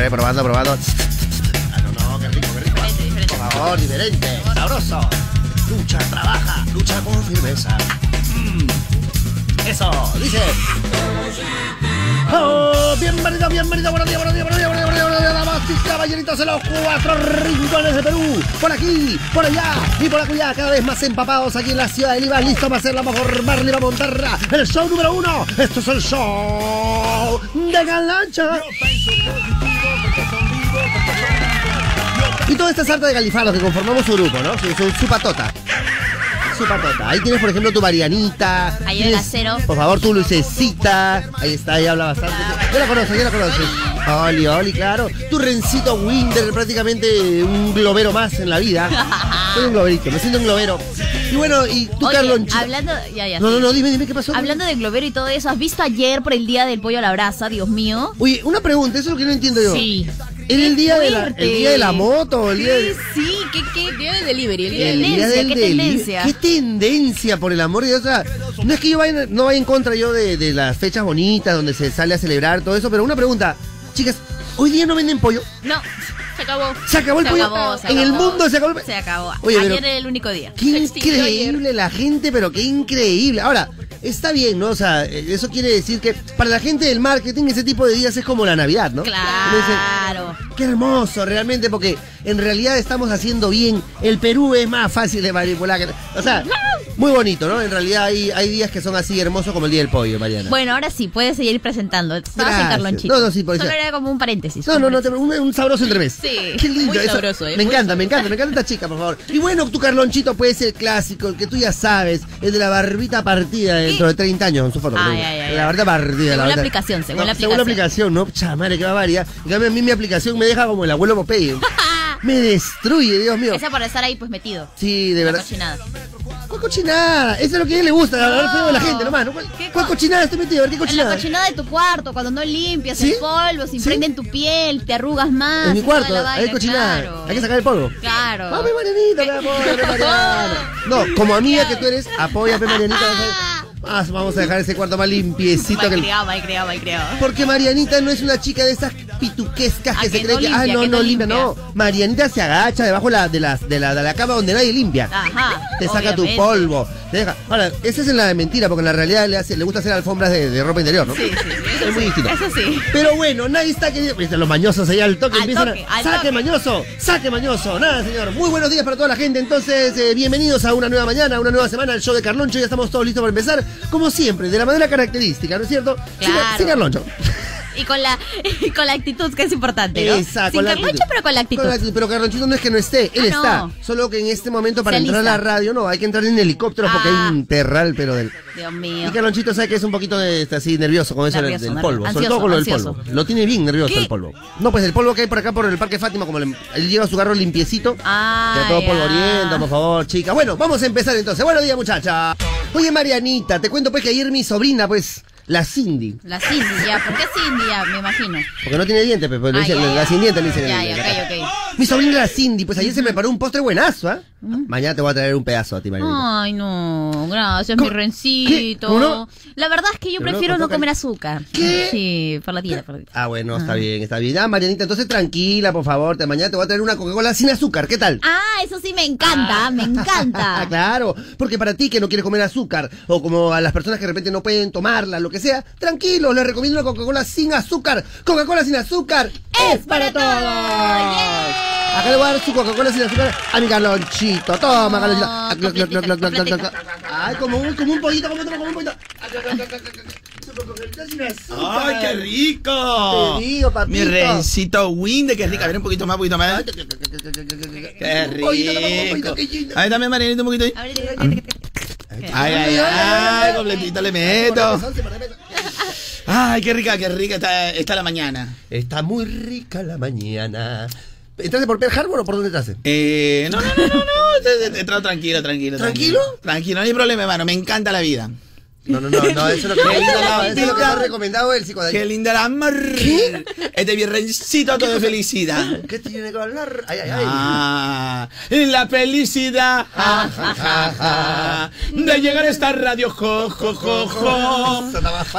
ver, probando, probando. Ah, no, no, qué rico, qué rico. Diferente, diferente. Por favor, diferente, sabroso. Lucha, trabaja, lucha con firmeza. Mm. Eso, dice. Oh, bienvenido, bienvenido, buenos días, buenos días, buenos días, buenos días, buenos días, buenos días, damas y caballeritos en los cuatro rincones de Perú. Por aquí, por allá y por acullá, cada vez más empapados aquí en la ciudad de Lima, listo para hacer la mejor Marley Monterra, el show número uno. Esto es el show de Galancha. Y toda esta sarta de galifanos que conformamos su grupo, ¿no? Su, su, su patota. Su patota. Ahí tienes, por ejemplo, tu Marianita. Ahí el acero. Por favor, tu Lucecita. Ahí está, ahí habla bastante. Ya la conoces, ya la conoces. Oli, Oli, claro. Tu Rencito Winder, prácticamente un globero más en la vida. Soy un globerito, me siento un globero. Y bueno, y tu Oye, Carlon. hablando, ya, ya. No, no, no, dime, dime qué pasó. Hablando de globero y todo eso, ¿has visto ayer por el día del pollo a la brasa, Dios mío? Oye, una pregunta, eso es lo que no entiendo yo. Sí. ¿Era el día, de la, el día de la moto? El día de... Sí, ¿qué, qué? Día del delivery, el día ¿Qué del El día tendencia? del ¿Qué deli- tendencia? ¿Qué tendencia, por el amor de Dios? O sea, no es que yo vaya, no vaya en contra yo de, de las fechas bonitas donde se sale a celebrar todo eso, pero una pregunta, chicas, ¿hoy día no venden pollo? No, se acabó. ¿Se acabó el Se pollo? acabó, se en el acabó. mundo se acabó el pollo. Se acabó. Oye, ayer pero- era el único día. Qué increíble la gente, pero qué increíble. Ahora, está bien, ¿no? O sea, eh, eso quiere decir que para la gente del marketing ese tipo de días es como la Navidad, ¿no? Claro. Qué hermoso, realmente, porque en realidad estamos haciendo bien. El Perú es más fácil de manipular. O sea, muy bonito, ¿no? En realidad hay, hay días que son así hermosos como el Día del Pollo, Mariana. Bueno, ahora sí, puedes seguir presentando. Estabas en Gracias. Carlonchito. No, no, sí, por Solo eso. era como un paréntesis. No, no, no, un, un sabroso entremés. Sí, Qué lindo muy eso. sabroso, ¿eh? Me Muy encanta, me encanta, me encanta esta chica, por favor. Y bueno, tu Carlonchito puede ser el clásico, el que tú ya sabes, el de la barbita partida dentro de 30 años en su foto. Ay, ay, ay, la barbita partida. Según la aplicación, según la Según la aplicación, ¿no? Chamare, qué bavaria. En cambio, a mí mi aplicación me deja como el abuelo Popeye. me destruye, Dios mío. Esa por estar ahí pues metido. Sí, de verdad. cochinada. ¿Cuál cochinada? Eso es lo que a él le gusta, hablar feo de la gente nomás, ¿no? ¿Cuál, ¿Qué cuál co- cochinada estoy metido? A ver, ¿qué En la cochinada? cochinada de tu cuarto, cuando no limpias ¿Sí? el polvo, se ¿Sí? impregna en tu piel, te arrugas más. En mi cuarto, hay cochinada. claro. Hay que sacar el polvo. Claro. Mami Marianita, mi amor, Mariana. No, como amiga que tú eres, apóyame Marianita. Ah, vamos a dejar ese cuarto más limpiecito que malcriado. Porque Marianita no es una chica de esas pituquescas Ah, que, se que cree no que, ah, no, que no no limpia, limpia. no. Marianita se agacha debajo la, de, la, de, la, de la cama donde nadie limpia. Ajá. Te saca obviamente. tu polvo. Te deja. Ahora, esa es en la de mentira, porque en la realidad le, hace, le gusta hacer alfombras de, de ropa interior, ¿no? Sí, sí, sí, Es muy sí, distinto. Eso sí. Pero bueno, nadie está queriendo. Viste, Los mañosos allá al toque Al empiezan toque, a. al ¡Saque toque. mañoso! ¡Saque mañoso! Nada, señor. Muy buenos días para toda la gente. Entonces, eh, bienvenidos a una nueva mañana, una nueva semana, el show de Carloncho. Ya estamos todos listos para empezar. Como siempre, de la manera característica, ¿no es cierto? Claro. Sin. Y con la, y con la actitud que es importante, ¿no? Exacto. Sin Carloncho, pero con la actitud. Con la actitud. Pero Carlonchito no es que no esté, él Ah, está. no. Solo que en este momento para Se entrar a la radio, no, hay que entrar en helicóptero porque Ah. hay un terral, pero del. Dios Y mío. Carlonchito sabe que es un poquito de, está así nervioso con eso del- Nervioso, del nervioso. polvo, sobre Ansioso, todo con lo del polvo. Lo tiene bien nervioso ¿Qué? el polvo. No, pues el polvo que hay por acá por el Parque Fátima, como le- él lleva su carro limpiecito. Ah, Que todo polvoriento, por favor, chica. Bueno, vamos a empezar entonces. Buenos días, muchacha. Oye, Marianita, te cuento pues que ayer mi sobrina, pues, la Cindy, La Cindy, ya. ¿Por qué Cindy? Ya, me imagino. porque no tiene dientes, pues, le Ah, dicen- ya, la dientes le dicen. Ya, ya, ok, ok. Mi sobrina la Cindy, pues ayer se me paró un postre buenazo, ¿ah? Mañana te voy a traer un pedazo a ti, Marianita. Ay, no, gracias, ¿Cómo? mi rencito. ¿Qué? ¿Cómo no? La verdad es que yo Pero no, prefiero no comer azúcar. ¿Qué? Sí, por la tía, por la tía. Ah, bueno, está bien, está bien. Ah, Marianita, entonces tranquila, por favor. Te, mañana te voy a traer una Coca-Cola sin azúcar. ¿Qué tal? Ah, eso sí me encanta, me Ah, encanta. claro, porque para ti que no quieres comer azúcar, o como a las personas que de repente no pueden tomarla, lo que sea, tranquilo, les recomiendo una Coca-Cola sin azúcar. Coca-Cola sin azúcar Es para todos. Yeah. Acá le voy a dar su Coca-Cola sin azúcar a mi Carlonchito. Toma, Carlonchito. No, Ah. Ay, como un, como un pollito, como otro, como un pollito. ¡Ay, qué rico! Te digo, papito. Mi rencito Winde, qué rico. A ver, un poquito más, un poquito más. Qué rico. qué lindo. A ver, dame Marianita un poquito ahí. Ay, ay, ay, completito le meto. Ay, qué rica, qué rica está, está la mañana. Está muy rica la mañana. ¿Entraste por Pearl Harbor o por dónde entraste? Eh, no, no, no, no, no. He entrado tranquilo, tranquilo. ¿Tranquilo? Tranquilo, no hay problema, hermano. Me encanta la vida. No, no, no, no, eso es lo que, Qué eso es lo que vida. ha recomendado el Qué psicoanalista. linda la. ¿Qué? Este viernesito todo de felicidad. ¿Qué tiene que hablar? Ay, ay, ay. Ah, la felicidad ja, ja, ja, ja, de llegar a esta radio jo, jo, jo, jo.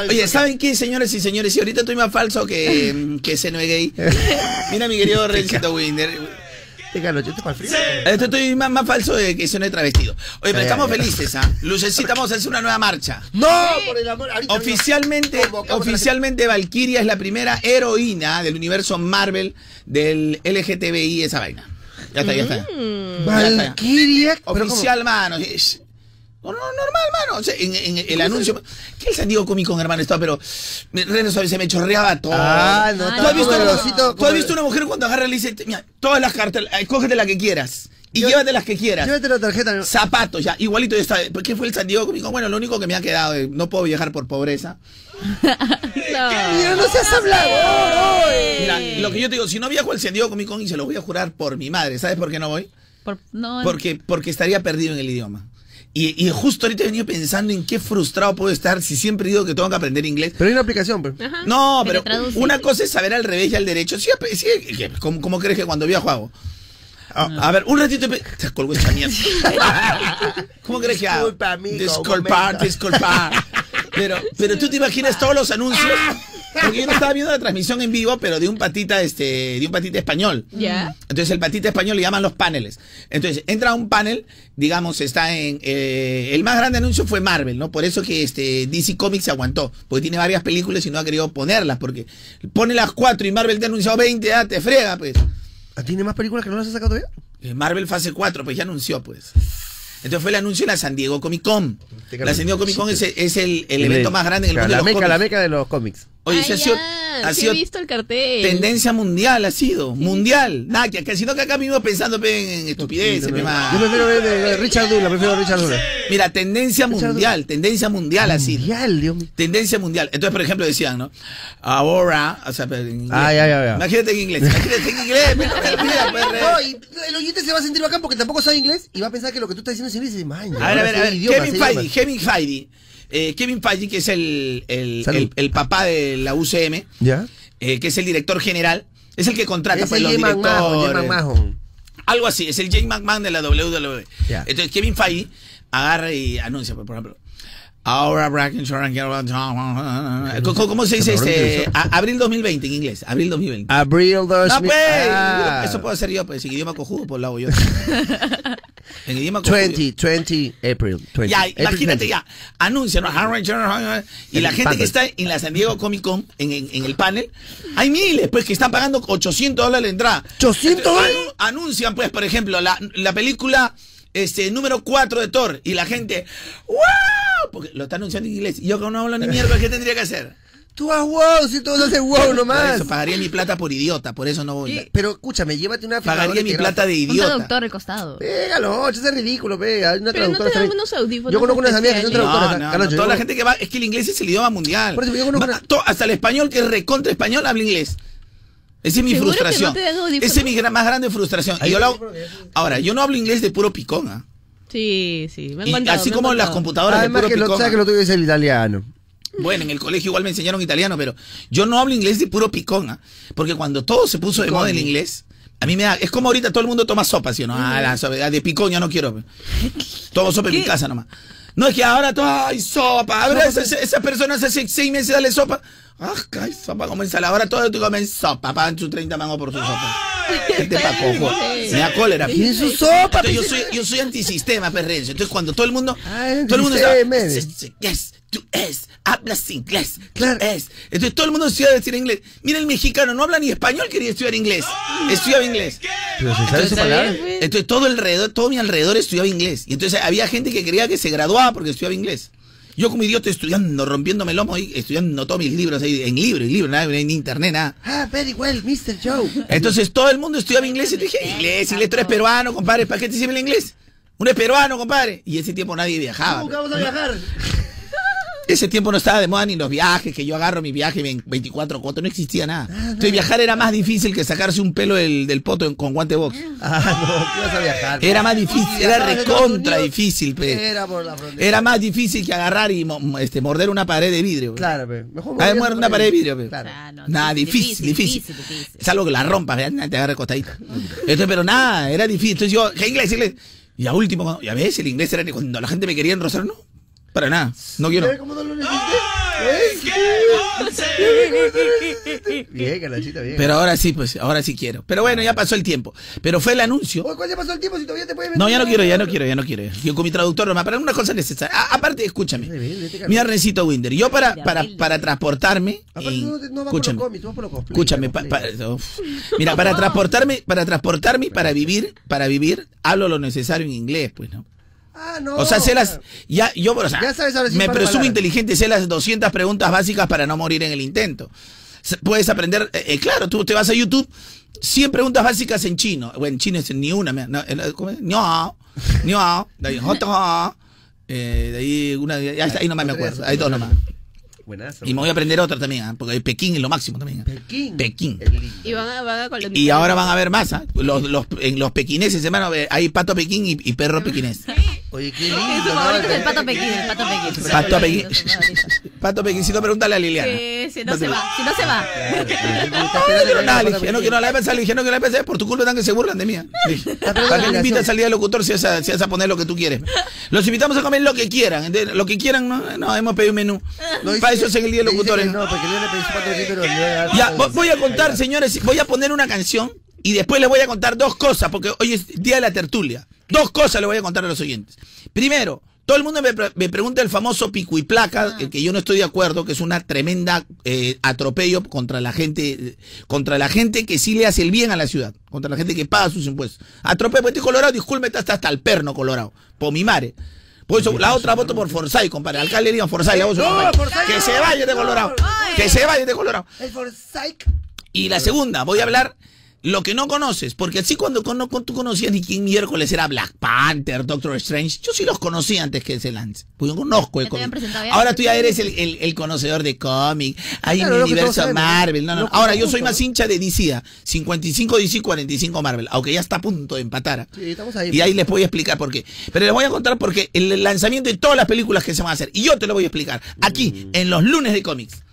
Oye, ¿saben qué, señores y señores? Y ahorita estoy más falso que, que ese no es gay. Mira mi querido Rencito Winder. Déjalo, yo te para el frío. Este estoy más, más falso de que es travestido. Oye, pero Ay, estamos ay, felices, ¿ah? Lucecita, vamos a hacer una nueva marcha. No, por el amor. Ahorita Oficialmente, oficialmente Valkyria es la primera heroína del universo Marvel del LGTBI, esa vaina. Ya está, ya está. está. Valkyria. Oficial, mano. Es- No, no, normal, mano. O sea, en, en el anuncio. ¿Qué el San Diego Comic Con, hermano? Estaba, pero. Reno. Se me chorreaba todo. Ah, no, ¿Tú has, visto, como no. ¿Tú has visto una mujer cuando agarra y le dice, mira, todas las cartas, eh, cógete la que quieras. Y Yo- llévate las que quieras. Llévate la tarjeta. no. Zapatos, ya, igualito ya está. ¿Por qué fue el San Diego Comic Con? Bueno, lo único que me ha quedado, eh, no puedo viajar por pobreza. Mira, no seas hablador hoy. Mira, lo que yo te digo, si no viajo al San Diego Comic Con y se lo voy a jurar por mi madre, ¿sabes por qué no voy? Por- no, Porque, porque estaría perdido en el idioma. Y, y justo ahorita he venido pensando en qué frustrado puedo estar si siempre digo que tengo que aprender inglés. Pero hay una aplicación, pues. Ajá, No, pero traduce. una cosa es saber al revés y al derecho. Sí, sí, ¿qué? ¿cómo, cómo crees que cuando viajo hago? A, a ver, un ratito. Te colgó esta mierda. ¿Cómo crees que hago? Disculpa, amigo, momento. disculpar. Pero, pero tú te imaginas todos los anuncios. Porque yo no estaba viendo la transmisión en vivo, pero de un patita, este, de un patita español. Ya. Entonces el patita español le llaman los paneles. Entonces entra un panel, digamos, está en... eh, el más grande anuncio fue Marvel, ¿no? Por eso que este DC Comics se aguantó, porque tiene varias películas y no ha querido ponerlas, porque pone las cuatro y Marvel te ha anunciado 20, ah, te frega, pues. ¿Ah, ¿Tiene más películas que no las has sacado todavía? Eh, Marvel fase 4, pues ya anunció, pues. Entonces fue el anuncio de la San Diego Comic Con. La San Diego Comic Con es, es el, el evento más grande en el mundo la de los meca, la meca de los cómics. Oye, Ah, se ha sido, ya, ha sí sido he visto el cartel. tendencia mundial, ha sido. Mundial. Nada, que, que sino que acá mismo pensando pe, en estupideces. Yo prefiero ver de, de Richard Dula, prefiero Richard Dula. Mira, tendencia mundial, tendencia mundial así. Mundial, Dios mío. Tendencia mundial. Entonces, por ejemplo, decían, ¿no? Ahora, o sea, pero en inglés. Ah, ya, ya, ya. Imagínate en inglés. Imagínate en inglés. pero, pero, mira, pues, No, y el oyente se va a sentir bacán porque tampoco sabe inglés y va a pensar que lo que tú estás diciendo es inglés y dice, "Maña, A ver, a ver, a ver. Kevin sé Feige, idiomas". Kevin Feige. Eh, Kevin Feige, que es el, el, Salud. el, el papá de la UCM, ¿Ya? eh, que es el director general, es el que contrata Es pues, el los directores. Algo así, es el Jane McMahon de la WWE. Entonces Kevin Feige agarra y anuncia, por ejemplo. Ahora Brack Insurance. ¿Cómo, cómo se dice este? Abril 2020 en inglés. Abril 2020. Abril 2000. No, pues. Ah. Eso puedo hacer yo, pues. En idioma cojudo, pues lo hago yo. en idioma cojudo. 20, 20, April. 20. Ya, April imagínate 20. ya, anuncian, ¿no? y la gente que está en la San Diego Comic Con, en, en- en el panel, hay miles, pues, que están pagando 800 dólares la entrada. 800 dólares. Anu- Anuncian, pues, por ejemplo, la, la película este, número 4 de Thor, y la gente, ¡wow! Porque lo está anunciando en inglés. Y yo que no hablo ni mierda, ¿qué tendría que hacer? Tú vas wow, si todos hacen wow Por nomás. eso, pagaría mi plata por idiota, por eso no voy. Pero escúchame, llévate una Pagaría mi plata de Un idiota. traductor al costado. Pégalo, eso es ridículo, pega. Hay una Pero no traductora te dan unos audífonos Yo conozco unas amigas que son traductoras. No, no, Carlos, no, yo toda la gente que va, es que el inglés es el idioma mundial. Por eso yo conozco Ma- una- to- hasta el español que es recontra español habla inglés. Esa es mi ¿Seguro que frustración. no? Esa es mi más grande frustración. Y yo lo hago- que ahora, yo no hablo inglés de puro picón. ¿ah? Sí, sí. Me han Y contado, así me han como las computadoras Además de que puro lo, picón. sabes que ¿ah? lo tuyo es el italiano. Bueno, en el colegio igual me enseñaron italiano, pero yo no hablo inglés de puro picón. ¿ah? Porque cuando todo se puso de moda el inglés, a mí me da. Es como ahorita todo el mundo toma sopa, ¿sí o no? Ah, la sopa, de picón ya no quiero. Tomo sopa en mi casa nomás. No es que ahora todo, ay, sopa. Ahora esa, esa- esa persona hace seis, seis meses dale sopa. Ah, ay, sopa como ensalada. Ahora todo tú comes sopa. Pagan sus 30 mangos por su sopa. Gente pa' cojo. Me da cólera. ¿Quién su sopa? Entonces, yo soy, yo soy antisistema, perrense. Entonces, cuando todo el mundo. Ah, todo el mundo está. antisistema, eres. "Sí, sí, Yes, tú es. Hablas inglés. Claro. es. Entonces, todo el mundo estudia decir inglés. Mira, el mexicano no habla ni español, quería estudiar inglés. Estudiaba inglés. Pero se sabe su Está palabra. pues. Entonces, todo alrededor, todo mi alrededor estudiaba inglés. Y entonces, había gente que creía que se graduaba porque estudiaba inglés. Yo como idiota estudiando, rompiéndome el lomo, ahí, estudiando todos mis libros ahí, en libro, en libro, nada, en internet, nada. Ah, very well, Mr. Joe. Entonces todo el mundo estudiaba inglés y dije, inglés, inglés, tú eres peruano, compadre, ¿para qué te sirve el inglés? Uno es peruano, compadre. Y ese tiempo nadie viajaba. Nunca vamos a viajar. Ese tiempo no estaba de moda ni los viajes, que yo agarro mi viaje en 24 cuotas, no existía nada. Entonces viajar era más difícil que sacarse un pelo del, del poto en- con guante box. Ah, no, ¿qué vas a viajar? Era más difícil, era recontra difícil, pe. Era por la frontera. Era más difícil que agarrar y mo- este, morder una pared de vidrio. pe. Claro, pe. Mejor Ah, morir muerde una pared de vidrio, pe. Claro. Ah, no, Nada, difícil, difícil, Es algo que la rompas, ¿verdad? te agarra costadito. Entonces, pero nada, era difícil. Entonces yo, ¿qué inglés? inglés? Y a último, cuando- ya ves, el inglés era que cuando la gente me quería enrosar, no. Para nada, no quiero. Bien, Carlachita, bien. Pero ahora sí, pues, ahora sí quiero. Pero bueno, ya pasó el tiempo. Pero fue el anuncio. ¿Cuál ya pasó el tiempo si todavía te puedes No, ya no quiero, ya no quiero, ya no quiero. Yo con mi traductor nomás, para una cosa necesaria. Ah, aparte, escúchame. Mira, Rencito Winder, yo para, para, para transportarme. Aparte, en- no, no vas por los escúchame. Escúchame, pa- pa- uf. mira, para transportarme, para transportarme, para vivir, para vivir, hablo lo necesario en inglés, pues, ¿no? Ah, no. O sea, sé las, ya, yo, o sea, Ya sabes ahora sí me presumo inteligente, sé las 200 preguntas básicas para no morir en el intento. Puedes aprender, eh, eh, claro, tú te vas a YouTube, 100 preguntas básicas en chino. Bueno, en chino es ni una, no, hao, ni hao, de ahí, eh, de ahí una, ahí nomás me acuerdo, hay dos nomás. Buenazo. Y me voy a aprender otra también, ¿ah? porque Pekín es lo máximo también. ¿ah? Pekín. Pekín. Y van a, van a colonizar. Y ahora van a ver más, ¿ah? los, los, en los pequineses, hermano, hay pato pequín y, y perro pequinés. Oye, qué Su lindo. favorito ¿no? es el pato pequín, el pato pequín. Pato pequín. Su favorito. Pato pequín, si no, pregúntale a Liliana. Sí, si no se va, si no se va. No quiero nada, le dije, no quiero la vez le dije, no quiero la vez por tu culpa tan que se burlan de mí. Pero ¿Para qué me invitas al día del locutor si vas, a, a poner lo que tú quieres? Los invitamos a comer lo que quieran, lo que quieran, no, no hemos pedido un menú. Para eso es en el día del locutor. ¿eh? No, porque yo le pedí su pato aquí, pero a Ya, vo- voy a contar, señores, voy a poner una canción y después les voy a contar dos cosas, porque hoy es día de la tertulia. Dos cosas les voy a contar a los oyentes. Primero, todo el mundo me, pre- me pregunta el famoso pico y placa, el que yo no estoy de acuerdo, que es una tremenda eh, atropello contra la gente, contra la gente que sí le hace el bien a la ciudad, contra la gente que paga sus impuestos. Atropello, pues estoy colorado, disculpe, está hasta el perno colorado, por mi madre. Por eso, la otra voto por Forsyth, compadre. Alcalde digan Forsyth, la voz de No, Que se vaya de Colorado. Que se vaya de Colorado. El Forsyth. Y la segunda, voy a hablar lo que no conoces, porque así cuando cono- cuando tú conocías ni quién miércoles era Black Panther, Doctor Strange, yo sí los conocí antes que se lance, porque yo conozco el ¿Ya te habían cómic. Ahora tú ya eres el, el- el conocedor de cómic, hay Claro, un universo Marvel, no, no, Ahora yo soy más hincha de DC, ah, 55 DC, 45 Marvel, aunque ya está a punto de empatar. ah. Sí, estamos ahí. Y ahí les voy a explicar por qué. Pero les voy a contar porque el lanzamiento de todas las películas que se van a hacer, y yo te lo voy a explicar, aquí, en los lunes de cómics.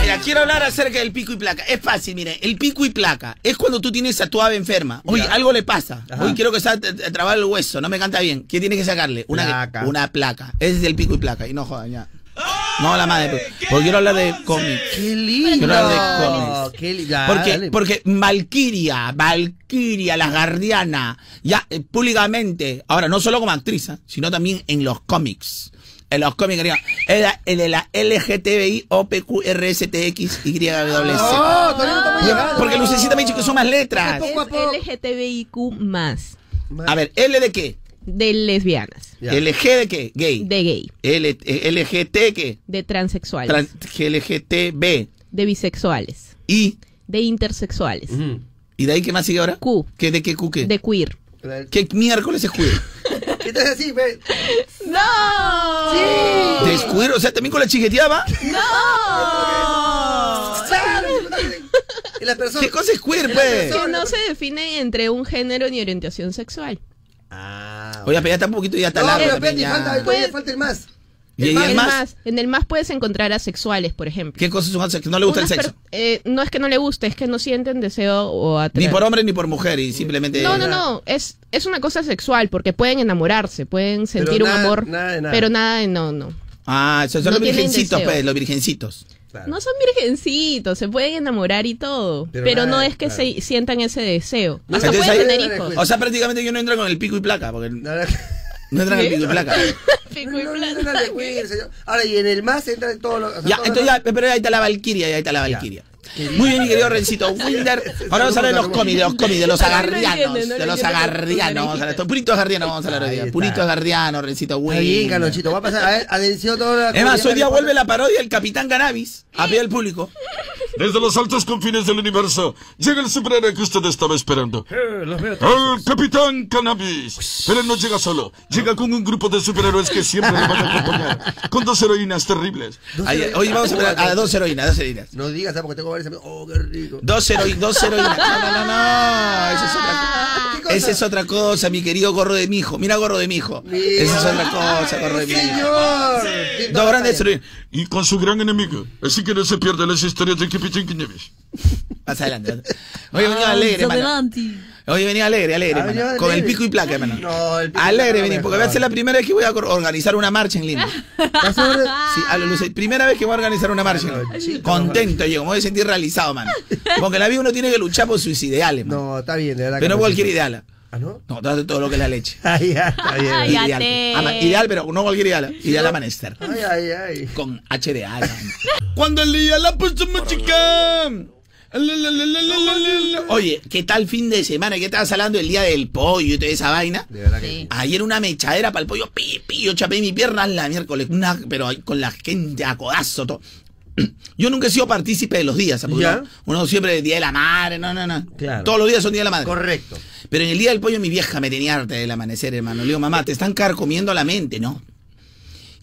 Mira, quiero hablar acerca del pico y placa. Es fácil, mire, el pico y placa es cuando tú tienes a tu ave enferma. Oye, Ya. algo le pasa. Hoy quiero que se trabar el hueso, no me canta bien. ¿Qué tiene que sacarle? Una Placa. Una placa. Ese es el pico y placa. Y no jodan, ya. No, la madre. Porque quiero hablar de cómics. Qué lindo. Quiero hablar de cómics. Qué Porque, dale. porque Valkyria, Valkyria, la guardiana, ya eh, públicamente, ahora no solo como actriz, ¿ah? sino también en los cómics. En los cómics, quería, era el de la LGTBI OPQRSTXYWC. No, todavía no. Porque Lucecita me ha dicho que son más letras. LGTBIQ más A ver, L de qué? de lesbianas, Ya. LG de qué? Gay. de gay, L, eh, LGT qué? de transexuales, Trans, LGTB. de bisexuales, Y, de intersexuales. ¿y de ahí qué más sigue ahora? Q, ¿Qué de qué Q qué? de queer. ¿Qué miércoles es queer? ¿Qué estás así, ve? ¡No! Sí. ¿De queer? O sea, también con la chiqueteaba. Y la persona. ¿Qué cosa es queer, pues? Que no se define entre un género ni orientación sexual. Ah, Oye, pero ya está un poquito, ya está no, largo pero también, ya. falta, todavía falta el más. ¿Y El el El más? más, en el más puedes encontrar asexuales, por ejemplo. ¿Qué cosas son que no le gusta el Unas sexo? eh, no es que no le guste, es que no sienten deseo o Ni atracción. por hombre ni por mujer y simplemente... No, no, no, es, es una cosa sexual porque pueden enamorarse, pueden sentir un amor, nada de nada. pero nada de no, no. Ah, esos son No los virgencitos, pues, los virgencitos. Claro. No son virgencitos, se pueden enamorar y todo, Pero pero, no es que claro. se sientan ese deseo. No, Hasta entonces pueden ahí- tener hijos. O sea, prácticamente yo no entro con el pico y placa, porque no entran con el pico y placa. Pico no, no, placa. Ahora, y en el más entra en todo lo. o sea, Ya, todo entonces lo- ya, pero ahí está la Valquiria, ya está la Valquiria. Muy bien, mi querido Rencito Winder. Ahora vamos a hablar de los cómics, de los cómics, de los No lo agardianos, de lo los agardianos. Hablar puritos agardianos, vamos a hablar hoy día. Puritos agardianos, Rencito Está bien. Carlonchito. Va a pasar. A ver, atención toda la. Es más, hoy día vuelve la parodia del Capitán Cannabis a pie del público. Desde los altos confines del universo llega el superhéroe que usted estaba esperando. El Capitán Cannabis. Pero él no llega solo, llega con un grupo de superhéroes que siempre le van a acompañar. Con dos heroínas terribles. Hoy vamos a ver a, dos heroínas, dos heroínas. No digas, ¿ah? porque tengo amigos. Oh, qué rico. Dos, heroi- dos heroínas. No, no, no, no. Esa es otra ¿Qué cosa? Esa es otra cosa, mi querido gorro de mi hijo. Mira gorro de mi hijo. Esa es otra cosa, gorro de mi hijo. Señor. Dos grandes. Y con su gran enemigo. Así que no se pierda las historias del Capitán Cannabis. Más adelante. Hoy venía alegre. Hoy venía alegre, alegre, Ah, Con el pico y placa, hermano. No, el pico Alegre venía, no porque va a ser la primera vez que voy a organizar una marcha en Lima. Sí, a lo Luce, primera vez que voy a organizar una marcha. en Lima. chico, Contento yo, me voy a sentir realizado, mano. Porque en la vida uno tiene que luchar por sus ideales, mano. No, está bien, de verdad. Pero no cualquier ideal. ¿Ah, no? No, todo, todo lo que es la leche. Ay, ya, está bien. Ay, Ay. Ideal. Ama- ideal, pero no cualquier ideal. Ideal amanecer. ay, ay. Con HDA. ¿no? Cuando el día la pusimos chica. Oye, ¿qué tal fin de semana? ¿Qué estabas hablando del día del pollo y toda esa vaina? De verdad que Sí. Ayer una mechadera para el pollo, pi, pi, yo chapé mi pierna la miércoles, una, pero con la gente a codazo, todo. Yo nunca he sido partícipe de los días, Ya. Uno, uno siempre día de la madre, no, no, no. Claro. Todos los días son día de la madre. Correcto. Pero en el día del pollo mi vieja me tenía harta del amanecer, hermano. Le digo, mamá, te están carcomiendo la mente, ¿no?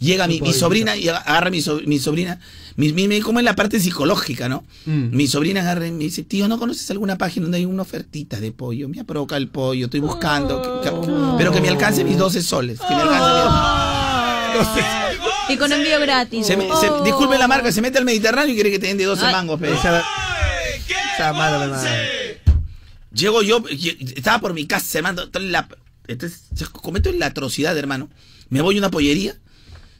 Llega mi, sobrina y agarra mi, so- mi sobrina, mi, mi, mi- como en la parte psicológica, ¿no? Mm. Mi sobrina agarra y me dice, tío, ¿no conoces alguna página donde hay una ofertita de pollo? Me ha provocado el pollo, estoy buscando, que- que- pero que me alcance mis 12 soles, que me alcance mis- Y con envío gratis. Se me- se- Oh. disculpe la marca, se mete al Mediterráneo y quiere que te den de 12 Ay. mangos, pero... Esa, esa mala, mala. Llego yo, estaba por mi casa, hermano. toda La, entonces, cometo la atrocidad, hermano. Me voy a una pollería.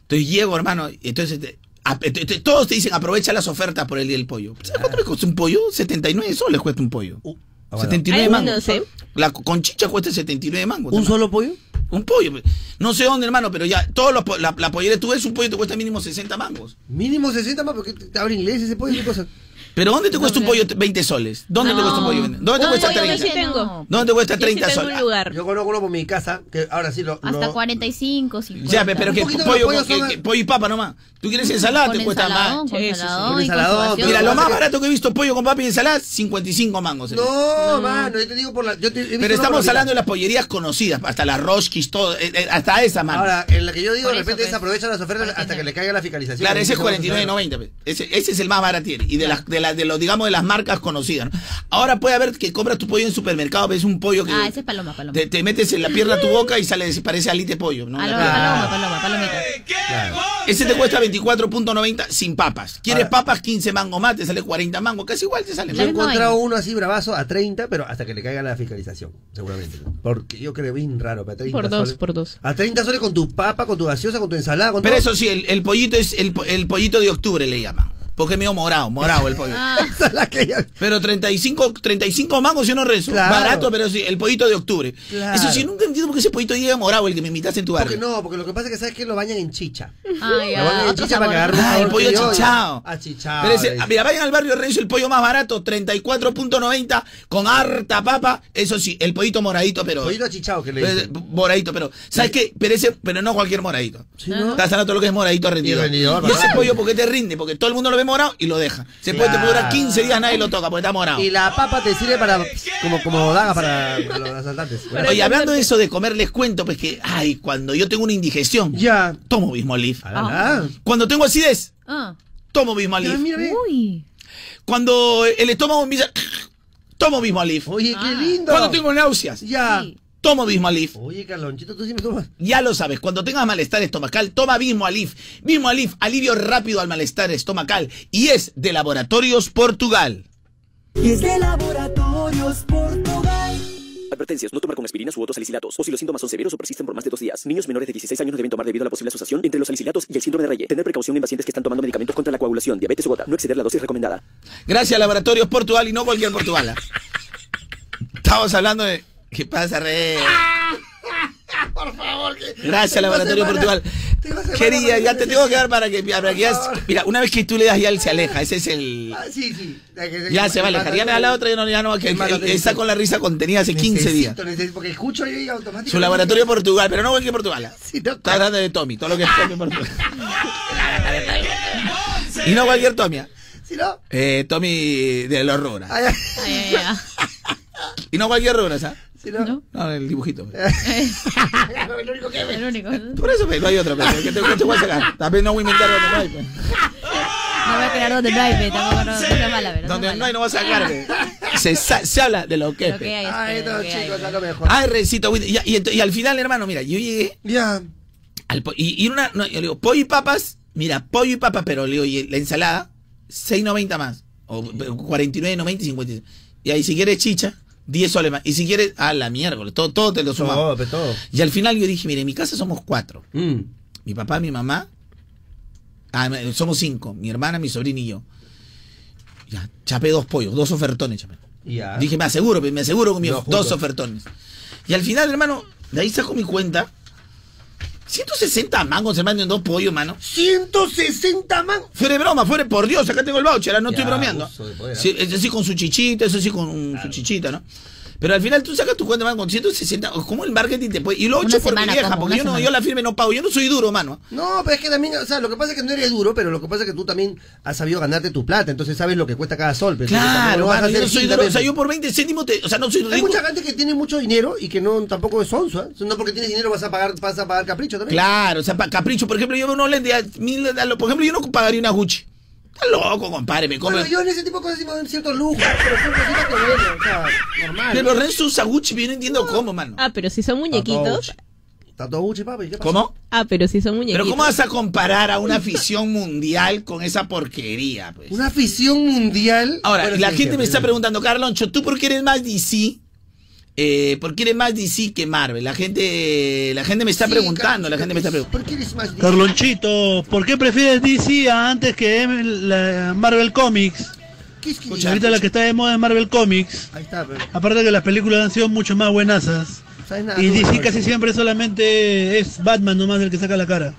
Entonces llego, hermano. y Entonces, te- a- te- te- todos te dicen aprovecha las ofertas por el día del pollo. ¿Sabes cuánto me cuesta un pollo? 79 soles cuesta un pollo. Uh, ah, bueno. 79 Ay, mangos. no sé. La conchicha cuesta 79 mangos. ¿Un hermano. solo pollo? Un pollo. No sé dónde, hermano, pero ya, todos los, la, la pollería, tú ves un pollo te cuesta mínimo 60 mangos. Mínimo 60 más, porque te habla inglés ese pollo, ¿qué cosa? Pero ¿dónde te cuesta un pollo 20 soles? ¿Dónde te cuesta un pollo 20? ¿Dónde te cuesta pollo 30? yo sí tengo. ¿Dónde te cuesta Yo sí 30 tengo soles? lugar. Yo conozco uno por mi casa, que ahora sí lo. Hasta lo- 45, 50. Ya, pe- pero que pollo, que- que pollo y papa nomás. Tú quieres ensalada, Con te cuesta ensaladón, más. con sí, ensaladón. Mira, lo más barato que he visto pollo con papa y ensalada, 55 mangos. eh. No, mano, yo te digo por la. Yo te, he visto Pero estamos hablando de las pollerías conocidas, hasta las Roskis, todo, eh, eh, hasta esa, mano. Ahora, en la que yo digo, Por de repente pues. se aprovechan las ofertas hasta que le caiga la fiscalización. Claro, ese es Entonces, vamos a 49.90. pe. Ese, ese es el más barato. Y de las, de las, de los, digamos, de las marcas conocidas. ¿no? Ahora puede haber que compras tu pollo en supermercado, ves un pollo que. Ah, ese es paloma, paloma. Te, te metes en la pierna a tu boca y sale, parece alite pollo, ¿no? La Paloma, paloma, paloma, palomita. Claro. Ese te cuesta 24.90 sin papas. ¿Quieres Ahora- papas? 15 mangos más, te sale 40 mangos. Casi igual te sale. Yo he La encontrado uno así bravazo a 30, pero hasta que le caiga la fiscalización, seguramente. Porque yo creo bien raro, para 30 Por dos, soles. por dos. A 30 soles con tu papa, con tu gaseosa, con tu ensalada, con Pero todo. eso sí, el, el pollito es el, el pollito de octubre le llaman. Porque es medio morado, morado el pollo. Ah, Pero 35, 35 mangos yo no rezo. Claro. Barato, pero sí, el pollito de octubre. Claro. Eso sí, nunca entiendo por qué ese pollito llega morado, el que me invitaste en tu Porque barrio. no, porque lo que pasa es que sabes que lo bañan en chicha. ah, Lo bañan en chicha para que agarre Ah, el pollo achichado. Achichado. Pero ese, mira, vayan al barrio Renzo, el pollo más barato, 34.90, con harta papa. Eso sí, el pollito moradito, pero. Pollito achichado que le pero- dicen. moradito, pero. ¿Sabes qué? Pero ese, pero no cualquier moradito. Sí, ¿no? Estás hablando todo lo que es moradito rendidor. Y rendidor, Y ese pollo, ¿por qué te rinde? Porque todo el mundo lo ve morado y lo deja. Se puede, durar Claro. 15 días, nadie lo toca porque está morado. Y la papa te sirve para como, como daga para, para los asaltantes. Para Oye, hablando de eso de comer, les cuento, pues que, ay, cuando yo tengo una indigestión, Ya. tomo Bismolif. Ah, Cuando tengo acidez, Ah. tomo Bismolif. Uy. Cuando el estómago me dice, tomo Bismolif. Oye, qué Ah. lindo. Cuando tengo náuseas, Ya. Sí. Tomo Bismolif. Oye, Carlonchito, tú sí me tomas. Ya lo sabes, cuando tengas malestar estomacal, toma Bismolif. Bismolif, alivio rápido al malestar estomacal. Y es de Laboratorios Portugal. Es de Laboratorios Portugal. Advertencias, no tomar con aspirinas u otros salicilatos, o si los síntomas son severos o persisten por más de dos días. Niños menores de 16 años no deben tomar debido a la posible asociación entre los salicilatos y el síndrome de Reye. Tener precaución en pacientes que están tomando medicamentos contra la coagulación, diabetes o gota. No exceder la dosis recomendada. Gracias Laboratorios Portugal y no cualquier Portugal. Estamos hablando de... ¿Qué pasa, Rey? Por favor, que. Gracias, Laboratorio Portugal. Quería, ya te tengo que dar para que, para que ya-. Mira, una vez que tú le das ya él se aleja. Ese es el. Ah, sí, sí. Ya se va a alejar. Ya me da la otra, ya no, ya no, que, está con la risa contenida hace 15 días. Necesito, necesito, porque escucho yo y automáticamente. Su laboratorio Portugal, pero no cualquier Portugal. Sí, no, Está hablando de Tommy, todo lo que es Tommy Portugal. y no cualquier Tommy. ¿ah? ¿Sí no? Eh, Tommy de los ay. Y no cualquier Rugrats, ¿ah? ¿Sí no? ¿No? No, el dibujito. El único que ve. El único. No Por eso, pues, no hay otro. pues, que te, que te voy a sacar. También no voy a inventar donde no hay. pues. voy a crear donde no hay, pe, tampoco no, no mala, pero. Donde sea no hay, no va a sacar. Se, sa- se habla de lo que es. Ay, no, chicos, a lo mejor. Ay, Rencito, Winder. y, y, y al final, hermano, mira, yo llegué Ya. al y, y una, no, yo le digo, pollo y papas, mira, pollo y papas, pero le digo, y la ensalada, 6.90 más, o 49.90 y 56. Y ahí si quieres chicha, 10 soles más. Y si quieres, a la miércoles, todo, todo te lo sumamos. Todo, todo. Y al final yo dije, mire, en mi casa somos cuatro. Mm. Mi papá, mi mamá, ah, somos cinco, mi hermana, mi sobrina y yo. Ya, chapé dos pollos, dos ofertones, chapé. Ya. Dije, me aseguro, me aseguro con mis Dos ofertones. Y al final, hermano, de ahí saco mi cuenta. 160 mangos, hermano, en dos pollos, mano. 160 man. Fuera de broma, fuera por Dios, acá tengo el voucher, ah, no Ya, estoy bromeando. poder, ¿ah? Sí, eso sí con su chichita, eso sí con su chichita, ¿no? Pero al final tú sacas tu cuenta, mano, con 160, ¿cómo el marketing te puede? Y lo Una hecho por mi vieja, como, porque yo no, yo la firme no pago, yo no soy duro, mano. No, pero es que también, o sea, lo que pasa es que no eres duro, pero lo que pasa es que tú también has sabido ganarte tu plata, entonces sabes lo que cuesta cada sol. pero Claro, mano, yo no soy duro, o sea, yo por 20 céntimos, te- o sea, no soy Hay rico. mucha gente que tiene mucho dinero y que no tampoco es sonso, ¿eh? No porque tienes dinero vas a pagar, vas a pagar capricho también. Claro, o sea, pa- capricho, por ejemplo, yo a lo- por ejemplo, yo no pagaría una Gucci. Está loco, compadre, me come. Bueno, yo en ese tipo de cosas sí me doy ciertos lujos, pero son cositas que bueno, o sea, normal. Pero Renzo usa Gucci, yo no entiendo cómo, mano. Ah, pero si son muñequitos. Todo Gucci, papi. ¿Qué pasa? ¿Cómo? Ah, pero si son muñequitos. Pero ¿cómo vas a comparar a una afición mundial con esa porquería, pues? Una afición mundial. Ahora, Bueno, la sí, gente sí, me sí. está preguntando, Carloncho, ¿tú por qué eres más DC? Eh, ¿Por qué eres más DC que Marvel? La gente, la gente me está Sí, preguntando, Carlos, la gente me está preguntando. ¿Por qué eres más Carlonchito, ¿por qué prefieres DC antes que Marvel Comics? ¿Qué es que Escucha, Ahorita la que está de moda es Marvel Comics. Ahí está, pero. Aparte que las películas han sido mucho más buenasas. ¿Sabes nada? Y DC casi siempre solamente es Batman nomás el que saca la cara.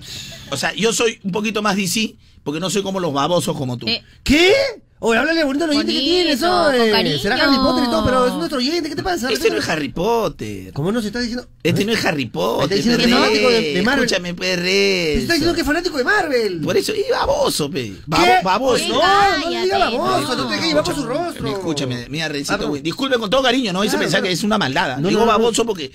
O sea, yo soy un poquito más DC porque no soy como los babosos como tú. Eh, ¿Qué? Oye, háblale bonito al oyente que tienes, oye. cariño. Será Harry Potter y todo, pero es nuestro oyente, ¿qué te pasa? Este no es Harry Potter. ¿Cómo no se está diciendo? Este no es Harry Potter. Está diciendo que es fanático de- de Marvel. Escúchame, Se perre. está diciendo que es fanático de Marvel. Por eso, y baboso, pe. Baboso. No, no diga baboso, no. te dejes llevar por su rostro. Escúchame, mira, Rencito, pero- güey, disculpe con todo cariño, no hice pensar que es una maldad. No, Digo baboso porque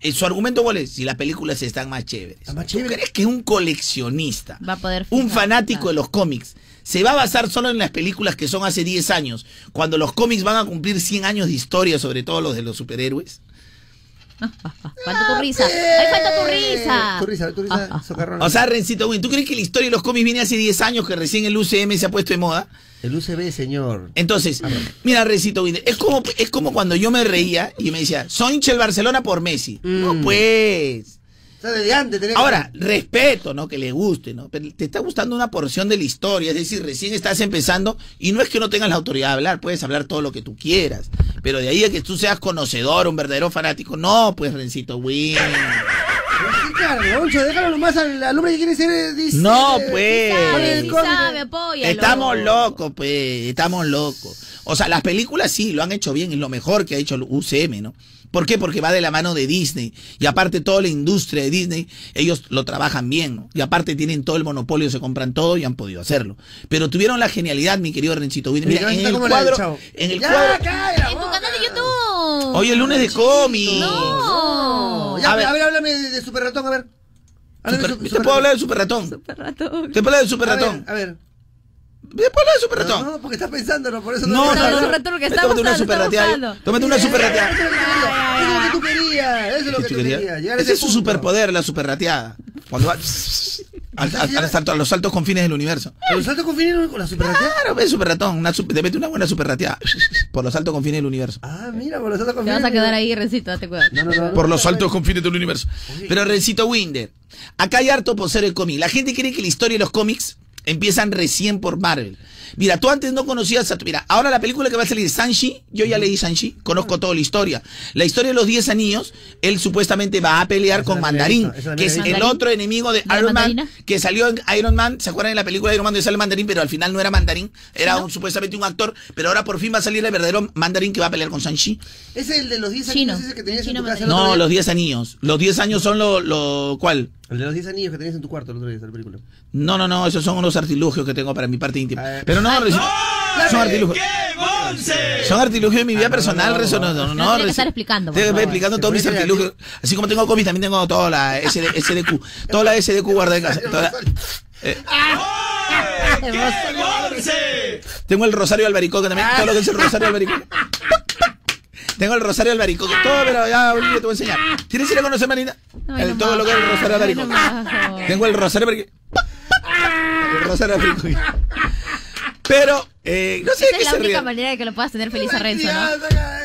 eh, su argumento cuál es, si las películas están más chéveres. Más ¿Tú chévere. crees que un coleccionista, Va a poder un fanático claro. de los cómics, se va a basar solo en las películas que son hace 10 años, cuando los cómics van a cumplir 100 años de historia, sobre todo los de los superhéroes? Falta tu risa. ¡Ay, falta tu risa! Tu risa, tu risa, socarrón. O sea, Rencito, güey, ¿tú crees que la historia de los cómics viene hace 10 años que recién el UCM se ha puesto de moda? El UCB, señor. Entonces, mira, Recito Winder, es como, es como cuando yo me reía y me decía, soy hincha del Barcelona por Messi. No, Mm. pues. O sea, desde antes tenés Ahora, respeto, ¿no? Que le guste, ¿no? Pero te está gustando una porción de la historia, es decir, recién estás empezando y no es que no tengas la autoridad de hablar, puedes hablar todo lo que tú quieras. Pero de ahí a que tú seas conocedor, un verdadero fanático, no, pues, Rencito claro, Loncho, déjalo nomás al, al hombre que quiere ser. eh, dice, No, eh, pues. Sabe, Sí cómic, sabe, apóyalo. Estamos locos, pues, estamos locos. O sea, las películas sí, lo han hecho bien, es lo mejor que ha hecho el UCM, ¿no? ¿Por qué? Porque va de la mano de Disney. Y aparte toda la industria de Disney, ellos lo trabajan bien, ¿no? Y aparte tienen todo el monopolio, se compran todo y han podido hacerlo. Pero tuvieron la genialidad, mi querido Rencito. Mira, Mira, en el del cuadro, en el ya, cuadro, En tu canal de YouTube. hoy el lunes de cómics. No. Ya, A a, ver. ver, háblame de, de Super Ratón, a ver. Super- ¿Te puedo hablar de Super Ratón? Super ratón. ¿Te puedo hablar de Super A ver, Ratón? A ver. ¿Te puedo hablar de Super No, Ratón? no, porque estás pensando, no, por eso No, no. No, los no. retos que Tómate estamos una super rateada. Tómate una super rateada. Eso es lo que tú querías. Eso es lo que ¿Qué tú quería? querías. Ese es su superpoder, la superrateada. Cuando va al- al- al salto- a los saltos confines del universo. ¿Pero salto con Finino con la super rateada? Claro, ve super ratón, una super- te mete una buena superrateada por los saltos confines del universo. Ah, mira, por los saltos con Te vas a quedar ahí, Recito, date cuidado. No, no, no. Por los saltos confines del universo. Pero Rencito Winder, acá hay harto por ser el cómic. La gente cree que la historia de los cómics empiezan recién por Marvel. Mira, tú antes no conocías a tu... Mira, ahora la película que va a salir, Sanchi, yo ya leí Sanchi, conozco toda la historia. La historia de los 10 anillos, él supuestamente va a pelear con la Mandarín, la que es el otro enemigo de ¿La Iron Man, que salió en Iron Man. ¿Se acuerdan de la película de Iron Man donde sale Mandarín, pero al final no era Mandarín? Era un, supuestamente un actor, pero ahora por fin va a salir el verdadero Mandarín que va a pelear con Sanchi. Es el de los 10 Chino. años ese que tenías en tu casa. No, los 10 anillos. Los 10 años son lo, lo ¿cuál? El de los 10 anillos que tenías en tu cuarto el otro día, esa película. No, no, no, esos son unos artilugios que tengo para mi parte íntima. Pero no, Rezo, son artilugios. Son artilugios de mi vida personal, Rezo, no, no, no. No tiene que estar explicando, por Te voy favor. explicando todos mis artilugios. Así como tengo cómics, también tengo toda la SD, SDQ. Toda la SDQ guardada en casa. Toda la- eh, tengo el Rosario Albaricoque también. Todo lo que es el Rosario Albaricoque. Tengo el Rosario Albaricoque. Todo, pero ya, Olivia, te voy a enseñar. ¿Tienes que ir a conocer, Marina? Ay, El- no todo lo que es el. Rosario Ay, no Albaricoque. Tengo el Rosario Albaricoque. El Rosario Albaricoque. Pero, eh, no sé Esa qué es la se única ríe. manera de que lo puedas tener feliz a Renzo, ¿no?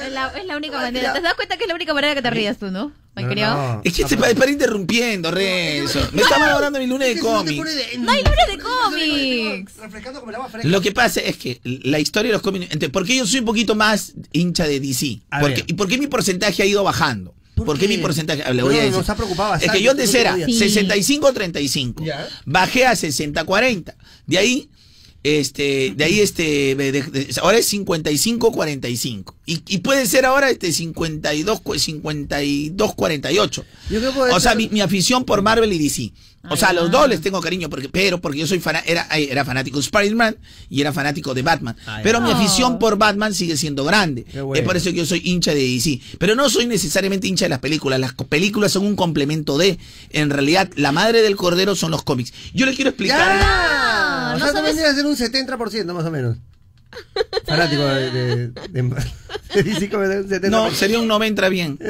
Es la, es la única manera. ¿Te das cuenta que es la única manera que te rías tú, no? ¿Me criado? Es que se para, para interrumpiendo, Renzo. Me está malogrando mi lunes de cómics. No hay lunes de cómics. Refrescando como el agua fresca. Lo que pasa es que la historia de los cómics. entonces, ¿Por qué yo soy un poquito más hincha de DC? A Porque, ver. ¿Y por qué mi porcentaje ha ido bajando? ¿Por ¿Por qué qué? mi porcentaje? Le voy a No, decir. nos ha preocupado Es bastante que yo antes era últimos días. 65-35. Ya. Bajé a 60-40. De ahí, este, de ahí, este, de- de- de- ahora es 55-45. Y, y puede ser ahora este 52, 52-48. Yo creo que O sea, mi, mi afición por Marvel y DC. O sea, a los Ah. dos les tengo cariño, porque, pero porque yo soy fana- era, era fanático de Spider-Man y era fanático de Batman. Ay, pero mi afición por Batman sigue siendo grande. Bueno. Es por eso que yo soy hincha de DC. Pero no soy necesariamente hincha de las películas. Las películas son un complemento de. En realidad, la madre del cordero son los cómics. Yo le quiero explicar. ¡Ya! O no sea, sabes- vendrías a ser un 70% más o menos. Fanático de, de, de, de DC como de un 70%. No, sería un 90 bien.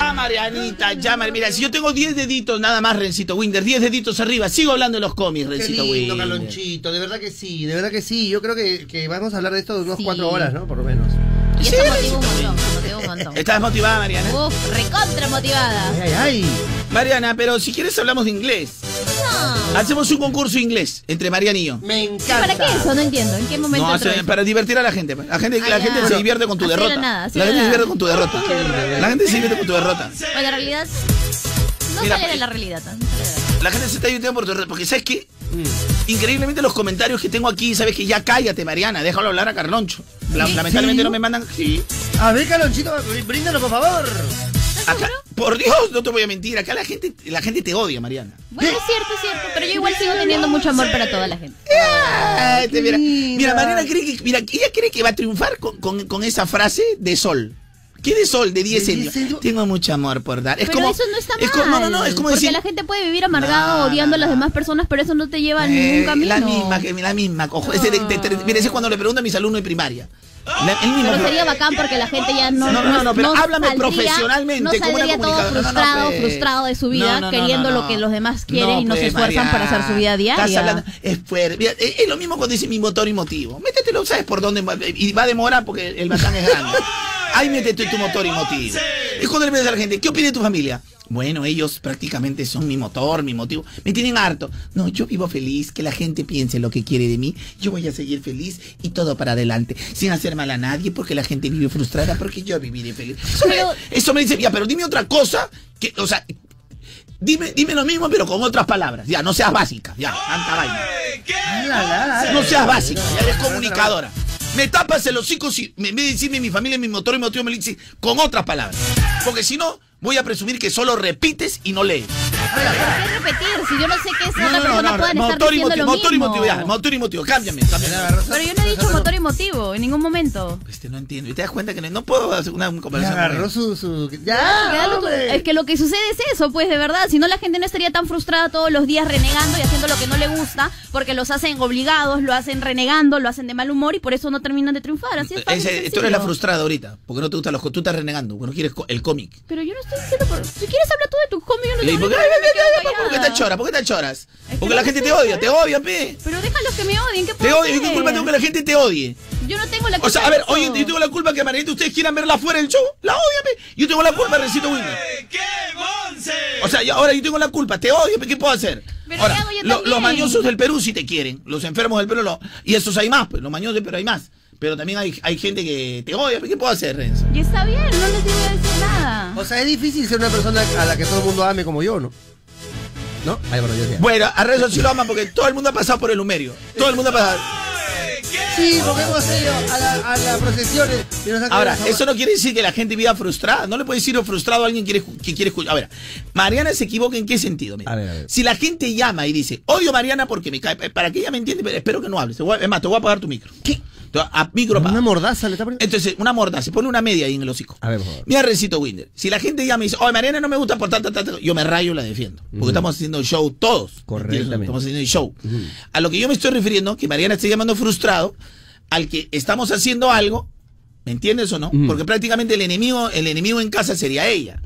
Ah, Marianita, ya, Mar- Mira, si yo tengo 10 deditos nada más, Rencito Winder, 10 deditos arriba, sigo hablando de los cómics, Qué Rencito lindo, Winder. Calonchito, de verdad que sí, de verdad que sí. Yo creo que, que vamos a hablar de esto de unos Sí. cuatro horas, ¿no? Por lo menos. Y un montón. ¿Estás motivada, Mariana? Uf, recontra motivada. Ay, ay, ay. Mariana, pero si quieres hablamos de inglés. No. Hacemos un concurso inglés entre Mariana y yo. Me encanta. ¿Para qué eso? No entiendo. ¿En qué momento No, entró hace- eso? para divertir a la gente. La gente, la gente se divierte con tu Así de derrota. nada, así la de gente se nada. divierte con tu derrota. La gente se divierte con tu derrota. Bueno, en realidad no Mira, sale de la realidad. la gente se está divirtiendo por. Porque, ¿sabes qué? Increíblemente los comentarios que tengo aquí, ¿sabes que Ya cállate, Mariana. Déjalo hablar a Carloncho. La- lamentablemente ¿Sí? no me mandan. Sí. A ver, Calonchito, bríndalo, por favor. Acá, por Dios, no te voy a mentir. Acá la gente, la gente te odia, Mariana. Bueno, es cierto, es cierto. Pero yo igual sigo teniendo mucho amor para toda la gente. Ay, mira, Mariana cree que, mira, ella cree que va a triunfar con, con- con esa frase de sol. ¿Qué de sol? De 10 De 10 centavos. centavos. Tengo mucho amor por dar. Es pero como, eso no está es mal. como- no, no, no, es como porque decir. la gente puede vivir amargado No, odiando no, a las no. demás personas, pero eso no te lleva a Eh, ningún camino. La misma, que- la misma, cojo. Ese de- de- de- mira, ese es cuando le pregunto a mis alumnos de primaria. La- el mismo Pero sería bacán porque la gente ya no. No, no, no, pero háblame saldría- profesionalmente, No como una saldría todo comunicadora. No, no, frustrado, pues. frustrado de su vida, No, no, no, queriendo no, lo no. que los demás quieren y no pues, se esfuerzan para hacer su vida Mariana, Estás diaria. hablando, es fuerte. Es, es lo mismo cuando dice mi motor y motivo. Métetelo, ¿sabes por dónde? va? Y va a demorar porque el bacán es grande. Ahí métete tu motor y motivo. Es cuando le pides a la gente, ¿qué opina de tu familia? Bueno, ellos prácticamente son mi motor, mi motivo. Me tienen harto. No, yo vivo feliz, que la gente piense lo que quiere de mí. Yo voy a seguir feliz y todo para adelante, sin hacer mal a nadie, porque la gente vive frustrada, porque yo viviré feliz. Eso, me- Pero- eso me dice, ya, pero dime otra cosa que, o sea, dime, dime lo mismo, pero con otras palabras. Ya, no seas básica. Ya, tanta vaina. No seas básica, ya eres comunicadora. Me tapas el hocico si me- de decirme mi familia, mi motor y motivo, me lo dices con otras palabras. Porque si no, voy a presumir que solo repites y no lees. ¿Por qué repetir? Si yo no sé qué es No, otra no, no, persona no, estar motor y diciendo motivo, lo motor y mismo. motivo, ya, motor y motivo, cámbiame, cámbiame. Pero yo no he dicho motor y motivo en ningún momento. Este, no entiendo. Y te das cuenta que no, no puedo hacer una Ya conversación. agarró su, su... Ya, es que lo que sucede es eso, pues de verdad. Si no, la gente no estaría tan frustrada todos los días renegando y haciendo lo que no le gusta, porque los hacen obligados, lo hacen renegando, lo hacen de mal humor y por eso no terminan de triunfar. Así es fácil, Ese- tú eres la frustrada ahorita, porque no te gustan los Tú estás renegando, porque no quieres co- el cómic. Pero yo no estoy diciendo por... Si quieres hablar tú de tus yo no ¿Y tengo por qué, ¿Por qué te choras? ¿Por qué te choras? que Porque la gente te odia, te odia, pe. Pero déjalos que me odien, ¿qué Te. ¿Y qué culpa tengo que la gente te odie? Yo no tengo la culpa O sea, a ver, oye, yo tengo la culpa que Marianita ustedes quieran verla afuera del show. La odia, pe. Yo tengo la culpa, Recito Winner. O sea, ahora yo tengo la culpa, te odio, pe. ¿qué puedo hacer? Pero Ahora, ¿qué hago yo lo- también? los mañosos del Perú sí te quieren. Los enfermos del Perú no. Y esos hay más, pues. Los mañosos del Perú hay más. Pero también hay, hay gente que te odia. ¿qué puedo hacer, Renzo? Y está bien, no les voy a decir nada. O sea, es difícil ser una persona a la que todo el mundo ame como yo, ¿no? ¿No? Ay, bueno, yo decía. Bueno, a Renzo sí lo aman porque todo el mundo ha pasado por el humerio. Todo el mundo ha pasado. Sí, porque hemos ido a, la- a las procesiones y nos han Ahora, quedado- eso no quiere decir que la gente viva frustrada. No le puede decir frustrado a alguien que quiere, que quiere escuchar. A ver, Mariana se equivoca en qué sentido. Mira. A ver, a ver. Si la gente llama y dice, odio a Mariana porque me cae, para que ella me entienda, pero espero que no hables. Te voy a- Es más, te voy a apagar tu micro. ¿Qué? A- Una mordaza le está poniendo. Entonces, una mordaza, se pone una media ahí en el hocico. A ver, por favor. Mira, Recito Winder. Si la gente llama y dice, oye, Mariana no me gusta por tanto, tanto, yo me rayo y la defiendo. Porque estamos haciendo show todos. Correctamente. ¿entiendes? Estamos haciendo el show. A lo que yo me estoy refiriendo, que Mariana está llamando frustrado al que estamos haciendo algo, ¿me entiendes o no? Porque prácticamente el enemigo, el enemigo en casa sería ella.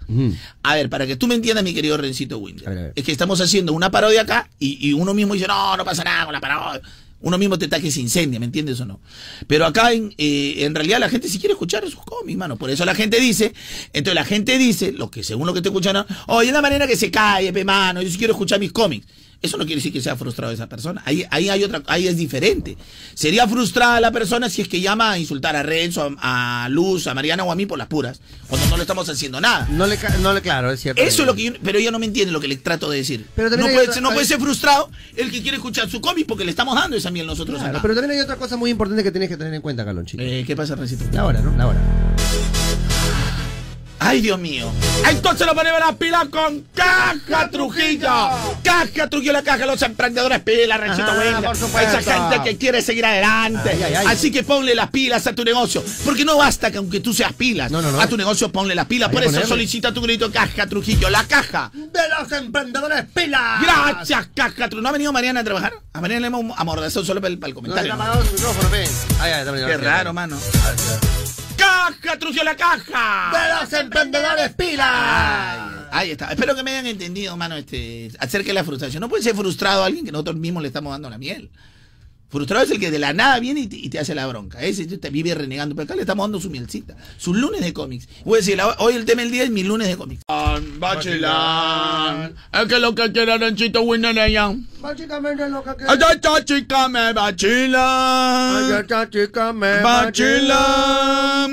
A ver, para que tú me entiendas, mi querido Rencito Winder, es que estamos haciendo una parodia acá y, y uno mismo dice, no, no pasa nada con la parodia. Uno mismo te ataque se incendia, ¿me entiendes o no? Pero acá en, eh, en realidad la gente sí quiere escuchar sus cómics, mano. Por eso la gente dice, entonces la gente dice, lo que según lo que te escuchan, oye, es la manera que se cae, pe mano, yo sí quiero escuchar mis cómics. Eso no quiere decir que sea frustrado esa persona. Ahí, ahí hay otra, ahí es diferente. Sería frustrada la persona si es que llama a insultar a Renzo, a, a Luz, a Mariana o a mí por las puras, cuando no le estamos haciendo nada. No le, no le, claro, es cierto. Eso es lo que yo, pero ella no me entiende lo que le trato de decir. Pero no puede, otra- ser- no puede hay- ser frustrado el que quiere escuchar su cómic porque le estamos dando esa miel nosotros Claro, acá. pero también hay otra cosa muy importante que tienes que tener en cuenta, Calonchito. Eh, ¿Qué pasa, Rencito? La hora, ¿no? La hora. Ay, Dios mío. Entonces lo ponemos las pilas con Caja Trujillo. Caja Trujillo, la caja de los emprendedores pilas, Winder. por supuesto. Esa gente que quiere seguir adelante. Ay, ay, ay. Así que ponle las pilas a tu negocio. Porque no basta que aunque tú seas pilas, No, no, no. a tu negocio ponle las pilas. Por eso ponerle. solicita tu grito Caja Trujillo, la caja. De los emprendedores pilas. Gracias, Caja Trujillo. ¿No ha venido Mariana a trabajar? A Mariana le hemos amordazado solo para el, para el comentario. ¿no? su micrófono, Qué raro, mano. Caja Trujillo, la caja. De los emprendedores pilas. Ay, ahí está. Espero que me hayan entendido, mano, este, acerca de la frustración. No puede ser frustrado alguien que nosotros mismos le estamos dando la miel. Frustrado es el que de la nada viene y te, y te hace la bronca. Ese te vive renegando. Pero acá le estamos dando su mielcita. Sus lunes de cómics. Voy a decir, la- hoy el tema del día es mi lunes de cómics. Bachilán. Es que lo que quiere Renchito Winner ella. Básicamente lo que Ay, esta chica me bachila. esta chica me Bachila.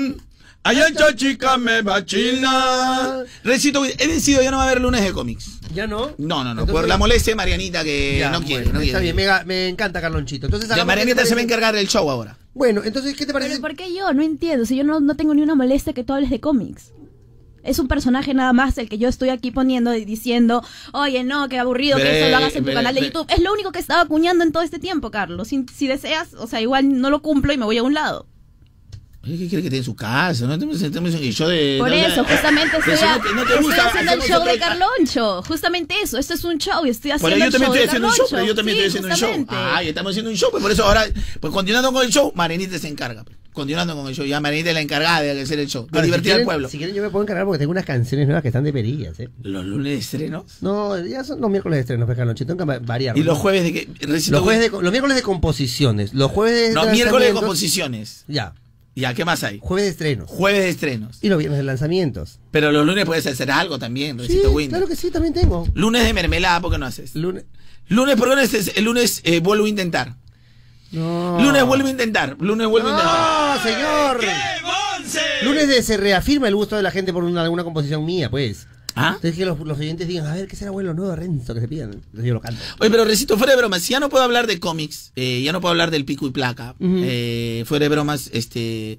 Ay, esta chica me bachila. Recito, he decidido ya no va a haber lunes de cómics. ¿Ya no? No, no, no. Entonces- por la molestia de Marianita que Ya, no quiere. bueno, no está quiere. bien, me, me encanta Carlonchito. Entonces, Ya Marianita ¿qué te se va a encargar del show ahora. Bueno, entonces, ¿qué te parece? Pero ¿por qué yo? No entiendo. Si yo no, no tengo ni una molestia que tú hables de cómics. Es un personaje nada más el que yo estoy aquí poniendo y diciendo, oye, no, qué aburrido que eso lo hagas en tu canal de. YouTube. Es lo único que estaba acuñando en todo este tiempo, Carlos. Si, si deseas, o sea, igual no lo cumplo y me voy a un lado. Oye, ¿Qué quiere que esté en su casa? No estamos, estamos en el show de. Por no, eso, justamente estoy, eso a- no te- no te estoy gusta, haciendo el show de Carloncho. Justamente eso. Esto es un show y estoy Por haciendo yo el también show estoy de haciendo un show, Carloncho. pero yo también Sí, estoy haciendo un show. Ay, estamos haciendo un show, pues por eso ahora, pues continuando con el show, Marianita se encarga. pues. Continuando con el show, ya Marianita es la encargada de hacer el show, de Ahora, si divertir al pueblo. Si quieren, yo me puedo encargar porque tengo unas canciones nuevas que están de perillas, ¿eh? Los lunes de estrenos. No, ya son los miércoles de estreno, pues, Carlonchito. Tengo que variar. Y los jueves de que. Los, jueves de, los miércoles de composiciones. Los jueves de. No, miércoles de composiciones. Ya. Ya, ¿qué más hay? Jueves de estrenos. Jueves de estrenos. Y los viernes de lanzamientos. Pero los lunes puedes hacer algo también, Sí, Recito Wind. claro que sí, también tengo. Lunes de mermelada, ¿por qué no haces? Lunes. Lunes, ¿por qué no haces? El lunes eh, vuelvo a intentar. No. Lunes vuelvo a intentar. Lunes vuelvo a intentar. No, señor. Lunes de se reafirma el gusto de la gente por una, alguna composición mía, pues. ¿Ah? Entonces que los, los oyentes digan, a ver, ¿qué será bueno nuevo de Renzo que se pidan? Entonces yo lo canto. Oye, pero Recito, fuera de bromas, si ya no puedo hablar de cómics, eh, ya no puedo hablar del pico y placa, eh, fuera de bromas, este...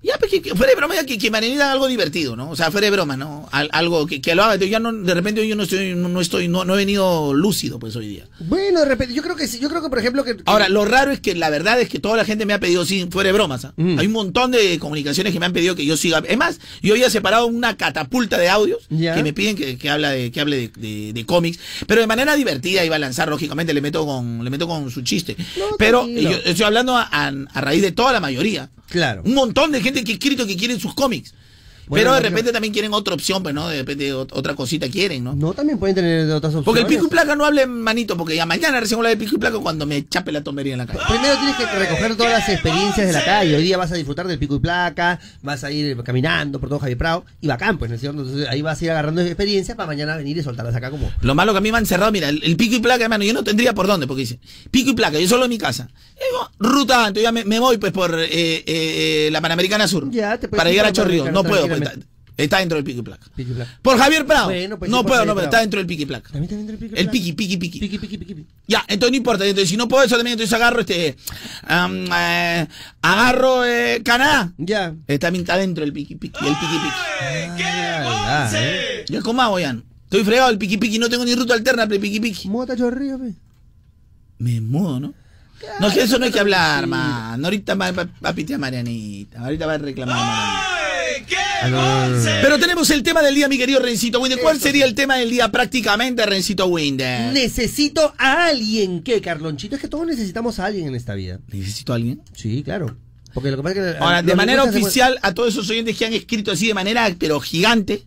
Ya, pues, que, que fuera de broma, ya que, que Marianita haga algo divertido, ¿no? O sea, fuera de broma, ¿no? Al- algo que, que lo haga. Yo ya no, de repente yo no estoy, no, no estoy, no, no he venido lúcido, pues, hoy día. Bueno, de repente, yo creo que sí, yo creo que por ejemplo que... Ahora, lo raro es que la verdad es que toda la gente me ha pedido, sí, fuera de bromas. ¿ah? Mm. Hay un montón de comunicaciones que me han pedido que yo siga. Es más, yo había separado una catapulta de audios que me piden que, que, habla de, que hable de, de- de cómics, pero de manera divertida iba a lanzar, lógicamente, le meto con, le meto con su chiste. No, pero yo estoy hablando a, a- a raíz de toda la mayoría. Claro. Un montón de gente que ha escrito que quieren sus cómics. Bueno, pero de repente también quieren otra opción, pues, ¿no? De repente ot- otra cosita quieren, ¿no? No, también pueden tener otras opciones. Porque el pico y placa no hable manito, porque ya mañana recién habla de pico y placa cuando me chape la tomería en la calle. Primero tienes que recoger todas las experiencias de la calle. Hoy día vas a disfrutar del pico y placa, vas a ir caminando por todo Javier Prado y bacán, pues, ¿no es cierto? Entonces ahí vas a ir agarrando experiencias para mañana venir y soltarlas acá como. Lo malo que a mí me han cerrado, mira, el, el pico y placa, hermano, yo no tendría por dónde, porque dice, pico y placa, yo solo en mi casa. Digo, ruta, entonces ya me, me voy pues por eh, eh, eh, la Panamericana Sur. Ya, te para llegar a Chorrillos. No puedo, pues, Está dentro del y placa. Por Javier Prado. Bueno, pues sí, no por puedo, no, pero Prado. está dentro del y placa. También del y El piqui, piqui, piqui. Piqui, piqui, piqui. Ya, entonces no importa. Entonces, si no puedo eso también, entonces agarro este. eh, agarro eh, Caná. Ya. Eh, también está dentro del piqui piqui. El piqui piqui. Ah, eh. Ya, ¿cómo hago, ya? Estoy fregado el piqui piqui. No tengo ni ruta alterna para el piqui piqui. Mota chorrillo, pe. Me mudo, ¿no? No, que eso no hay que hablar, man. Ahorita va, va- va a pitear Marianita. Ahorita va a reclamar a Marianita. Pero tenemos el tema del día, mi querido Rencito Winder. ¿Cuál sería el tema del día prácticamente, Rencito Winder? Necesito a alguien. ¿Qué, Carlonchito? Es que todos necesitamos a alguien en esta vida. ¿Necesito a alguien? Sí, claro. Porque lo que pasa es que. Ahora, de manera se oficial, a todos esos oyentes que han escrito así de manera, pero gigante,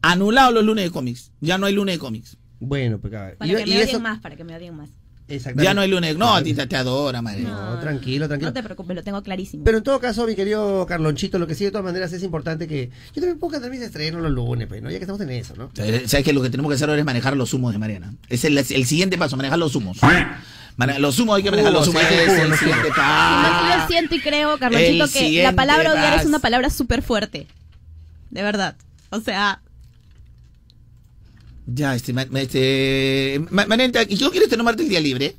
anulado los lunes de cómics. Ya no hay lunes de cómics. Bueno, pues. Para Y- que me odien eso- más, para que me odien más. Exactamente. Ya no hay lunes. No, a ti te, te adora, madre. No, tranquilo, tranquilo. No te preocupes, lo tengo clarísimo. Pero en todo caso, mi querido Carlonchito, lo que sí de todas maneras es importante que yo también ponga también mis estrenos los lunes, pues, ¿no? Ya que estamos en eso, ¿no? ¿Sabes que lo que tenemos que hacer ahora es manejar los humos de Mariana? Es el, el siguiente paso, manejar los humos. Mane- los humos hay que manejar los Humos, sí, Es el siguiente paso. yo siento y creo, Carlonchito, El que la palabra odiar es una palabra súper fuerte. De verdad. O sea, Ya, este, este, ma- Marianita, ¿y tú quieres tomarte el día libre?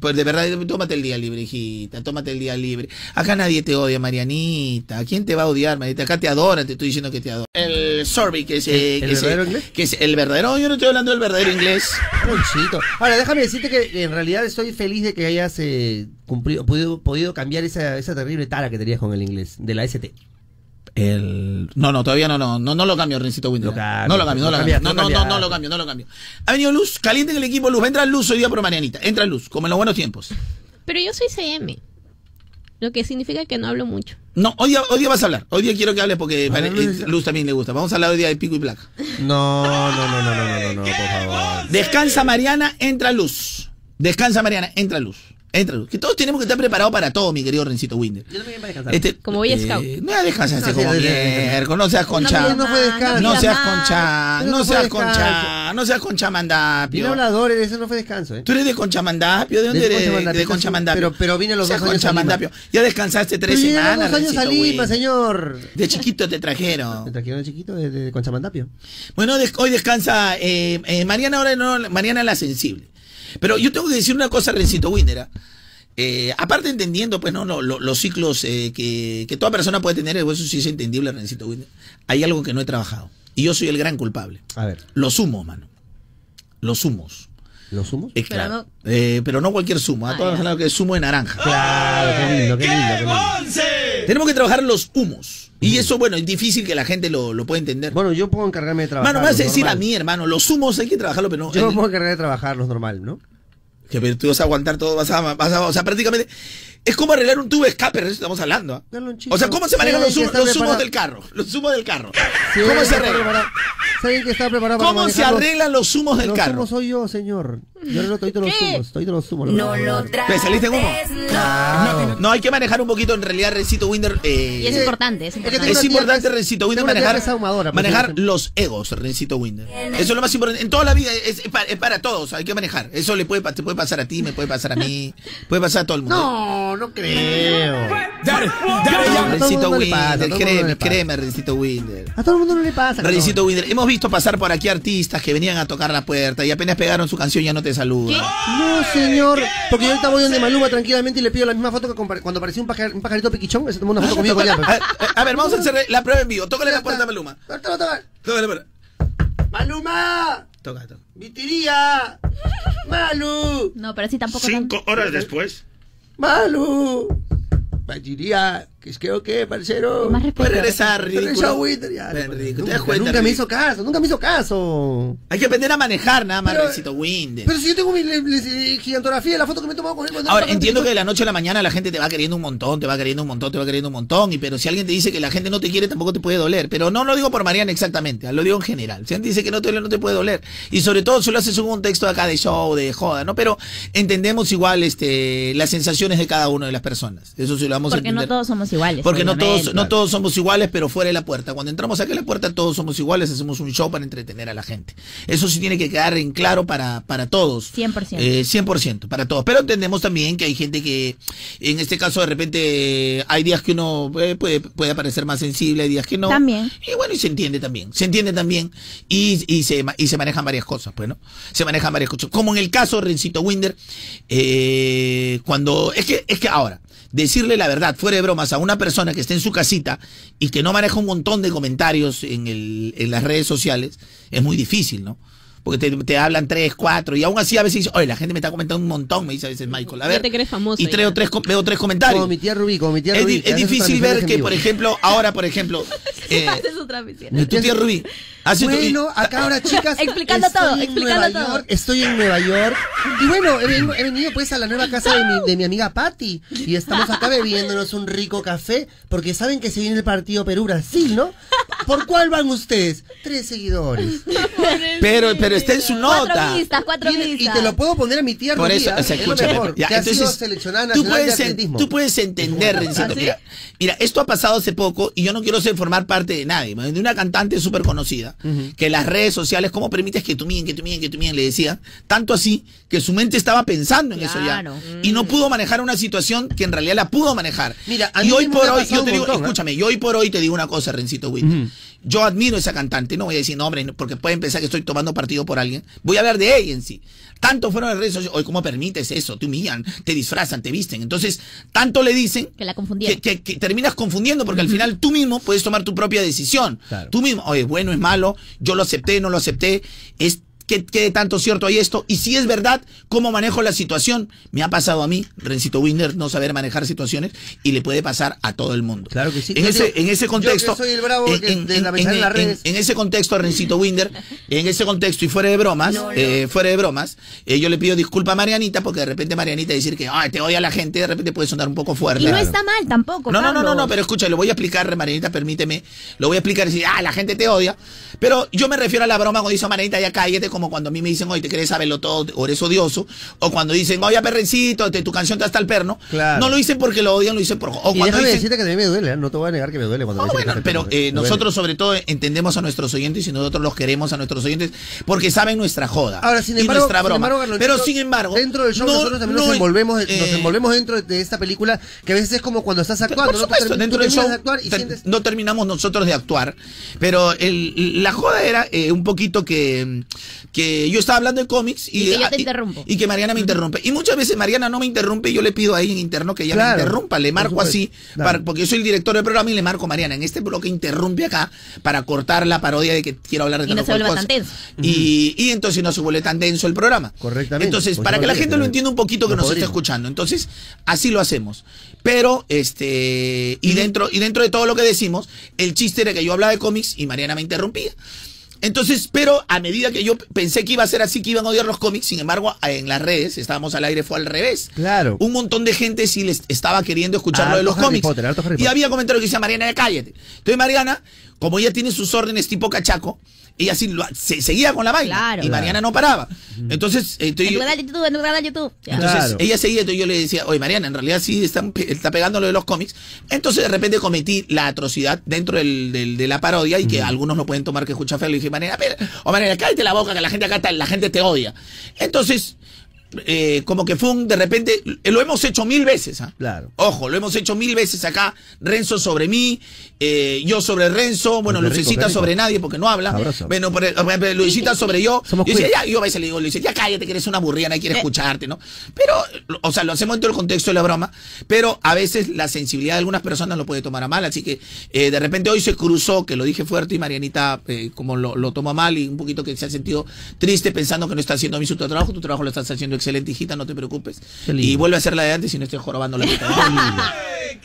Pues de verdad, tómate el día libre, hijita, tómate el día libre. Acá nadie te odia, Marianita. ¿Quién te va a odiar, Marianita? Acá te adoran, te estoy diciendo que te adoran. El sorry, que es... eh, ¿El que es, eh, verdadero inglés? Que es el verdadero, yo no estoy hablando del verdadero inglés. Ahora, déjame decirte que en realidad estoy feliz de que hayas eh, cumplido, podido, podido cambiar esa, esa terrible tara que tenías con el inglés, de la ST. El... No, no, todavía no, no, no, no lo cambio, Rencito cambio, no lo cambio, no lo cambio. No, lo no, no, no lo cambio, no lo cambio. Ha venido Luz, caliente en el equipo Luz. Va a entrar Luz hoy día por Marianita. Entra Luz, como en los buenos tiempos. Pero yo soy CM. Lo que significa que no hablo mucho. No, hoy día, hoy día vas a hablar. Hoy día quiero que hables porque eh, Luz también le gusta. Vamos a hablar hoy día de pico y placa. No, no, no, no, no, no, no, no, por favor. Descansa Mariana, entra Luz. Descansa Mariana, entra Luz. Entra. Que todos tenemos que estar preparados para todo, mi querido Rencito Winder. Yo también voy a descansar. Este, Como Boy eh, Scout. No descansaste No, como sí, miércoles, no seas No concha. no fue. No seas concha, no seas concha, no seas concha mandapio. hablador, eso no fue descanso, ¿eh? Tú eres de Conchamandapio, ¿de dónde De eres? De Conchamandapio. pero- pero vine los dos años a Conchamandapio. Ya descansaste tres semanas. dos años a Lima, señor. De chiquito te trajeron. Me trajeron el chiquito de, de Conchamandapio. Bueno, hoy descansa eh, eh, Mariana ahora no, Mariana la sensible. Pero yo tengo que decir una cosa, Rencito Winder. ¿ah? Eh, aparte entendiendo, pues, no, lo- los ciclos eh, que, que toda persona puede tener, eso sí es entendible, Rencito Winder. Hay algo que no he trabajado. Y yo soy el gran culpable. A ver, Los humos, mano. Los humos. ¿los humos? Eh, Pero claro. Eh, pero no cualquier zumo. A Ah, todos ya. hablando que es zumo de naranja. Claro, qué lindo, qué lindo, qué lindo. Tenemos que trabajar los humos. Y eso, bueno, es difícil que la gente lo, lo pueda entender. Bueno, yo puedo encargarme de trabajar. Mano, me vas a decir a mí, hermano, los humos hay que trabajarlo, pero no. Yo me puedo encargar de trabajarlos normal, ¿no? que pero tú vas a aguantar todo, vas a, vas a- o sea, prácticamente es como arreglar un tubo de escape, de eso estamos hablando. ¿ah? O sea, ¿cómo se manejan ¿sabe los, los preparado? del carro? Los humos del carro. Sí, ¿Cómo se arreglan? preparado- ¿Sabe alguien que está preparado para ¿Cómo se los- arreglan los humos del los carro? humos soy yo, señor. Yo arreglo todito los ¿Qué? humos, todito los humos. No lo ¿Te saliste en humo? Claro. No, hay que manejar un poquito en realidad, Recito Winder. eh, Y es importante, es importante. Es importante, Rencito Winder, manejar, manejar los egos, Rencito Winder. Eso es lo más importante. En toda la vida es, es para, es para todos, hay que manejar. Eso le puede, te puede pasar a ti, me puede pasar a mí, puede pasar a todo el mundo. No, no creo. Dale, el Rencito Winder, créeme, créeme, Rencito Winder. A todo el mundo no le pasa. Rencito Winder, hemos visto pasar por aquí artistas que venían a tocar la puerta y apenas pegaron su canción ya no te saludan. No, señor. Porque yo ahorita voy donde Maluma tranquilamente y le pido la misma foto que cuando apareció un, pajar- un pajarito piquichón. Se tomó una foto conmigo con ella. A, a- a ver, vamos a hacer la prueba en vivo. Tócale la puerta a Maluma. Tócale la puerta. ¡Maluma! Toca, toca. ¡Vitiría! ¡Malu! No, pero así tampoco. tan- horas después. ¡Malu! Vitiría, que es que o qué, parcero. Más respeto. Puede regresar, ridículo. Winter, ya. Ridículo. ¿Te Nunca, das cuenta, nunca me hizo caso, nunca me hizo caso. Hay que aprender a manejar nada más, Pero- Rencito Winder. Pero si yo tengo mi le- le- gigantografía de la foto que me he tomado con él. cuando Ahora, estaba entiendo que de la noche a la mañana la gente te va queriendo un montón, te va queriendo un montón, te va queriendo un montón, y pero si alguien te dice que la gente no te quiere, tampoco te puede doler. Pero no lo digo por Mariana exactamente, lo digo en general. Si alguien dice que no te duele, no te puede doler. Y sobre todo si lo haces en un contexto acá de show, de joda, ¿no? Pero entendemos igual este las sensaciones de cada una de las personas. Eso sí lo vamos a Porque no entender. todos somos iguales, Porque no todos, no todos somos iguales, pero fuera de la puerta. Cuando entramos aquí a la puerta, todos somos iguales, hacemos un show para entretener a la gente. Eso sí tiene que quedar en claro para, para todos. 100%. Eh, 100% para todos. Pero entendemos también que hay gente que, en este caso, de repente, hay días que uno eh, puede, puede parecer más sensible, hay días que no. También. Y bueno, y se entiende también. Se entiende también. Y, y, se, y se manejan varias cosas, pues, ¿no? Se manejan varias cosas. Como en el caso de Rencito Winder, eh, cuando. Es que, es que ahora. Decirle la verdad, fuera de bromas, a una persona que esté en su casita y que no maneja un montón de comentarios en, el, en las redes sociales, es muy difícil, ¿no? Porque te, te hablan tres, cuatro, y aún así a veces dice, oye, la gente me está comentando un montón, me dice a veces Michael. A Ya ver, te crees famoso y tres, veo tres comentarios. Como mi tía Rubí, como mi tía Es, Rubí. es difícil ver que, por ejemplo, ahora, por ejemplo, eh, Hace su transmisión. tu tía Rubí hace tu- Bueno, acá ahora chicas. Explicando estoy todo, en explicando Nueva todo. York, estoy en Nueva York. Y bueno, he, ven- he venido pues a la nueva casa de mi, de mi amiga Patty. Y estamos acá bebiéndonos un rico café. Porque saben que se viene el partido Perú-Brasil, ¿no? ¿Por cuál van ustedes? Tres seguidores. pero, pero está en su Cuatro nota. vistas, cuatro Y, y te lo puedo poner a mi tía Por eso, ¿ah? o sea, Es lo escúchame, mejor, ya, que ha sido entonces, seleccionada tú de puedes, en- atletismo. tú puedes entender, Rencito, ¿Ah, mira, mira, esto ha pasado hace poco y yo no quiero ser formar parte de nadie, de una cantante súper conocida, que las redes sociales, ¿cómo permites que tú miren, que tú miren, que tú miren? Le decía, tanto así que su mente estaba pensando en eso ya. Y no pudo manejar una situación que en realidad la pudo manejar. Mira, a y hoy por hoy, yo te digo, montón, ¿ah? escúchame, yo hoy por hoy te digo una cosa, Rencito Witt. Yo admiro a esa cantante, no voy a decir nombre porque pueden pensar que estoy tomando partido por alguien. Voy a hablar de ella en sí. Tanto fueron las redes sociales, hoy, ¿cómo permites eso? Te humillan, te disfrazan, te visten. Entonces, tanto le dicen Que la confundieron. que, que- que terminas confundiendo porque al final tú mismo puedes tomar tu propia decisión. Claro. Tú mismo, oye, bueno, es malo, yo lo acepté, no lo acepté, es ¿Qué, qué de tanto cierto hay esto? Y si es verdad, ¿cómo manejo la situación? Me ha pasado a mí, Rencito Winder, no saber manejar situaciones y le puede pasar a todo el mundo. Claro que sí. En ese, digo, en ese yo contexto. en las redes. en ese contexto, Rencito Winder, en ese contexto y fuera de bromas, eh, fuera de bromas, eh, yo le pido disculpa a Marianita porque de repente Marianita decir que "Ay, te odia la gente, de repente puede sonar un poco fuerte. Y no está mal tampoco. No, no, no, no, no, pero escucha, lo voy a explicar, Marianita, permíteme. Lo voy a explicar y decir, ah, la gente te odia. Pero yo me refiero a la broma cuando dice Marianita, ya cállate, como cuando a mí me dicen, oye, te querés saberlo todo, o eres odioso. O cuando dicen, oye, perrencito, te- tu canción te hasta el perno. Claro. No lo dicen porque lo odian, lo dicen por. O Y cuando déjame dicen, decirte que también me duele, ¿eh? no te voy a negar que me duele cuando me dicen bueno, que pero eh, nosotros sobre todo entendemos a nuestros oyentes y nosotros los queremos a nuestros oyentes porque saben nuestra joda Ahora, sin y embargo, nuestra sin broma. embargo, pero sin embargo, dentro del show no- nosotros también no- nos envolvemos, nos eh, envolvemos dentro de esta película que a veces es como cuando estás actuando, Por supuesto, dentro del show de actuar y ter- sientes no terminamos nosotros de actuar, pero el, la joda era eh, un poquito que, que yo estaba hablando de cómics y, Y que yo ah, te interrumpo. y que Mariana me interrumpe. Y muchas veces Mariana no me interrumpe y yo le pido ahí en interno que ella Claro, me interrumpa, le marco así, para- porque yo soy el director del programa y le marco Mariana, en este bloque interrumpe acá para cortar la parodia de que quiero hablar de Y no se vuelva tan tenso. Y, y entonces no se vuelve tan denso el programa. Correctamente. Entonces, Pues para no que la gente lo entienda un poquito que no nos esté podríamos. escuchando. Entonces, así lo hacemos. Pero, este, y dentro, y dentro de todo lo que decimos, el chiste era que yo hablaba de cómics y Mariana me interrumpía. Entonces, pero a medida que yo pensé que iba a ser así, que iban a odiar los cómics, sin embargo, en las redes, estábamos al aire, fue al revés. Claro. Un montón de gente sí les estaba queriendo escuchar lo de los cómics. Potter, y había comentarios que decían, Mariana, ya cállate. Entonces, Mariana, como ella tiene sus órdenes tipo cachaco, ella sí lo- se, seguía con la vaina. Claro. y Mariana no paraba. Entonces, entonces En canal de YouTube, en tu canal de YouTube. Ya. entonces Claro. ella seguía, entonces yo le decía, oye Mariana, en realidad sí están está pegando lo de los cómics. Entonces de repente cometí la atrocidad dentro del, del- de la parodia y que algunos lo pueden tomar que escucha feo. Le dije, Mariana, pero, o Mariana, cállate la boca que la gente acá está- la gente te odia. Entonces, eh, como que fue un, de repente, eh, lo hemos hecho mil veces. ¿ah? Claro. Ojo, lo hemos hecho mil veces acá. Renzo sobre mí, eh, yo sobre Renzo, bueno, rico, sobre nadie porque no habla. Bueno, por ejemplo, Luisita sobre yo. Somos yo decía, ya, yo a veces le digo, dice, ya cállate que eres una aburrida, nadie Eh. quiere escucharte, ¿no? Pero, o sea, lo hacemos dentro del contexto de la broma, pero a veces la sensibilidad de algunas personas lo puede tomar a mal, así que eh, de repente hoy se cruzó, que lo dije fuerte y Marianita eh, como lo, lo toma mal y un poquito que se ha sentido triste pensando que no está haciendo bien su trabajo, tu trabajo lo estás haciendo excelente, hijita, no te preocupes. Y vuelve a hacer la de antes y no estés jorobando la mitad.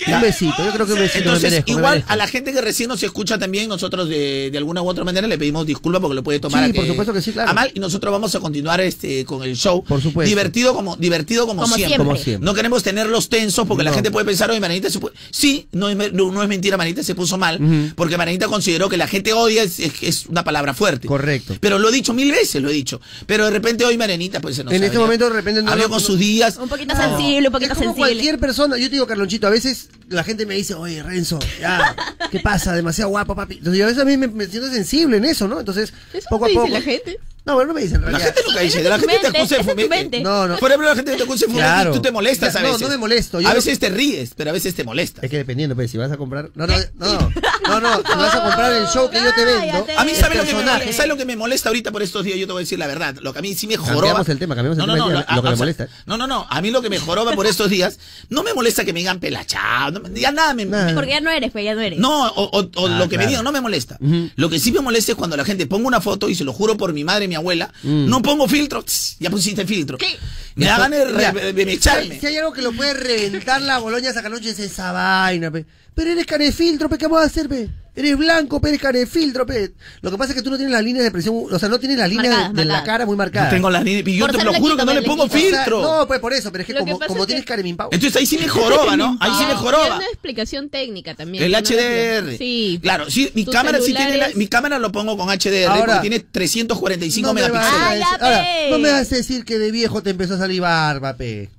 Un besito, yo creo que un besito me Entonces, merezco, me igual a la gente que recién nos escucha también, nosotros de, de alguna u otra manera le pedimos disculpas porque lo puede tomar Sí, a por supuesto que sí, claro. a mal y nosotros vamos a continuar este con el show. Por supuesto. Divertido como, divertido como, Como siempre. Como siempre. No queremos tenerlos tensos porque la gente puede pensar, oye, Manita se pu-". Sí, no es, no, no es mentira, Manita se puso mal porque Manita consideró que la gente odia es, es- es una palabra fuerte. Correcto. Pero lo he dicho mil veces, lo he dicho. Pero de repente hoy Marianita pues se nos En este momento de repente no lo- con sus días. Un poquito sensible, un poquito es como sensible. cualquier persona, yo te digo, Carlonchito, a veces veces la gente me dice, oye, Renzo, ya, ¿qué pasa? Demasiado guapo, papi. Entonces yo a veces a mí me, me siento sensible en eso, ¿no? Entonces, Eso poco a poco. la gente. No, bueno, no me dicen en La gente nunca dice, la gente te acusa de fumete. No, no. Por ejemplo, la gente te acusa de fumete Claro. y tú te molestas a No, veces. no me molesto, yo a veces te ríes, pero a veces te molestas. Es que dependiendo, pues, si vas a comprar. No, no, no, no, no, si vas a comprar el show que yo te vendo. A mí, ¿sabes lo, que me molesta? ¿sabes lo que me molesta ahorita por estos días? Yo te voy a decir la verdad. Lo que a mí sí me joroba. Cambiamos el tema, cambiamos el no, tema no, ya, no, lo que a- me sea, molesta. No, no, no. A mí lo que me joroba por estos días, no me molesta que me digan pelachao. no ya nada me. Nada. Porque ya no eres, pues ya no eres. No, o, o- o Ah, lo que me digan no me molesta. Lo que sí me molesta es cuando la gente ponga una foto y se lo juro por mi madre mi abuela, Mm. no pongo filtro, tss, ya pusiste filtro. ¿Qué? Me da ganas de, echarme. Si, hay algo que lo puede reventar la Boloña Sacanoche es esa vaina, pe. Pero eres canefiltro, pe, ¿qué vamos a hacer, pe? Eres blanco, pe, eres canefiltro, pe. Lo que pasa es que tú no tienes la línea de presión, o sea, no tienes la línea Marcadas, de, de la marcadas. cara muy marcada. No tengo las líneas. Y yo Por te lo juro que no le pongo blanquito. O sea, filtro. no, pues por eso, pero es que Lo que como, como es tienes que-. Entonces ahí sí me joroba, ¿no? Ahí sí me joroba. una explicación técnica también. El HDR. Sí. Claro, sí, mi cámara sí tiene la- mi cámara lo pongo con HDR Ahora, porque tiene 345 no megapíxeles. Ahora, no me vas a decir que de viejo te empezó a salir barba, pe.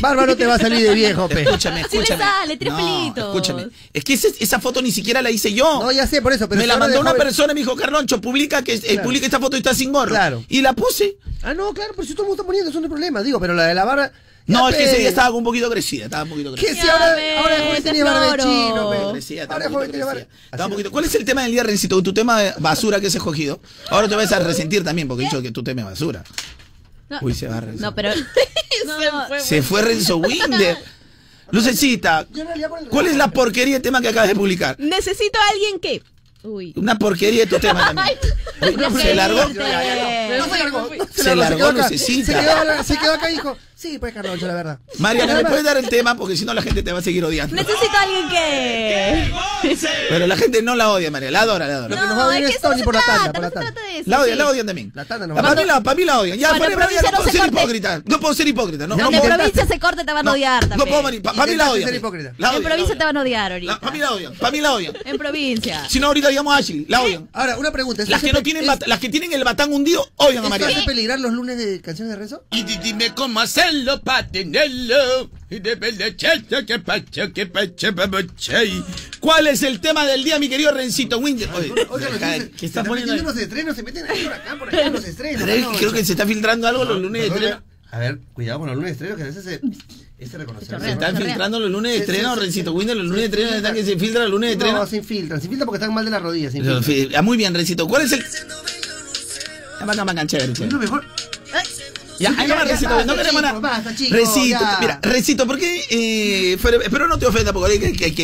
Barba no te va a salir de viejo, pe. Escúchame, Sí le escúchame. sale, tres no, pelitos. escúchame. Es que ese- esa foto ni siquiera la hice yo. No, ya sé, por eso, pero me la mandó una joven- persona y me dijo, Carloncho, publica que eh, Claro. publica esta foto y está sin gorro. Claro. Y la puse. Ah, no, claro, pero si todo el mundo está poniendo, eso no es problema. Digo, pero la de la barba. No, ya, es que ese día estaba un poquito crecida, estaba un poquito Que crecida. si ahora, ve, ahora el joven tiene barba de chino, pe. Crecida, estaba Ahora joven poquito tiene barba. un poquito- ¿Cuál es el tema del día, Rencito? Tu tema de basura que has escogido. Ahora te vas a resentir también porque he dicho que tu tema es basura. No, Uy, se va Renzo. no pero. No, Se fue Renzo Winder. Lucecita, ¿cuál es la porquería de tema que acabas de publicar? Necesito a alguien que. Uy. Una porquería de tu tema también. Ay, Uy, ¿qué se largó. No se largó, Se largó, quedó acá. necesita. Se quedó, se quedó acá y dijo, sí, pues Carloncho, la verdad. Mariana, ¿me puedes dar el tema? Porque si no la gente te va a seguir odiando. Necesito a alguien que. Pero la gente no la odia, Mariana. La adora, la adora. Lo que nos va bien es es que eso no Tony se por la tanda, por no la se tanda. trata de eso. La odian, la odian también. La tanda La va para mí la, para mí la odian. Ya, para mí, ya no no puedo se ser hipócrita. No puedo ser hipócrita. No, no en provincia se corte te van a no, odiar No puedo. Para mí la odian. En provincia te van a odiar ahorita. Para mí la odian. Para mí la odian. En provincia. Si no, ahorita digamos a Ashley. La odian. Ahora, una pregunta. ¿eso Las que no tienen, las que tienen el batán hundido odian a ¿Esto Mariana. hace peligrar los lunes de canciones de Renzo? Y di- dime cómo hacerlo pacha, papacha. ¿Cuál es el tema del día, mi querido Rencito Winder? Oye, acá, ¿qué ¿qué se están poniendo los estrenos? Se meten ahí por acá, por allá, los estrenos. Creo que se está filtrando algo los lunes de estreno. A ver, cuidado con los lunes de estreno, que a veces se... Este Se están filtrando los lunes de estreno, sí, Rencito sí. Winder, los lunes de estreno, están que se filtran los lunes de No, estreno. sin filtran. Sin filtran porque están mal de las rodillas. Ah, Muy bien, Rencito. ¿Cuál es el...? Ya, bacán, bacán, chévere, Es lo mejor. Ya, ahí va, Recito, basta, no queremos nada. basta, Recito, ya. mira, Recito, ¿por qué? Eh, pero no te ofenda, porque hay que, que,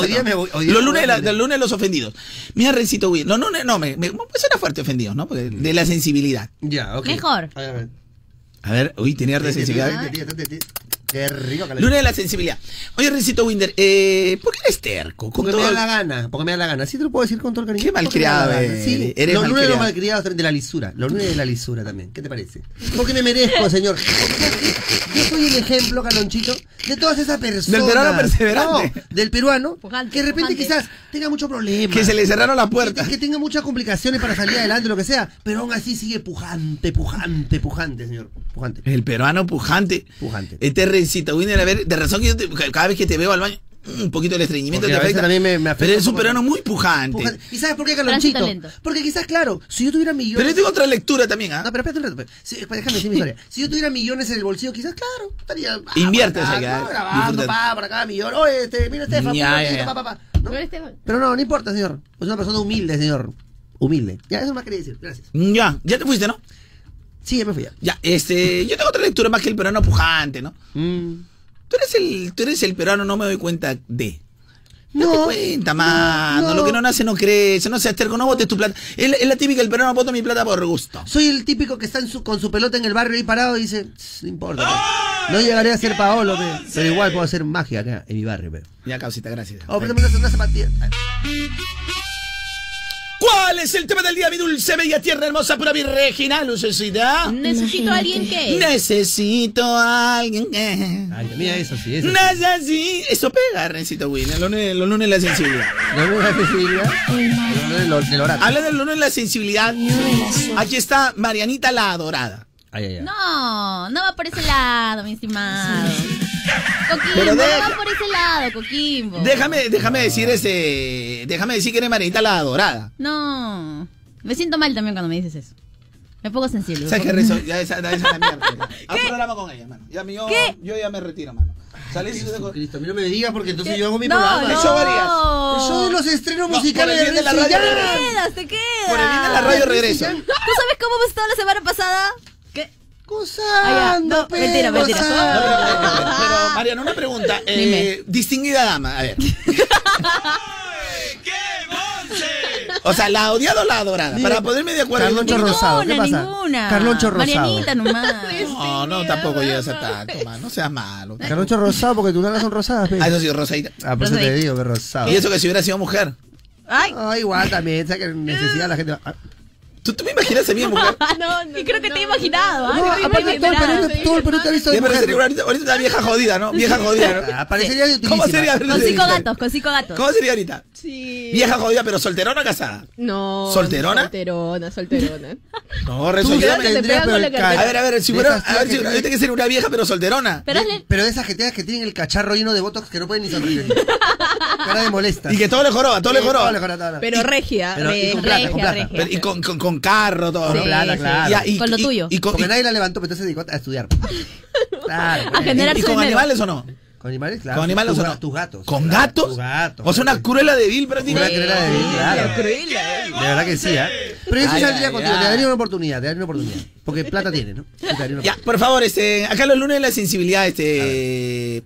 Hoy día ¿no? me voy- hoy día los me lunes, la- los lunes los ofendidos. Mira, Recito, güey. No, no, no, me, me, me suena fuerte ofendidos, ¿no? Porque de la sensibilidad. Ya, ok. Mejor. A ver, uy, tenía sensibilidad. Qué rico, Carloncho. Lunes de la sensibilidad. Oye, Recito Winder, eh, ¿por qué eres terco? Con Porque me da la gana, porque me da la gana. Sí te lo puedo decir con todo el cariño. Qué malcriado eres, Sí, eres los lunes de los malcriado. malcriados también de la lisura. Los lunes de la lisura también. ¿Qué te parece? Porque me merezco, señor. Yo soy el ejemplo, Calonchito, de todas esas personas. Del peruano perseverante. No, del peruano. Pujante, que de repente pujante. quizás tenga mucho problema. Que se le cerraron las puertas. Que, que tenga muchas complicaciones para salir adelante, lo que sea. Pero aún así sigue pujante, pujante, pujante, señor. Pujante. El peruano pujante. Pujante. Este Rencito Winder, a ver, de razón que yo te- cada vez que te veo al baño, un poquito el estreñimiento Porque te a veces afecta. también me- me afecta pero eres un peruano muy pujante. Pujante. ¿Y sabes por qué, Calonchito? Porque quizás, claro, si yo tuviera millones. Pero yo tengo otra lectura también, ¿ah? No, pero espérate un rato. pues. Sí, pues, déjame decir mi historia. Si yo tuviera millones en el bolsillo, quizás, claro, estaría. ah, Inviertes acá, allá, ¿no? Grabando, pa, por acá, millón. Oye, este, mira, Estefan, Ya, mira, ya, esto, ya. pa, pa, pa. ¿No? Esteban, Pero no, no importa, señor. Es una persona humilde, señor. Humilde. Ya, eso más quería decir. Gracias. Ya, ya te fuiste, ¿no? Sí, ya me fui ya. Ya, este, yo tengo otra lectura más que el peruano pujante, ¿no? Mm. Tú eres el, tú eres el peruano, no me doy cuenta de. No, No, te cuenta, mano. no. Lo que no nace no crece, no seas terco, no botes tu plata. Es, la- es la típica, el peruano bota mi plata por gusto. Soy el típico que está en su, con su pelota en el barrio ahí parado y dice, "Tss, no importa. pe. No llegaré a ser Paolo, pe, pero igual puedo hacer magia acá en mi barrio. pe". Ya, causita, gracias. Oh, préstame una, una zapatilla. ¿Cuál es el tema del día, mi dulce, bella, tierna, hermosa, pura virginal, lucecita? necesito a alguien que. Necesito a alguien que... Ay, mira eso sí, eso sí. Necesito... Eso pega, Rencito William, los lunes, los lunes la sensibilidad. No me da sensibilidad. Del del oráculo. Habla del lunes de la sensibilidad. Aquí está Marianita la Adorada. Ay, ay, ay. No, no va por ese lado, mi estimado. Coquimbo, Pero no va por ese lado, Coquimbo. Déjame, déjame decir ese. Déjame decir que eres Marianita la adorada. No. Me siento mal también cuando me dices eso. Me pongo sensible. ¿Sabes qué, Rezo? Ya esa, esa es la mierda. Haz programa con ella, mano. Ya, yo, ¿Qué? yo ya me retiro, mano. Salí y tengo- Cristo, a mí no me digas porque entonces yo hago mi No, programa. no. ¿Qué show harías? El show de los estrenos No, musicales por el bien de la radio. Te quedas, te quedas. Por el bien de la radio regreso. ¿Tú sabes cómo hemos estado la semana pasada? ¿Qué? Gozando, Ah. No, mentira, pero, mentira. No, gozando. pero, pero, pero, pero, Mariana, una pregunta. Eh, Dime. distinguida dama, a ver. O sea, ¿la odiada o la adorada? Dime. Para ponerme de acuerdo. Carloncho yo- Rosado, ¿qué Ninguna, pasa? ninguna. Carloncho Rosado. Marianita nomás. No, no, tampoco llegas a tanto, man. No seas malo. Carloncho rosado porque tus nalgas son rosadas, pe. Ah, eso sí, rosadita. Ah, por eso te digo que rosado. Y eso que si hubiera sido mujer. Ay. Ah, igual también, ¿sabes que necesidad la gente? Ah, ¿Tú, tú me imaginas a mí mujer? No, no, Y creo que no, te he imaginado. ¿ah? No, que aparte todo todo el Perú te ha visto de mujer. ahorita, ahorita está vieja jodida, ¿no? Vieja jodida, ¿no? Ah, parecería de ¿Cómo sería? Con cinco gatos, con cinco gatos. ¿Cómo sería ahorita? Sí. Vieja jodida, pero solterona o casada. No. ¿Solterona? Solterona, solterona. No, ayúdame. que te pegan con la cartera. A ver, a ver, si fuera, a ver, si tías que ser una vieja pero solterona. Pero De- esas que tengas que tienen el cacharro lleno de botox que no pueden ni sonreír. Cara de molesta. Y que todo le joroba, todo le joroba. Pero regia. Regia. regia, y con, con, carro, todo. Con ¿no? plata, sí. claro. Y- Con lo y- tuyo. Y, con, Porque y- nadie la levantó, pero entonces se dedicó a estudiar. Claro. A generar y su con dinero. animales o no? ¿Con animales? Claro. ¿Con animales tus, o no? Tus gatos. ¿Con Claro, gatos? Tus gatos. O sea, una cruela de Bill Una prácticamente. cruela de Bill, claro. Cruela. De verdad que sí, ¿eh? Pero eso Ay, saldría ay, contigo. ay. Te daría una oportunidad, te daría una oportunidad. Porque plata tiene, ¿no? Te daría una Ya, por favor, este, acá los lunes la sensibilidad, este.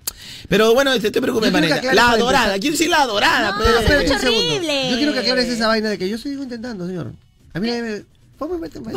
Pero bueno, este, te preocupes, manera. La empezar. quiero decir la adorada, No, pues. pero Espérate un es segundo. horrible. Yo quiero que aclares esa vaina de que yo sigo intentando, señor. A mí nadie me... ¿Cómo me No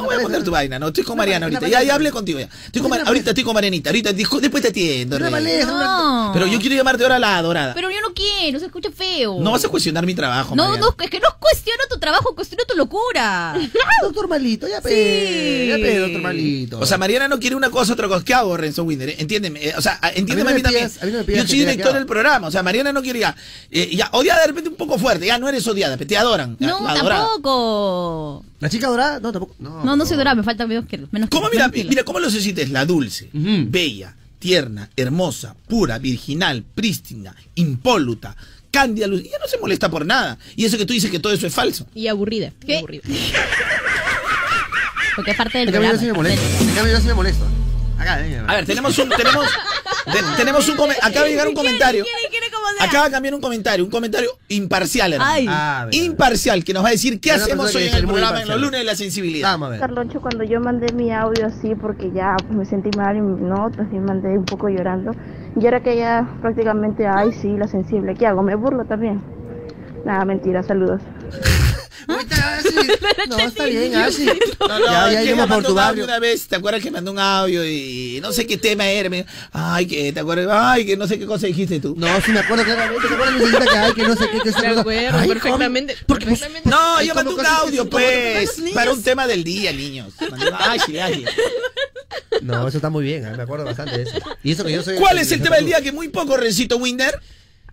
voy a poner tu vaina, no, estoy con Mariana ahorita. Ya, ya hablé contigo ya. Estoy con ahorita estoy con Marianita, ahorita después te atiendo. No. Pero yo quiero llamarte ahora la adorada. Pero yo no quiero, se escucha feo. No vas a cuestionar mi trabajo, No, Mariana. no, es que no cuestiono tu trabajo, cuestiono tu locura. Doctor Malito, ya pe, Sí. ya pe, doctor Malito. O sea, Mariana no quiere una cosa, otra cosa. ¿Qué hago, Renzo Winder? eh? Entiéndeme. eh, o sea, a- entiéndeme no a mí también. a mí no Yo soy director del programa. O sea, Mariana no quiere ya. eh, ya odia de repente un poco fuerte. Ya no eres odiada, te adoran. ya, No, tampoco. ¿La chica dorada? No, tampoco. No, No, no soy dorada, me falta menos que menos ¿Cómo kilos, mira, menos kilos. mira, cómo lo necesites? La dulce, bella, tierna, hermosa, pura, virginal, prístina, impoluta, cándida, luz. Y ya no se molesta por nada. Y eso que tú dices que todo eso es falso. Y aburrida. y ¿Qué? aburrida. Porque es parte del En cambio yo sí me molesto. En cambio yo sí me molesto. Acá, A ver, tenemos un, tenemos, te- tenemos un acaba de llegar un comentario. ¿Quiere, quiere como sea? Acaba de cambiar un comentario, un comentario imparcial, hermano. Ay. Ah. Imparcial, que nos va a decir qué hacemos hoy en el programa en los lunes de la sensibilidad. Vamos a ver. Carloncho, cuando yo mandé mi audio así, porque ya pues, me sentí mal y no, también mandé un poco llorando. Y ahora que ya prácticamente, ay, sí, la sensible, ¿qué hago? ¿Me burlo también? Nada, mentira, saludos. Ahorita, Ashley. No, está bien, Ashley. No, no, Ya, ya es que iremos ella por mandó tu un audio barrio. una vez, ¿te acuerdas que mandó un audio y no sé qué tema era? Me- Ay, que te acuerdas, ay, que no sé qué cosa dijiste tú. No, sí me acuerdo claramente. ¿Te acuerdas que hay que no sé qué se Me acuerdo Ay, perfectamente. ¿cómo? Porque pues, perfectamente. No, Ay, yo ¿cómo mandé un audio, pues, para un tema del día, niños. Ay, sí, ay. No, eso está muy bien, ¿eh? me acuerdo bastante de eso. Y eso que yo soy ¿Cuál es el tema del día que muy poco, Rencito Winder?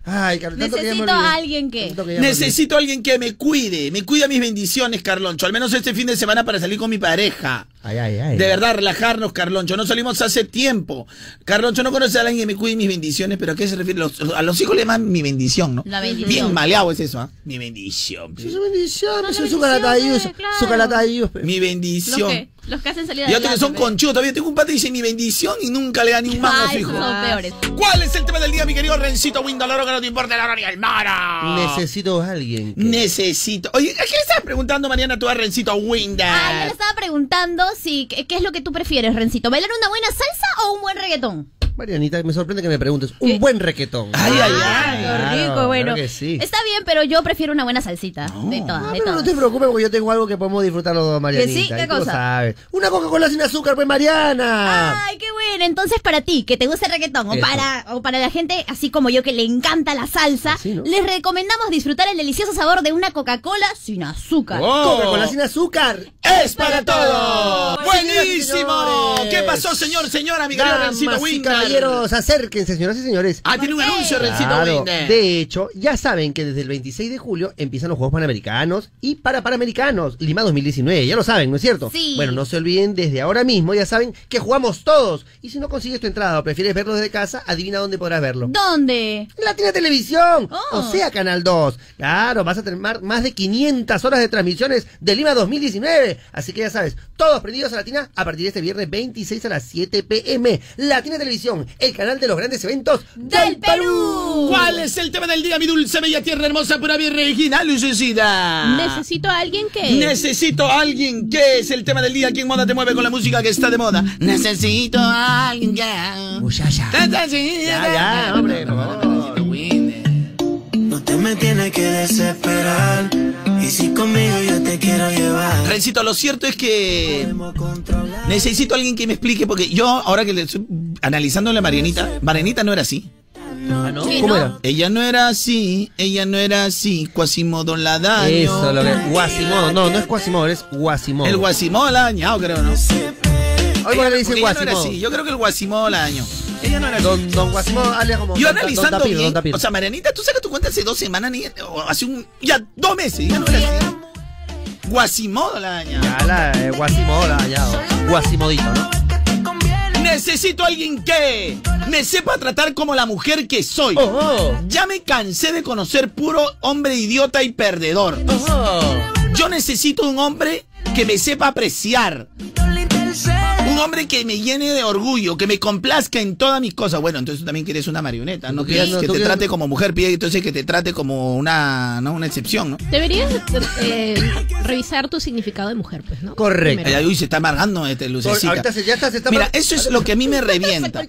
Ay, me Necesito a alguien que. Necesito a alguien que me cuide, me cuida mis bendiciones, Carloncho. Al menos este fin de semana para salir con mi pareja. Ay, ay, ay. De verdad, relajarnos, Carloncho. No salimos hace tiempo. Carloncho no conoce a alguien que me cuide mis bendiciones, pero ¿a qué se refiere? Los- a los hijos le llaman mi bendición, ¿no? La bendición. Bien maleado es eso, ¿ah? Mi bendición. Eso es bendición, su calatayus, su calatayus. Mi bendición. Los que hacen salir Y otros que son conchudos. Todavía tengo un pata que dice mi bendición y nunca le da ni un mango a su hijo. son peores. ¿Cuál es el tema del día, mi querido Rencito Windaloro, que no te importa la hora ni el mara? Necesito a alguien. que- Necesito. Oye, ¿a quién le estás preguntando, Mariana, tú a Rencito Winder? Ah, yo le estaba preguntando si qué qué es lo que tú prefieres, Rencito, ¿bailar una buena salsa o un buen reggaetón? Marianita, me sorprende que me preguntes. Un buen requetón. Ay, ay, ay. Ah, Claro, rico, bueno. claro que sí. Está bien, pero yo prefiero una buena salsita. De Ah, todas, de pero no todas. te preocupes porque yo tengo algo que podemos disfrutar los dos, Marianita. ¿Que sí? ¿Qué cosa? sabes. Una Coca-Cola sin azúcar, pues, Mariana. Ay, qué bueno. Entonces, para ti, que te gusta el reggaetón, o para, o para la gente así como yo que le encanta la salsa, Así, ¿no? les recomendamos disfrutar el delicioso sabor de una Coca-Cola sin azúcar. Oh. Coca-Cola sin azúcar. ¡Es para todos! ¡Buenísimo! señores. ¿Qué pasó, señor, señora, mi Rencito y Winder? Caballeros, acérquense, señoras y señores. Ah, tiene un anuncio, Rencito Claro, de hecho, ya saben que desde el 26 de julio empiezan los Juegos Panamericanos y para Panamericanos, Lima 2019, ya lo saben, ¿no es cierto? Sí. Bueno, no se olviden desde ahora mismo, ya saben que jugamos todos. Y si no consigues tu entrada o prefieres verlo desde casa, adivina dónde podrás verlo. ¿Dónde? Latina Televisión, Oh. o sea, Canal 2. Claro, vas a tener más de 500 horas de transmisiones de Lima 2019. Así que ya sabes, todos prendidos a Latina a partir de este viernes 26 a las 7 pm. Latina Televisión, el canal de los grandes eventos ¡Del Perú! ¿Cuál es el tema del día, mi dulce, bella tierra hermosa, pura virgina, lucecida? Necesito a alguien que. Necesito a alguien que es el tema del día. ¿Quién moda te mueve con la música que está de moda? Necesito a alguien ya. Muchacha. Necesito Ya, ya, hombre, por favor. No te me tienes que desesperar. Y si conmigo yo te quiero llevar. Rencito, lo cierto es que necesito a alguien que me explique, porque yo, ahora que le estoy analizando a la Marianita, Marianita no era así. Ah, ¿no? Sí, ¿Cómo ¿no? era? Ella no era así, ella no era así, Quasimodo la daño. Eso, lo que. Guasimodo. No, no es Guasimodo, es Guasimodo. El Guasimodo la dañado, creo, ¿no? Hoy le dicen no era Guasimodo. así, yo creo que el Guasimodo la dañó. Ella no era así. Don, don Guasimodo, alias como. Yo don- analizando don Tapir, bien, don Tapir. o sea, Marianita, tú sacas tu cuenta hace dos semanas, ni, o hace un, ya dos meses, ya no era así. Guasimodo la daña. Ya la eh, Guasimodo la dañado. Guasimodito, ¿no? Necesito a alguien que me sepa tratar como la mujer que soy. Oh, Ya me cansé de conocer puro hombre idiota y perdedor. oh, oh. Yo necesito un hombre que me sepa apreciar. Un hombre que me llene de orgullo, que me complazca en todas mis cosas. Bueno, entonces tú también quieres una marioneta, no quieres que te quieres- trate como mujer, pide entonces que te trate como una, ¿no? una excepción, ¿no? Deberías eh, revisar tu significado de mujer, pues, ¿no? Correcto. Ay, uy, se está amargando este lucecita. Ahorita se- ya está, se está Mira, eso es lo que a mí me revienta.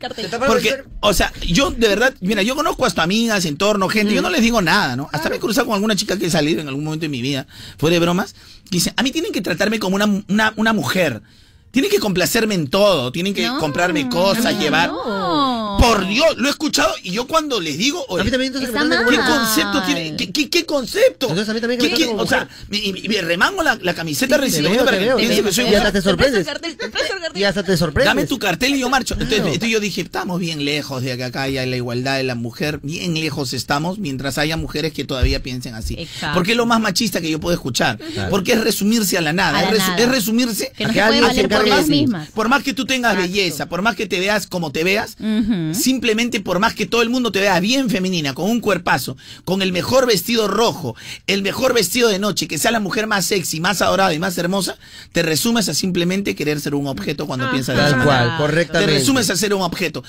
Porque, o sea, yo de verdad, mira, yo conozco hasta amigas, entorno, gente, yo no les digo nada, ¿no? Hasta me he cruzado con alguna chica que he salido en algún momento de mi vida, fuera de bromas, que dice, a mí tienen que tratarme como una, una, una mujer. Tienen que complacerme en todo, tienen que No, comprarme cosas, no, llevar. no. Por Dios, lo he escuchado y yo cuando les digo, A oye, mí también entonces me ¿Qué concepto tiene? ¿Qué, qué, qué concepto? Entonces a mí también ¿Qué- qué- o sea, me- me remango la, la camiseta veo, para que piense que soy. Y hasta te sorprendes. Y hasta te sorprendes. Dame tu cartel y yo marcho. Entonces, Claro. entonces yo dije, estamos bien lejos de que acá haya la igualdad de la mujer, bien lejos estamos, mientras haya mujeres que todavía piensen así. Exacto. Porque es lo más machista que yo puedo escuchar. Porque es resumirse a la nada. A la es, resu- nada. es resumirse Que no A que alguien por por más que tú tengas Exacto. belleza, por más que te veas como te veas, Ujú. Simplemente por más que todo el mundo te vea bien femenina, con un cuerpazo, con el mejor vestido rojo, el mejor vestido de noche, que sea la mujer más sexy, más adorada y más hermosa, te resumes a simplemente querer ser un objeto cuando Ah, piensas Tal cual, Te correctamente. resumes a ser un objeto.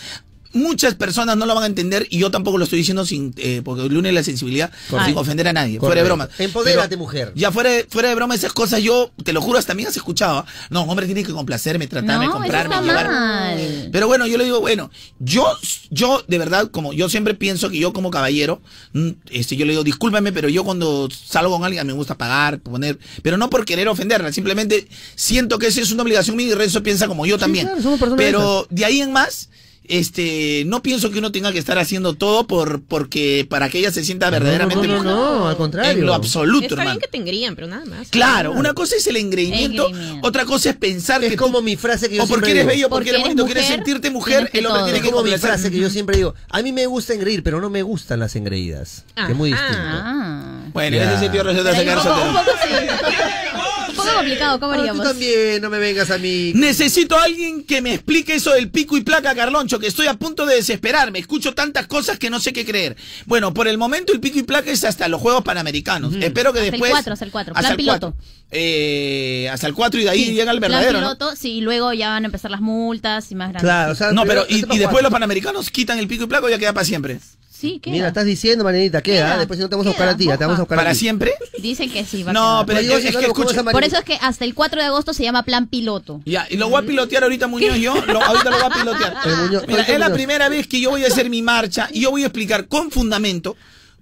Muchas personas no lo van a entender y yo tampoco lo estoy diciendo sin eh, porque el lunes la sensibilidad Correcto. sin ofender a nadie, Correcto. fuera de broma. Empodérate, Pero mujer. Ya fuera de, fuera de broma esas cosas yo te lo juro hasta mí has escuchado. ¿ah? No, hombre tiene que complacerme, tratarme, No, eso comprarme, está llevar. mal. Pero bueno, yo le digo, bueno, yo, yo de verdad, como yo siempre pienso que yo como caballero, mm, este, yo le digo, discúlpame, pero yo cuando salgo con alguien me gusta pagar, poner, pero no por querer ofenderla, simplemente siento que esa es una obligación mía y Renzo piensa como yo también. claro, somos personas pero de ahí en más, este, no pienso que uno tenga que estar haciendo todo por, porque, para que ella se sienta verdaderamente No, no, no, mujer. no, al contrario. En lo absoluto, Está hermano. bien que te engrían, pero nada más. Claro, una cosa es el engreimiento, otra cosa es pensar Es que como tú- mi frase que yo o porque eres digo. bello, porque, Porque eres bonito, quieres sentirte mujer, el hombre tiene Es que como mi frase que yo siempre digo. A mí me gusta engreír, pero no me gustan las engreídas. Que es muy distinto. Ah. Bueno, Ya. en ese sentido resulta sacar poco, complicado, ¿cómo Ah, tú haríamos? también, no me vengas a mí. Necesito a alguien que me explique eso del pico y placa, Carloncho, que estoy a punto de desesperarme. Escucho tantas cosas que no sé qué creer. Bueno, por el momento el pico y placa es hasta los Juegos Panamericanos. Espero que Hasta el después... 4, hasta el 4. hasta Plan el piloto. 4. Eh, hasta el 4 y de ahí Sí, llega el plan verdadero, ¿no? piloto, sí, luego ya van a empezar las multas y más grandes. Claro, o sea, No, pero y, y después los Panamericanos quitan el pico y placa o ya queda para siempre. Sí, queda. Mira, estás diciendo, Marianita, queda. Queda, Después si no te vamos a buscar a ti, te vamos a buscar a ¿Para ti. siempre? Dicen que sí, va a No, pero es, que escucha. Por eso es que hasta el 4 de agosto se llama plan piloto. Ya, y lo voy a pilotear ahorita Muñoz yo, lo- ahorita lo voy a pilotear. Muñoz- Mira, es la primera vez que yo voy a hacer mi marcha y yo voy a explicar con fundamento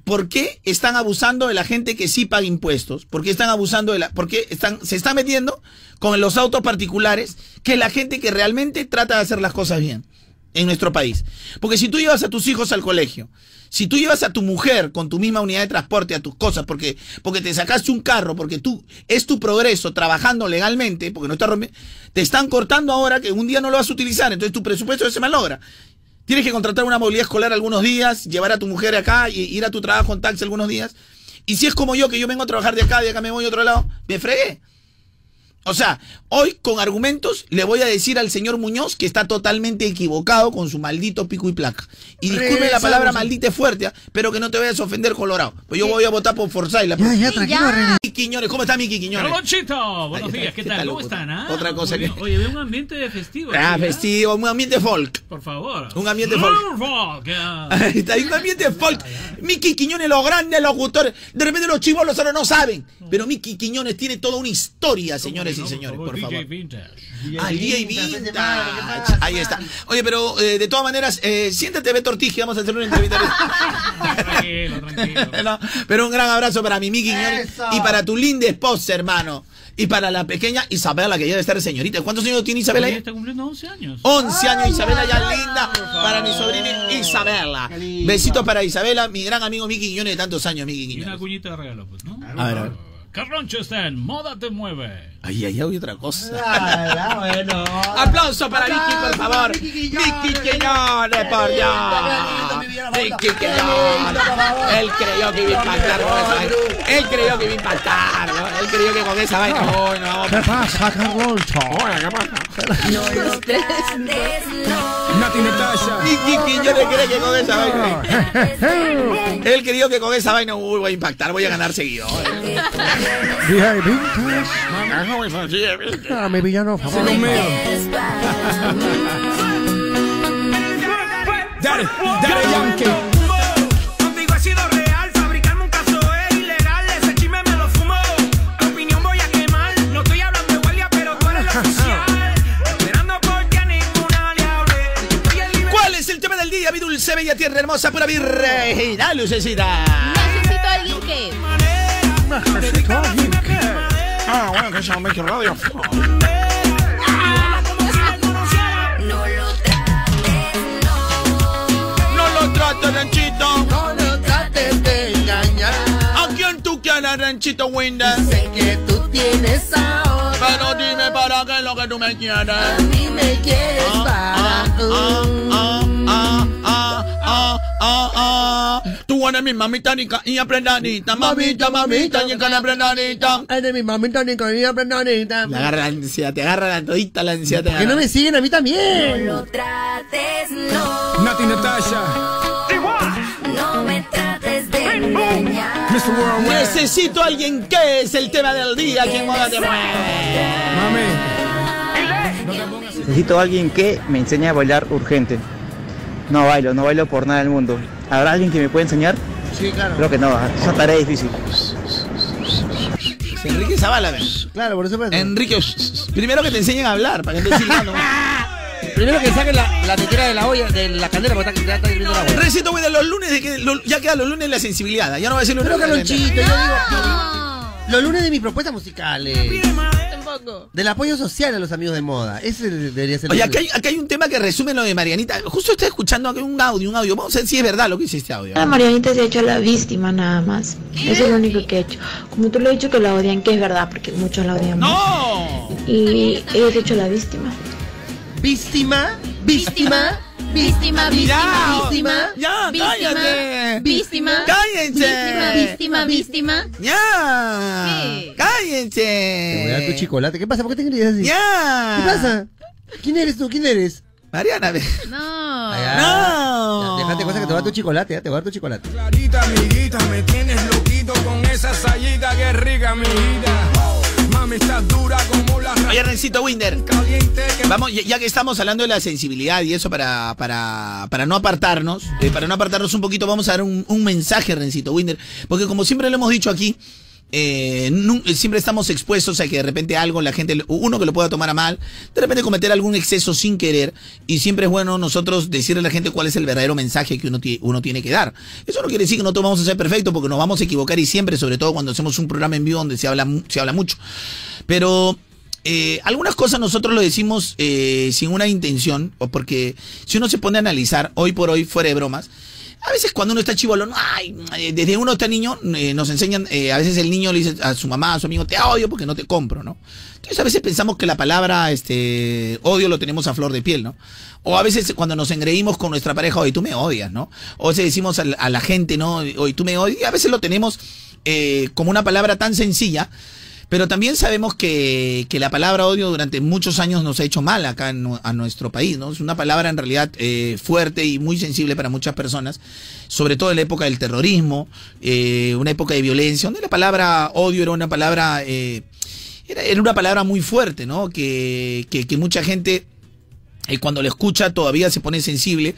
por qué están abusando de la gente que sí paga impuestos, por qué están abusando de la, por qué están, se están metiendo con los autos particulares, que la gente que realmente trata de hacer las cosas bien en nuestro país. Porque si tú llevas a tus hijos al colegio, si tú llevas a tu mujer con tu misma unidad de transporte a tus cosas, porque, porque te sacaste un carro, porque tú es tu progreso trabajando legalmente, porque no estás rompiendo, te están cortando ahora que un día no lo vas a utilizar, entonces tu presupuesto se malogra. Tienes que contratar una movilidad escolar algunos días, llevar a tu mujer acá y ir a tu trabajo en taxi algunos días. Y si es como yo, que yo vengo a trabajar de acá, de acá me voy a otro lado, me fregué. O sea, hoy con argumentos le voy a decir al señor Muñoz que está totalmente equivocado con su maldito pico y placa. Y disculpe la palabra maldita es fuerte, ¿ah? pero que no te vayas a ofender, Colorado. Pues yo voy a votar por Forsyth. Ya, ya, tranquilo. Miki Quiñones, ¿cómo está Miki Quiñones? Carlonchito, buenos días, ¿qué ¿qué tal? tal, ¿Cómo están? ah? Otra cosa que-. Oye, veo un ambiente festivo. Ah, aquí, ¿ah? festivo, un ambiente folk. Por favor. Un ambiente folk. folk. Ahí está, hay un ambiente folk. Miki Quiñones, los grandes locutores. De repente los chivolos ahora no saben. Pero Miki Quiñones tiene toda una historia, señores y señores, por DJ favor. Vintage. Ah, el DJ Vintage. Ahí está. Oye, pero eh, de todas maneras, eh, siéntate, Beto Ortiz, que vamos a hacer una entrevista. Tranquilo, tranquilo. No, pero un gran abrazo para mi Miki y para tu linda esposa, hermano. Y para la pequeña Isabela, que ya debe estar señorita. ¿Cuántos años tiene Isabela? Ella está cumpliendo 11 años. 11 años, Isabela ya linda para mi sobrina Isabela. Besitos para Isabela, mi gran amigo Miki Quiñones de tantos años, Miki Y una cuñita de regalo, pues, ¿no? A ver, a ver. Carloncho está en Moda Te Mueve. Ay, ay, hay otra cosa. Ah, bueno. Aplauso para Vicky, por favor. Vicky Quiñones. Por Dios. Vicky Quiñones. Él creyó que iba a impactar con esa vaina. Él creyó que iba a impactar, ¿no? Él creyó que con esa vaina. No, no. ¿Qué pasa, Carloncho? Nati Natasha. Vicky Quiñones cree que con esa vaina. Él creyó que con esa vaina uy, voy a impactar, voy a ganar seguido. Ah, mi villano favorito. Dale, dale, Yankee. Día, mi dulce, bella tierra hermosa, pura virreina, lucecita? Necesito a alguien que. Ah, bueno, que se llama Mickey Radio. No lo trates, ranchito. No lo trates de engañar. ¿A quién tú quieres, ranchito Winder? Sé que tú tienes ahora. Pero dime para qué es lo que tú me quieres. A mí me quieres Ah, para. ah, ah, ah, ah, ah, ah. Tú eres mi mamita nica y aprendanita, mamita, mamita, y la aprendanita. Eres mi mamita ni con mi aprendanita. Te agarra la ansiedad, te agarra la todita la ansiedad. te ¿Por qué no me siguen a mí también? trates, no, Nati Natasha. no me trates de engañar. Necesito a alguien que es el tema del día, quien moda te. Mami. Necesito a alguien que me enseñe a bailar urgente. No bailo, no bailo por nada del mundo. ¿Habrá alguien que me pueda enseñar? Sí, claro. Creo que no, es una tarea difícil. Enrique Zavala, ven. Claro, por eso me Enrique, primero que te enseñen a hablar, para que no. Primero que saquen la, la tetera de la olla, de la candela, porque está, ya está hirviendo la olla. Recito, güey, de los lunes, de que, lo- ya quedan los lunes la sensibilidad. Ya no va a decir los Pero lunes. Carlonchito, yo digo. No. Los lunes de mis propuestas musicales. Del apoyo social a los amigos de moda. Ese debería ser Oye, el acá hay, acá hay un tema que resume lo de Marianita. Justo estoy escuchando aquí un audio, un audio. Vamos a ver si es verdad lo que dice este audio. La Marianita se ha hecho la víctima nada más. Eso es lo único que ha hecho. Como tú lo has dicho que la odian, que es verdad, porque muchos la odian. ¡No! Y ella se ha hecho la víctima. Víctima, víctima, Víctima, víctima, víctima. ya, víctima, cállate. Víctima. Cállense. Víctima, víctima, víctima. ¡Ya! ¿Qué? Te voy a dar tu ¡Cállense! chocolate. ¿Qué pasa? ¿Por qué te querías así? ¡Ya! ¿Qué pasa? ¿Quién eres tú? ¿Quién eres? Mariana, ve. No. No. Déjate cosas que te voy a dar tu chocolate, ¿eh? te voy a dar tu chocolate. Clarita, amiguita, me tienes loquito con esa sayita que rica, amiguita. Dura como la Oye, Rencito Winder. Vamos, ya, ya que estamos hablando de la sensibilidad y eso para, para, para no apartarnos, eh, para no apartarnos un poquito, vamos a dar un, un mensaje, Rencito Winder. Porque como siempre lo hemos dicho aquí, eh, siempre estamos expuestos a que de repente algo, la gente, uno que lo pueda tomar a mal, de repente cometer algún exceso sin querer, y siempre es bueno nosotros decirle a la gente cuál es el verdadero mensaje que uno, uno tiene que dar. Eso no quiere decir que no todos vamos a ser perfectos, porque nos vamos a equivocar y siempre, sobre todo cuando hacemos un programa en vivo donde se habla, se habla mucho. Pero eh, algunas cosas nosotros lo decimos eh, sin una intención, o porque si uno se pone a analizar hoy por hoy, fuera de bromas, A veces cuando uno está chivolo, ay, eh, desde uno está niño, eh, nos enseñan, eh, a veces el niño le dice a su mamá, a su amigo, te odio porque no te compro, ¿no? Entonces a veces pensamos que la palabra este, odio lo tenemos a flor de piel, ¿no? O a veces cuando nos engreímos con nuestra pareja, oye, tú me odias, ¿no? O se decimos a la, gente, ¿no? Oye, tú me odias. Y a veces lo tenemos eh, como una palabra tan sencilla. Pero también sabemos que, que la palabra odio durante muchos años nos ha hecho mal acá en a nuestro país, ¿no? Es una palabra en realidad eh, fuerte y muy sensible para muchas personas, sobre todo en la época del terrorismo, eh, una época de violencia, donde la palabra odio era una palabra, eh, era, era una palabra muy fuerte, ¿no? Que, que, que mucha gente y cuando lo escucha todavía se pone sensible.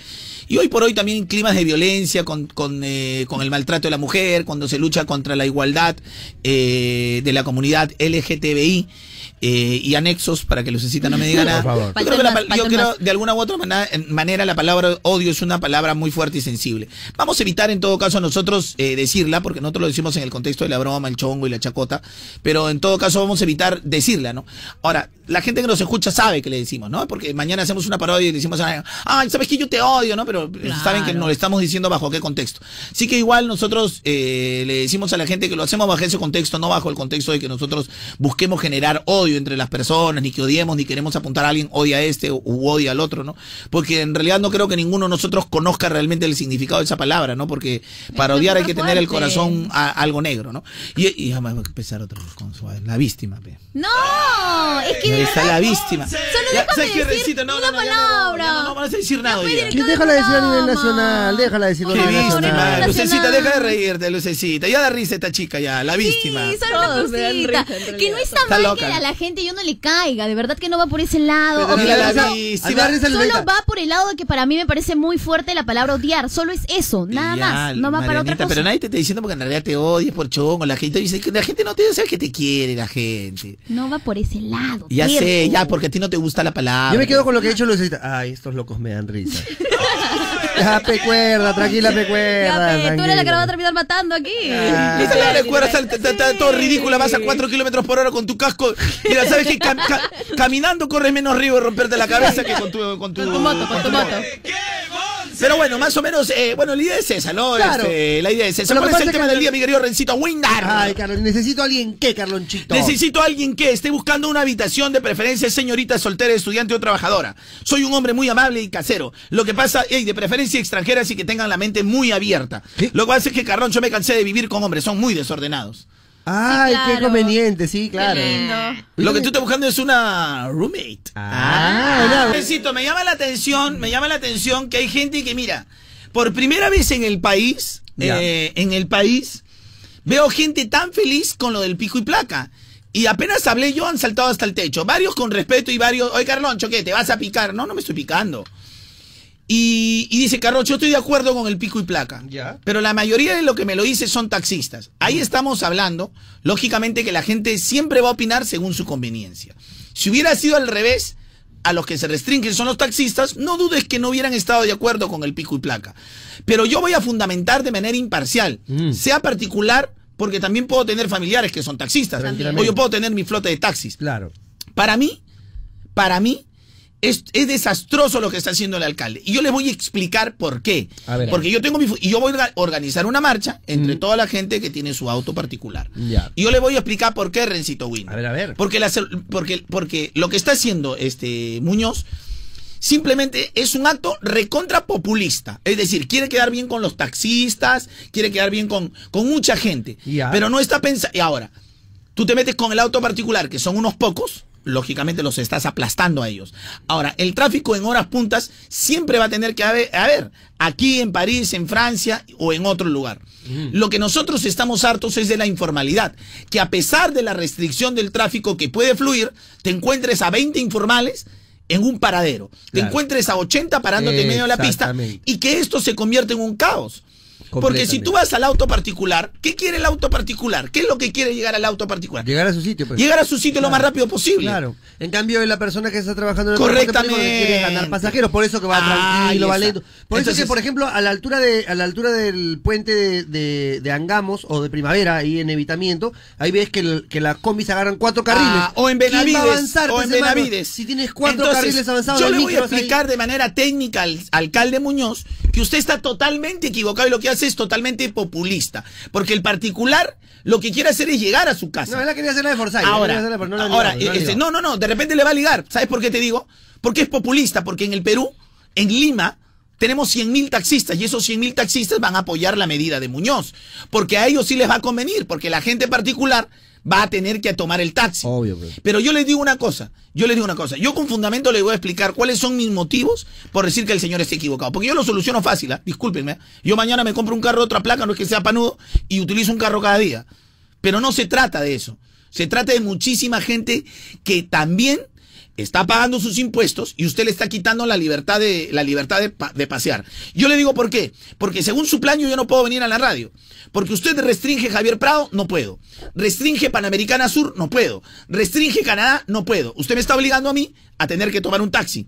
Y hoy por hoy también climas de violencia con, con, eh, con el maltrato de la mujer, cuando se lucha contra la igualdad eh, de la comunidad LGTBI eh, y anexos, para que Lucecita no me diga Por nada. favor. Yo creo que la yo de alguna u otra manera, manera la palabra odio es una palabra muy fuerte y sensible. Vamos a evitar en todo caso nosotros eh, decirla, porque nosotros lo decimos en el contexto de la broma, el chongo y la chacota, pero en todo caso vamos a evitar decirla, ¿no? Ahora, la gente que nos escucha sabe que le decimos, ¿no? Porque mañana hacemos una parodia y le decimos, a- ay, sabes que yo te odio, ¿no? Pero eh, saben que nos lo estamos diciendo bajo qué contexto. Así que igual nosotros eh, le decimos a la gente que lo hacemos bajo ese contexto, no bajo el contexto de que nosotros busquemos generar odio entre las personas, ni que odiemos, ni queremos apuntar a alguien odia a este u odia al otro, ¿no? Porque en realidad no creo que ninguno de nosotros conozca realmente el significado de esa palabra, ¿no? Porque para odiar hay que tener el corazón a- algo negro, ¿no? Y, y voy a empezar otra vez con suave, la víctima, pe. No, es que de está la víctima. Solo Ya, déjame ¿sabes qué, decir? No, una no, no, ya no, palabra. ya no, no vas a decir nada hoy día. ¿Quién déjala decir a nivel nacional? Déjala decirlo a Qué nivel víctima, nacional. Lucecita, deja de reírte, Lucecita. Ya da risa esta chica ya, la víctima. Sí, solo una cosita. Que no está, Está mal loca. que a la gente yo no le caiga, de verdad que no va por ese lado. Pero mira la Solo va por el lado de que para mí me parece muy fuerte la palabra odiar. Solo es eso, nada Ya, más. No va para otra cosa. Pero nadie te está diciendo porque en realidad te odias por chongo. La gente dice que la gente no te sabe que te quiere, la gente. No va por ese lado. Ya terco. sé, ya, porque a ti no te gusta la palabra. Yo me quedo con lo que ha dicho Lucecita. Ay, estos locos me dan risa. Ya, pecuerda, tranquila, pecuerda. Ya, pe, tú eres la que lo va a terminar matando aquí. Ah. Esa la ta- todo ridícula, vas a 4 kilómetros por hora con tu casco. Mira, ¿sabes que caminando corres menos río de romperte la cabeza que con tu, con tu, Con tu moto, con tu moto. Pero bueno, más o menos, eh, bueno, la idea es esa, ¿no? Claro. Este, la idea es esa. Pero ¿Cuál es el tema del día, mi querido Rencito? Windar. Ay, Carlos, necesito a alguien que, Carlonchito. Necesito a alguien que esté buscando una habitación de preferencia señorita soltera, estudiante o trabajadora. Soy un hombre muy amable y casero. Lo que pasa, ey, de preferencia extranjeras y que tengan la mente muy abierta. ¿Qué? Lo que pasa es que, Carlón, yo me cansé de vivir con hombres, son muy desordenados. Ay, Sí, qué conveniente, sí, claro. Qué lindo. Lo que tú estás buscando es una roommate. Ah, Rencito, me llama la atención, me llama la atención que hay gente que, mira, por primera vez en el país, eh, en el país, veo gente tan feliz con lo del pico y placa. Y apenas hablé yo, han saltado hasta el techo. Varios con respeto y varios, oye, Carloncho, ¿qué? ¿Te vas a picar? No, no me estoy picando. Y, y dice, Carloncho, yo estoy de acuerdo con el pico y placa. Ya. Pero la mayoría de lo que me lo dice son taxistas. Ahí estamos hablando, lógicamente, que la gente siempre va a opinar según su conveniencia. Si hubiera sido al revés, a los que se restringen son los taxistas, no dudes que no hubieran estado de acuerdo con el pico y placa. Pero yo voy a fundamentar de manera imparcial, Mm. sea particular, porque también puedo tener familiares que son taxistas. O yo puedo tener mi flota de taxis. Claro. Para mí, para mí, es, es desastroso lo que está haciendo el alcalde. Y yo les voy a explicar por qué. A ver. Porque yo tengo mi... Y yo voy a orga- organizar una marcha entre toda la gente que tiene su auto particular. Ya. Y yo le voy a explicar por qué Rencito Win. A ver, a ver. Porque, la porque, porque lo que está haciendo este Muñoz simplemente es un acto recontra populista. Es decir, quiere quedar bien con los taxistas, quiere quedar bien con, con mucha gente. Ya. Pero no está pensando... Y ahora, tú te metes con el auto particular, que son unos pocos, lógicamente los estás aplastando a ellos. Ahora, el tráfico en horas puntas siempre va a tener que haber, aquí en París, en Francia o en otro lugar. Lo que nosotros estamos hartos es de la informalidad, que a pesar de la restricción del tráfico que puede fluir, te encuentres a 20 informales en un paradero, te encuentres a 80 parándote en medio de la pista y que esto se convierte en un caos. Porque si tú vas al auto particular, ¿qué quiere el auto particular? ¿Qué es lo que quiere llegar al auto particular? Llegar a su sitio. Pues. Llegar a su sitio lo más rápido posible. Claro. En cambio, la persona que está trabajando en el Correctamente. quiere ganar pasajeros, por eso que va Ahí tranquilo, va lento. Por eso Entonces- que, por ejemplo, a la altura de a la altura del puente de, de, de Angamos o de Primavera, ahí en Evitamiento, ahí ves que, el- que las combis agarran cuatro carriles. Ah, o en ¿Quién va a Benavides. avanzar, o pues, en? Benavides. Si tienes cuatro Entonces, carriles avanzados, Yo le voy a micros ahí. explicar de manera técnica al alcalde Muñoz que usted está totalmente equivocado y lo que hace es totalmente populista. Porque el particular lo que quiere hacer es llegar a su casa. No, él la quería hacer la de Forsyth. Ahora, no la ahora este, no, no, no, de repente le va a ligar. ¿Sabes por qué te digo? Porque es populista, porque en el Perú, en Lima, tenemos 100.000 taxistas y esos 100.000 taxistas van a apoyar la medida de Muñoz. Porque a ellos sí les va a convenir, porque la gente particular va a tener que tomar el taxi. Obvio, pues. Pero yo les digo una cosa, yo les digo una cosa, yo con fundamento les voy a explicar cuáles son mis motivos por decir que el señor esté equivocado. Porque yo lo soluciono fácil, ¿ah? discúlpenme. Yo mañana me compro un carro de otra placa, no es que sea panudo, y utilizo un carro cada día. Pero no se trata de eso. Se trata de muchísima gente que también está pagando sus impuestos y usted le está quitando la libertad de la libertad de, pa- de pasear. Yo le digo por qué, porque según su plan yo no puedo venir a la radio, porque usted restringe Javier Prado, no puedo. Restringe Panamericana Sur, no puedo. Restringe Canadá, no puedo. Usted me está obligando a mí a tener que tomar un taxi.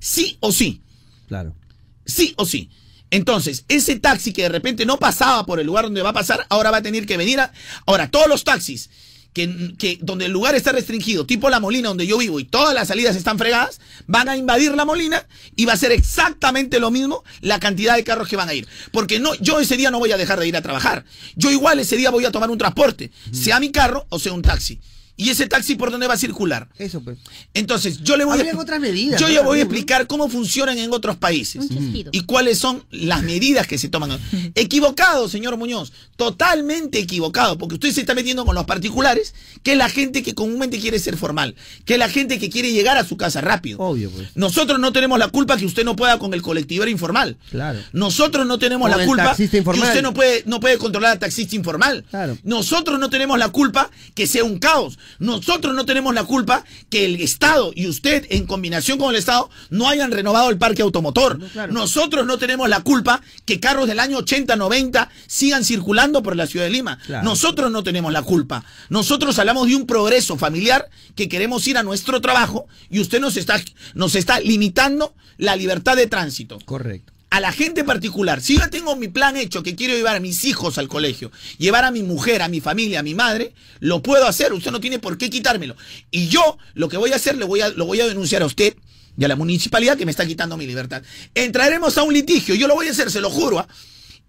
Sí o sí. Claro. Sí o sí. Entonces, ese taxi que de repente no pasaba por el lugar donde va a pasar, ahora va a tener que venir a... Ahora, todos los taxis que, donde el lugar está restringido, tipo La Molina, donde yo vivo, y todas las salidas están fregadas, van a invadir La Molina y va a ser exactamente lo mismo la cantidad de carros que van a ir. Porque no, yo ese día no voy a dejar de ir a trabajar. Yo igual ese día voy a tomar un transporte, sea mi carro o sea un taxi. ¿Y ese taxi por dónde va a circular? Eso, pues. Entonces, yo le voy Habrían a... otras medidas, Yo ya voy a explicar cómo funcionan en otros países. Y cuáles son las medidas que se toman. Equivocado, señor Muñoz. Totalmente equivocado. Porque usted se está metiendo con los particulares, que es la gente que comúnmente quiere ser formal. Que es la gente que quiere llegar a su casa rápido. Obvio, pues. Nosotros no tenemos la culpa que usted no pueda con el colectivero informal. Claro. Nosotros no tenemos Con la el culpa que usted no puede, no puede controlar al taxista informal. Claro. Nosotros no tenemos la culpa que sea un caos. Nosotros no tenemos la culpa que el Estado y usted, en combinación con el Estado, no hayan renovado el parque automotor. claro. Nosotros no tenemos la culpa que carros del año 80, 90 sigan circulando por la ciudad de Lima. Claro. Nosotros no tenemos la culpa. Nosotros hablamos de un progreso familiar que queremos ir a nuestro trabajo y usted nos está, nos está limitando la libertad de tránsito Correcto. A la gente particular, si yo tengo mi plan hecho que quiero llevar a mis hijos al colegio, llevar a mi mujer, a mi familia, a mi madre, lo puedo hacer, usted no tiene por qué quitármelo. Y yo lo que voy a hacer, voy a, lo voy a denunciar a usted y a la municipalidad que me está quitando mi libertad. Entraremos a un litigio, yo lo voy a hacer, se lo juro. ¿ah?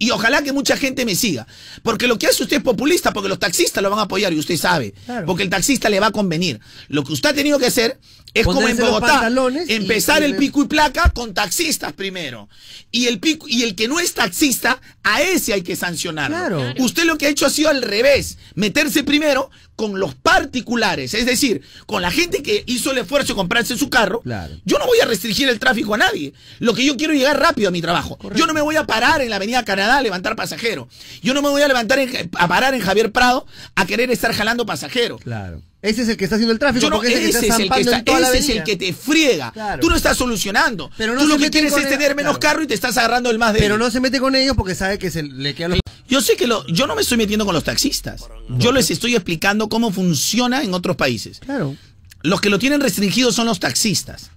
Y ojalá que mucha gente me siga. Porque lo que hace usted es populista, porque los taxistas lo van a apoyar y usted sabe. Claro. Porque el taxista le va a convenir. Lo que usted ha tenido que hacer es como en Bogotá. Empezar y el pico y placa con taxistas primero. Y el pico, y el que no es taxista, a ese hay que sancionarlo. Claro. Usted lo que ha hecho ha sido al revés, meterse primero con los particulares, es decir, con la gente que hizo el esfuerzo de comprarse su carro. Claro. Yo no voy a restringir el tráfico a nadie. Lo que yo quiero es llegar rápido a mi trabajo. Yo no me voy a parar en la Avenida Canadá a levantar pasajeros. Yo no me voy a levantar en- a parar en Javier Prado a querer estar jalando pasajeros. Claro. Ese es el que está haciendo el tráfico, Yo no, ese es el que está, ese es el te friega. Claro. Tú no estás solucionando. Pero no Tú lo que quieres es el- tener menos claro. carro y te estás agarrando el más de Pero no se mete con ellos porque sabe que se le quedan los... Yo sé que lo, yo no me estoy metiendo con los taxistas. Yo les estoy explicando cómo funciona en otros países. Claro. Los que lo tienen restringido son los taxistas.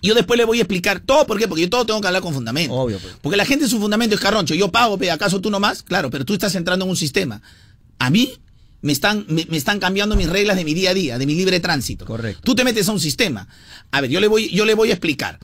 Yo después le voy a explicar todo, ¿por qué? Porque yo todo tengo que hablar con fundamento. Obvio, pues. Porque la gente su fundamento es carroncho. Yo pago, ¿acaso tú no más? Claro, pero tú estás entrando en un sistema. A mí me están, me, me están cambiando mis reglas de mi día a día, de mi libre tránsito. Correcto. Tú te metes a un sistema. A ver, yo le voy, yo le voy a explicar.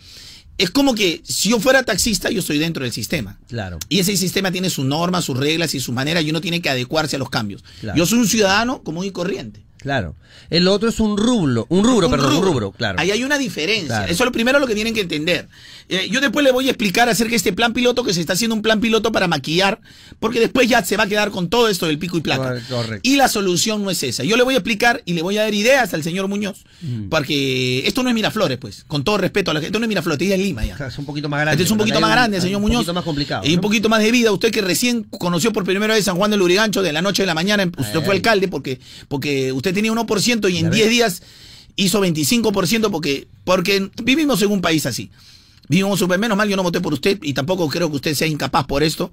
Es como que si yo fuera taxista, yo estoy dentro del sistema. Claro. Y ese sistema tiene sus normas, sus reglas y su manera y uno tiene que adecuarse a los cambios. Claro. Yo soy un ciudadano común y corriente. Claro. El otro es un rublo, un rubro, perdón, un rubro, claro. Ahí hay una diferencia. Claro. Eso es lo primero lo que tienen que entender. Eh, yo después le voy a explicar acerca de este plan piloto que se está haciendo un plan piloto para maquillar, porque después ya se va a quedar con todo esto del pico y placa. Correcto, correcto. Y la solución no es esa. Yo le voy a explicar y le voy a dar ideas al señor Muñoz, Mm. porque esto no es Miraflores, pues, con todo respeto a la gente, esto no es Miraflores, es Lima ya. Es un poquito más grande. Este es un poquito más grande, señor un Muñoz. poquito más complicado. Y un poquito más de vida. Usted que recién conoció por primera vez San Juan del Urigancho de la noche a la mañana, usted Ay. fue alcalde porque, porque usted tenía 1% y en Ya 10 ves. días hizo 25% porque, porque vivimos en un país así. Vivimos súper menos mal, yo no voté por usted y tampoco creo que usted sea incapaz por esto,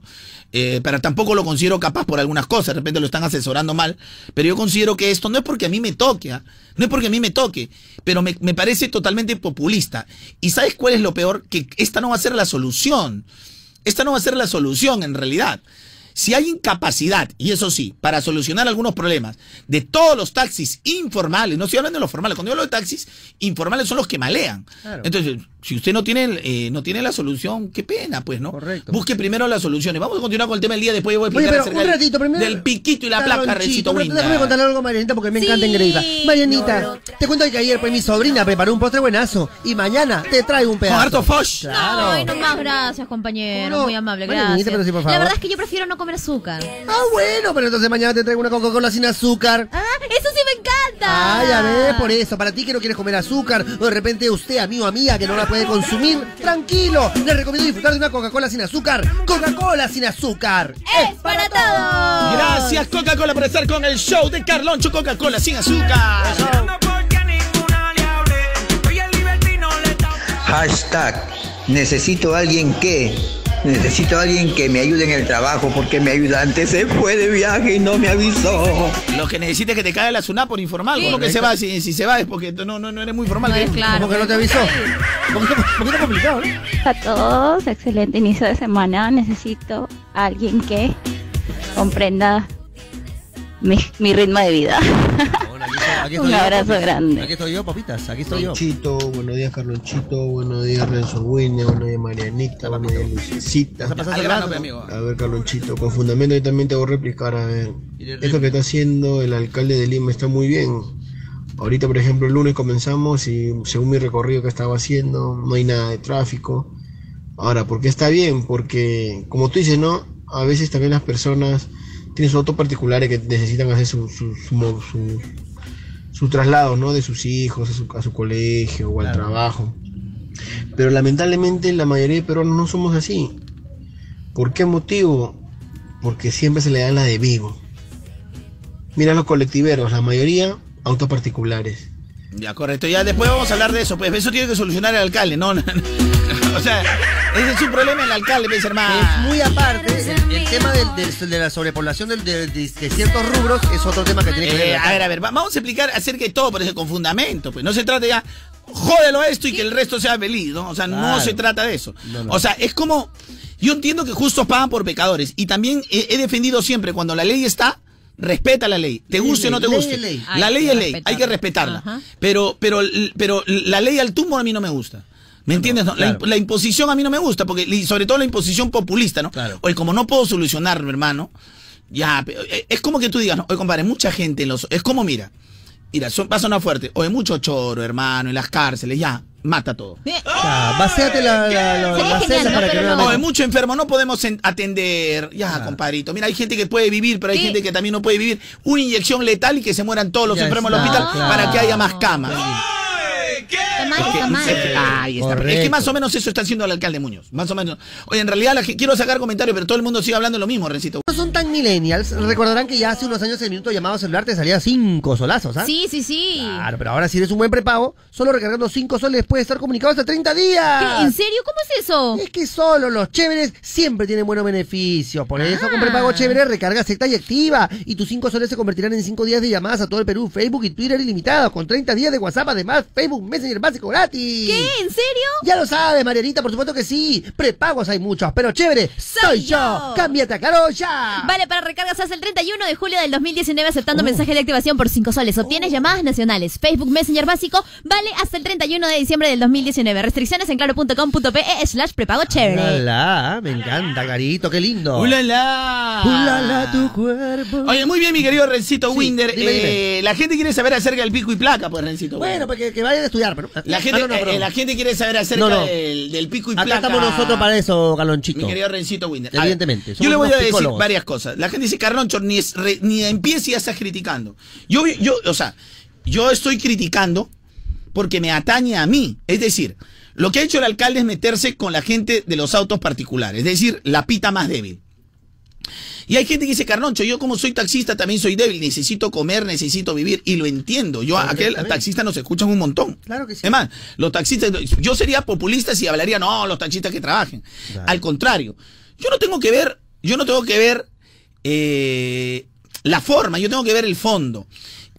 eh, pero tampoco lo considero capaz por algunas cosas, de repente lo están asesorando mal, pero yo considero que esto no es porque a mí me toque, ¿ah? no es porque a mí me toque, pero me, me parece totalmente populista. ¿Y sabes cuál es lo peor? Que esta no va a ser la solución. Esta no va a ser la solución en realidad. Si hay incapacidad, y eso sí, para solucionar algunos problemas de todos los taxis informales, no estoy hablando de los formales, cuando yo hablo de taxis, informales son los que malean. Claro. Entonces, si usted no tiene, eh, no tiene la solución, qué pena, pues, ¿no? Correcto. Busque primero las soluciones. Vamos a continuar con el tema del día, después yo voy a Oye, explicar pero un del- ratito, primero. del piquito y la placa, Recito Winda. Déjame contarle algo a Marianita porque me encanta engreída. Marianita, te cuento que ayer pues mi sobrina preparó un postre buenazo y mañana te traigo un pedazo. harto fosh. Claro. Ay, no más, gracias, compañero. Muy amable, gracias. pero sí, por favor. La verdad es que yo prefiero no comer azúcar. Ah, bueno, pero entonces mañana te traigo una Coca-Cola sin azúcar. Ah, eso sí me encanta. Ah, ya ves, por eso. Para ti que no quieres comer azúcar, o de repente usted, amigo o amiga, que no la puede consumir, tranquilo. Le recomiendo disfrutar de una Coca-Cola sin azúcar. Coca-Cola sin azúcar. Es para todos. Gracias Coca-Cola por estar con el show de Carloncho Coca-Cola sin azúcar. Hashtag, necesito alguien que, necesito alguien que me ayude en el trabajo porque mi ayudante se fue de viaje y no me avisó. Lo que necesita es que te caiga la SUNAT por informal. ¿Cómo que se va? Si, si se va es porque tú no, no, no eres muy formal. ¿Cómo que no te avisó? Un poquito, un poquito complicado, ¿no? a todos, excelente inicio de semana. Necesito a alguien que comprenda mi, mi ritmo de vida. Aquí Un yo, abrazo papitas. grande. Aquí estoy yo, papitas. Aquí estoy yo. Carlonchito, buenos días Carlonchito, buenos días Renzo Winner, buenos días Marianita, buenos días Lucecita. Al grano, pe, amigo. A ver Carlonchito, con fundamento yo también te voy a replicar, a ver, esto que está haciendo el alcalde de Lima está muy bien. Ahorita, por ejemplo, el lunes comenzamos y según mi recorrido que estaba haciendo, no hay nada de tráfico. Ahora, ¿por qué está bien? Porque, como tú dices, ¿no? A veces también las personas tienen sus autos particulares que necesitan hacer su, su, su, mo- su- su traslado, ¿no? De sus hijos a su, a su colegio o al trabajo. Pero lamentablemente la mayoría de peruanos no somos así. ¿Por qué motivo? Porque siempre se le dan la de vivo. Mira los colectiveros, la mayoría autos particulares. Ya, correcto. Ya después vamos a hablar de eso. Pues eso tiene que solucionar el alcalde, ¿no? o sea, ese es un problema el alcalde, pues, hermano. Es muy aparte, el, el tema del- del- de la sobrepoblación del- de, de- de ciertos rubros es otro tema que tiene que ver. Eh, a ver, a ver, va- vamos a explicar acerca de todo, pero es con fundamento, pues no se trata ya, jódelo esto y que el resto sea feliz, ¿no? O sea, no se trata de eso. No, no. O sea, es como, yo entiendo que justos pagan por pecadores y también he, he defendido siempre, cuando la ley está, respeta la ley, te Ley, guste o no te ley, guste. ley. La Hay ley es ley, hay que respetarla. Ajá. Pero, pero, pero la ley al tumbo a mí no me gusta. ¿Me entiendes? no? La, imp- la imposición a mí no me gusta, porque y sobre todo la imposición populista, ¿no? Oye, como no puedo solucionar, hermano, ya, pe- eh, es como que tú digas, ¿no? Oye, compadre, mucha gente en los... Es como, mira, mira, son, va a sonar fuerte. Oye, mucho choro, hermano, en las cárceles, ya, mata todo. Ya, vacíate la, la, genial, ¿no? para que no no. Oye, mucho enfermo, no podemos en- atender. Ya, compadrito. Mira, hay gente que puede vivir, pero hay ¿Qué? gente que también no puede vivir. Una inyección letal y que se mueran todos los Ya enfermos en el hospital claro. para que haya más camas. Ahí está. Es que más o menos eso está haciendo el alcalde Muñoz. Más o menos. Oye, en realidad la, quiero sacar comentarios, pero todo el mundo sigue hablando de lo mismo, Rencito. No son tan millennials, recordarán que ya hace unos años el minuto llamado celular te salía cinco solazos, ¿ah? Sí, sí, sí. Claro, pero ahora si eres un buen prepago, solo recargando 5 soles puedes estar comunicado hasta 30 días. ¿Qué? ¿En serio? ¿Cómo es eso? Es que solo los chéveres siempre tienen buenos beneficios. Por eso con prepago chévere recarga secta y activa. Y tus 5 soles se convertirán en 5 días de llamadas a todo el Perú, Facebook y Twitter ilimitados, con 30 días de WhatsApp, además Facebook Messenger básico gratis. ¿Qué? ¿En serio? Ya lo sabes, Marianita, por supuesto que sí. Prepagos hay muchos, pero chévere soy yo. Cámbiate a Carolla. Vale, para recargas hasta el 31 de julio del 2019 aceptando mensaje de activación por 5 soles. Obtienes llamadas nacionales. Facebook Messenger básico vale hasta el 31 de diciembre del 2019. Restricciones en claro.com.pe slash prepago chévere. Ulala, me encanta, Carito, qué lindo. ¡Ulala! Ulala, tu cuerpo. Oye, muy bien, mi querido Rencito Sí, Winder. dime, Eh, dime. La gente quiere saber acerca del pico y placa, pues, Rencito. Bueno, pues que, que vayan a estudiar, pero. La Ah, gente, no, no, eh, la gente quiere saber acerca. Del, del pico y Acá placa. estamos nosotros para eso, Galonchito. Mi querido Rencito Winder. Ver, Evidentemente, Yo le voy a decir varias cosas. La gente dice, Carloncho, ni, es re- ni empiece y ya estás criticando. Yo, yo, o sea, yo estoy criticando porque me atañe a mí. Es decir, lo que ha hecho el alcalde es meterse con la gente de los autos particulares. Es decir, la pita más débil. Y hay gente que dice, Carloncho, yo como soy taxista también soy débil, necesito comer, necesito vivir, y lo entiendo. Yo, aquel Correctamente. taxista nos escuchan un montón. Claro que sí. Es más, los taxistas, yo sería populista si hablaría, no, los taxistas que trabajen. Al contrario, yo no tengo que ver, yo no tengo que ver eh, la forma, yo tengo que ver el fondo.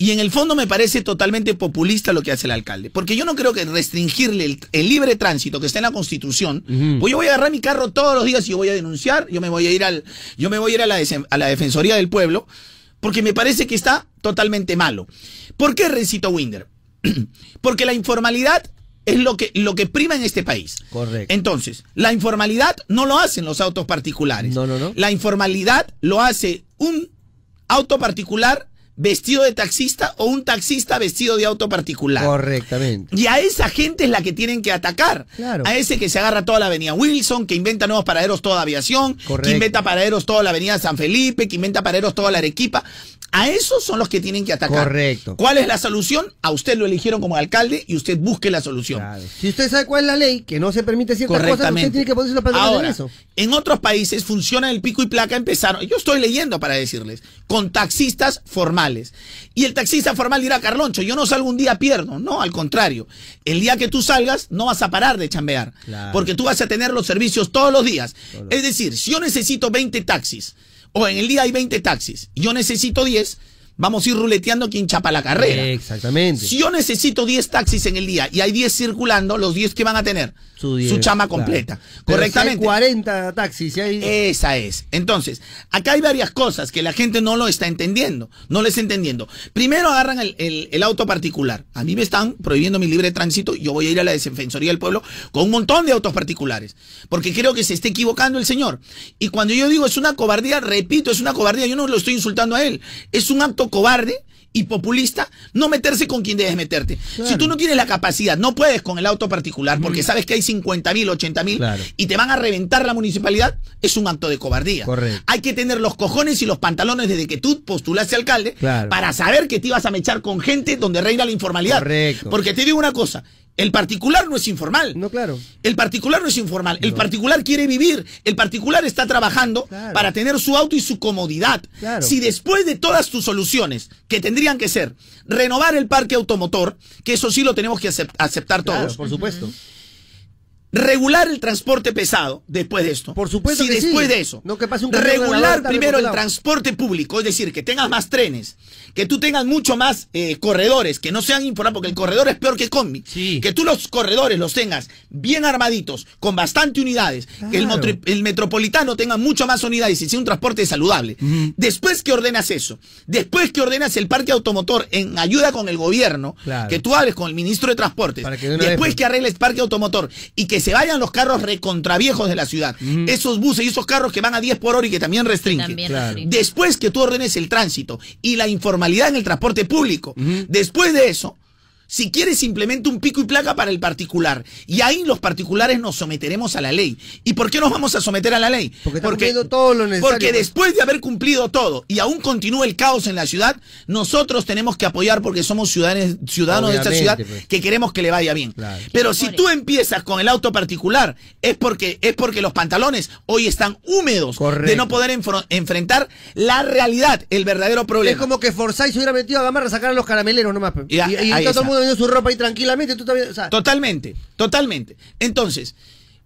Y en el fondo me parece totalmente populista lo que hace el alcalde. Porque yo no creo que restringirle el, el libre tránsito que está en la Constitución, pues yo voy a agarrar mi carro todos los días y yo voy a denunciar, yo me voy a ir al, yo me voy a ir a la, a la Defensoría del Pueblo, porque me parece que está totalmente malo. ¿Por qué Rencito Winder? porque la informalidad es lo que, lo que prima en este país. Correcto. Entonces, la informalidad no lo hacen los autos particulares. No, no, no. La informalidad lo hace un auto particular vestido de taxista o un taxista vestido de auto particular. Correctamente. Y a esa gente es la que tienen que atacar. Claro. A ese que se agarra toda la avenida Wilson, que inventa nuevos paraderos toda aviación, Correcto. que inventa paraderos toda la avenida San Felipe, que inventa paraderos toda la Arequipa. A esos son los que tienen que atacar. Correcto. ¿Cuál es la solución? A usted lo eligieron como alcalde y usted busque la solución. Si usted sabe cuál es la ley, que no se permite ciertas cosas, usted tiene que ponerse los Ahora, en eso. en otros países funciona el pico y placa, empezaron, yo estoy leyendo para decirles, con taxistas formales. Y el taxista formal dirá, Carloncho, yo no salgo un día pierdo. No, al contrario. El día que tú salgas, no vas a parar de chambear. Claro. Porque tú vas a tener los servicios todos los días. Es decir, si yo necesito 20 taxis, o en el día hay 20 taxis, yo necesito 10, vamos a ir ruleteando quien chapa la carrera. Exactamente. Si yo necesito 10 taxis en el día y hay 10 circulando, los 10 que van a tener su, chama claro. completa. Pero Correctamente. si hay 40 taxis, si hay... Esa es. Entonces, acá hay varias cosas que la gente no lo está entendiendo. No lo está entendiendo. Primero agarran el, el- el auto particular. A mí me están prohibiendo mi libre tránsito. Yo voy a ir a la Defensoría del Pueblo con un montón de autos particulares. Porque creo que se está equivocando el señor. Y cuando yo digo es una cobardía, repito, es una cobardía. Yo no lo estoy insultando a él. Es un acto cobarde y populista no meterse con quien debes meterte. Si tú no tienes la capacidad, no puedes con el auto particular porque sabes que hay 50 mil, 80 mil Claro. y te van a reventar la municipalidad, es un acto de cobardía. Correcto. Hay que tener los cojones y los pantalones desde que tú postulaste alcalde Claro. para saber que te ibas a mechar con gente donde reina la informalidad. Correcto. Porque te digo una cosa, el particular no es informal. No, claro. El particular no es informal. El particular quiere vivir. El particular está trabajando Claro. para tener su auto y su comodidad. Claro. Si después de todas tus soluciones, que tendrían que ser renovar el parque automotor, que eso sí lo tenemos que acep- aceptar Claro, todos. por supuesto. Regular el transporte pesado después de esto. Por supuesto Si que sí. después de eso. No que pase un camión de la regular primero el transporte público, es decir, que tengas más trenes, que tú tengas mucho más eh, corredores, que no sean informales, porque el corredor es peor que combi. Que tú los corredores los tengas bien armaditos, con bastante unidades, que el, el metropolitano tenga mucho más unidades y sea un transporte saludable. Después que ordenas eso, después que ordenas el parque automotor en ayuda con el gobierno, Claro. que tú hables con el ministro de Transportes, que de después vez- que arregles parque automotor y que se vayan los carros recontraviejos de la ciudad, esos buses y esos carros que van a 10 por hora y que también restringen. También Claro. restringen. Después que tú ordenes el tránsito y la informalidad en el transporte público, después de eso, si quieres simplemente un pico y placa para el particular, y ahí los particulares nos someteremos a la ley. ¿Y por qué nos vamos a someter a la ley? Porque cumpliendo todo lo necesario. Porque después de haber cumplido todo y aún continúa el caos en la ciudad, nosotros tenemos que apoyar porque somos ciudadanos, ciudadanos de esta ciudad pues. que queremos que le vaya bien. Pero si tú empiezas con el auto particular, es porque, es porque los pantalones hoy están húmedos de no poder enfrentar la realidad, el verdadero problema. Es como que Forsyth se hubiera metido a Gamarra a sacar a los carameleros nomás. pe. Y todo el mundo vendiendo su ropa ahí tranquilamente. Tú también, o sea, Totalmente, totalmente. Entonces,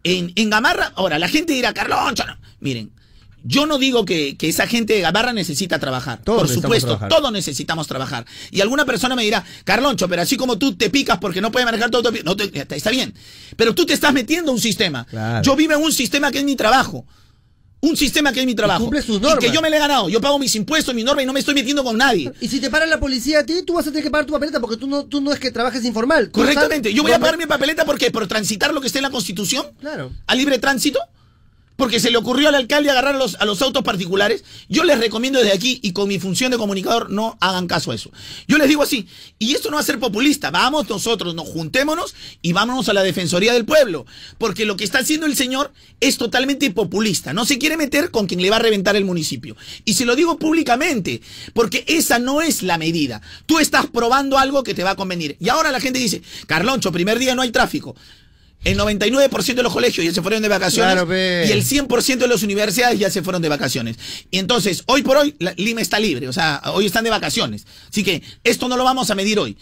en, en Gamarra, ahora la gente dirá, Carloncho, no". miren, yo no digo que, que esa gente de Gamarra necesita trabajar. Todos Por supuesto, trabajar. todos necesitamos trabajar. Y alguna persona me dirá, Carloncho, pero así como tú te picas porque no puedes manejar todo, no te- está, está bien. Pero tú te estás metiendo a un sistema. Claro. Yo vivo en un sistema que es mi trabajo. Un sistema que es mi trabajo. cumple sus Y normas. que yo me le he ganado. Yo pago mis impuestos, mis normas y no me estoy metiendo con nadie. Y si te para la policía a ti, tú vas a tener que pagar tu papeleta porque tú no, tú no es que trabajes informal. Correctamente. Yo voy a pagar mi papeleta porque por transitar lo que está en la Constitución. Claro. a libre tránsito? Porque se le ocurrió al alcalde agarrar a los, autos particulares. Yo les recomiendo desde aquí y con mi función de comunicador no hagan caso a eso. Yo les digo así, y esto no va a ser populista, vamos nosotros, nos juntémonos y vámonos a la Defensoría del Pueblo. Porque lo que está haciendo el señor es totalmente populista. No se quiere meter con quien le va a reventar el municipio. Y se lo digo públicamente, porque esa no es la medida. Tú estás probando algo que te va a convenir. Y ahora la gente dice, Carloncho, primer día no hay tráfico. El 99% de los colegios ya se fueron de vacaciones Claro, y el 100% de las universidades ya se fueron de vacaciones. Y entonces, hoy por hoy, la- Lima está libre, o sea, hoy están de vacaciones. Así que esto no lo vamos a medir hoy.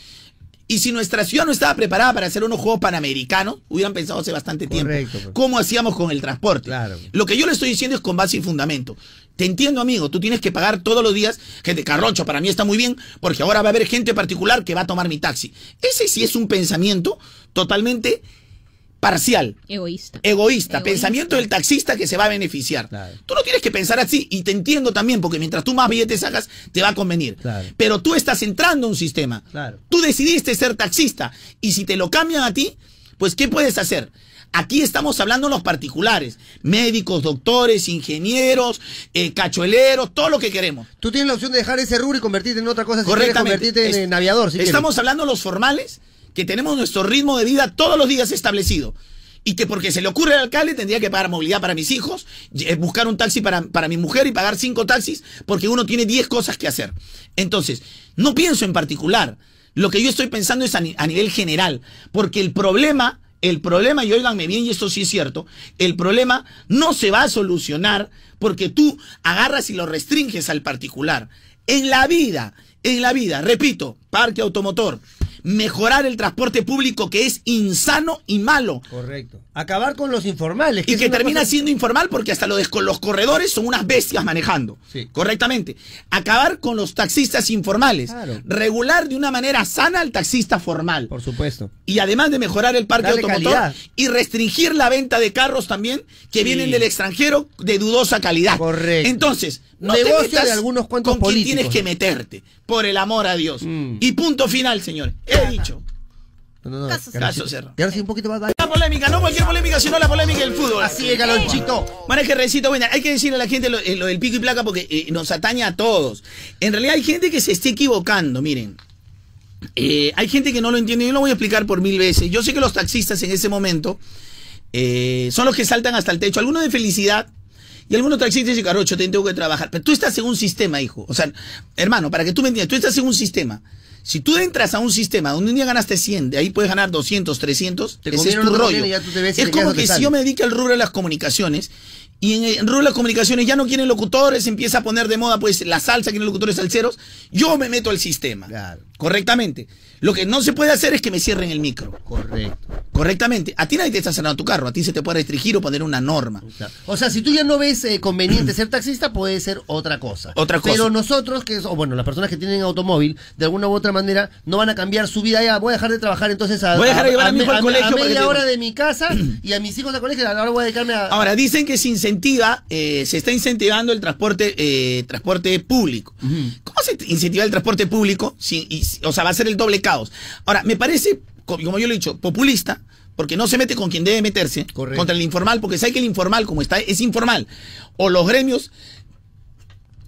Y si nuestra ciudad no estaba preparada para hacer unos Juegos Panamericanos, hubieran pensado hace bastante tiempo. Pues. ¿Cómo hacíamos con el transporte? Claro. Lo que yo le estoy diciendo es con base y fundamento. Te entiendo, amigo, tú tienes que pagar todos los días. Gente, Carrocho, para mí está muy bien, porque ahora va a haber gente particular que va a tomar mi taxi. Ese sí es un pensamiento totalmente parcial. Egoísta. Egoísta, pensamiento del taxista que se va a beneficiar. Tú no tienes que pensar así, y te entiendo también, porque mientras tú más billetes sacas, te va a convenir. Claro. Pero tú estás entrando a un sistema. Claro. Tú decidiste ser taxista, y si te lo cambian a ti, pues ¿qué puedes hacer? Aquí estamos hablando los particulares, médicos, doctores, ingenieros, eh, cachueleros, todo lo que queremos. Tú tienes la opción de dejar ese rubro y convertirte en otra cosa. Si quieres Correctamente. convertirte en, Es- en aviador. Si quieres. Estamos hablando los formales, que tenemos nuestro ritmo de vida todos los días establecido. Y que porque se le ocurre al alcalde tendría que pagar movilidad para mis hijos, eh, buscar un taxi para, para mi mujer y pagar cinco taxis, porque uno tiene 10 cosas que hacer. Entonces, no pienso en particular. Lo que yo estoy pensando es a, ni- a nivel general. Porque el problema, el problema, y óiganme bien, y esto sí es cierto, el problema no se va a solucionar porque tú agarras y lo restringes al particular. En la vida, en la vida, repito, parque automotor, mejorar el transporte público que es insano y malo. Correcto. Acabar con los informales. Y que termina cosa- siendo informal porque hasta los, los corredores son unas bestias manejando. Correctamente. Acabar con los taxistas informales. Claro. Regular de una manera sana al taxista formal. Por supuesto. Y además de mejorar el parque automotor calidad. y restringir la venta de carros también que Sí. vienen del extranjero de dudosa calidad. Correcto. Entonces, no Negocio te metas de algunos cuantos con quien políticos. Mm. tienes que meterte, por el amor a Dios. Y punto final, señores. He dicho. No, no, no. Caso cerrado. Caso cerrado. ahora sí un poquito más. La polémica, no cualquier polémica, sino la polémica del fútbol. Así es, Galonchito. Bueno, es que recito, bueno, hay que decirle a la gente lo, eh, lo del pico y placa porque eh, nos atañe a todos. En realidad hay gente que se está equivocando, miren. Eh, hay gente que no lo entiende, yo lo voy a explicar por mil veces. Yo sé que los taxistas en ese momento eh, son los que saltan hasta el techo, algunos de felicidad y algunos taxistas dicen, Carocho, te tengo que trabajar. Pero tú estás en un sistema, hijo. O sea, hermano, para que tú me entiendas, tú estás en un sistema. Si tú entras a un sistema donde un día ganaste 100, de ahí puedes ganar 200, 300, Te ese es tu rollo. es como que si yo me dedico al rubro de las comunicaciones y en el rubro de las comunicaciones ya no quieren locutores, empieza a poner de moda pues la salsa, quieren locutores salseros, yo me meto al sistema. Correctamente. Lo que no se puede hacer es que me cierren el micro. Correcto. Correctamente. A ti nadie te está cerrando tu carro, a ti se te puede restringir o poner una norma. O sea, si tú ya no ves eh, conveniente ser taxista, puede ser otra cosa. Otra cosa. Pero nosotros, que es- o bueno, las personas que tienen automóvil, de alguna u otra manera, no van a cambiar su vida ya. Voy a dejar de trabajar entonces a, Voy a dejar de llevar a mi me- hijo al colegio a media hora de mi casa y a mis hijos al colegio. Ahora voy a dedicarme a. Ahora, dicen que se incentiva, eh, se está incentivando el transporte, eh, transporte público. ¿Cómo se incentiva el transporte público? Si- y- o sea, va a ser el doble Ahora, me parece, co- como yo lo he dicho, populista, porque no se mete con quien debe meterse, contra el informal, porque sabe que el informal, como está, es informal. O los gremios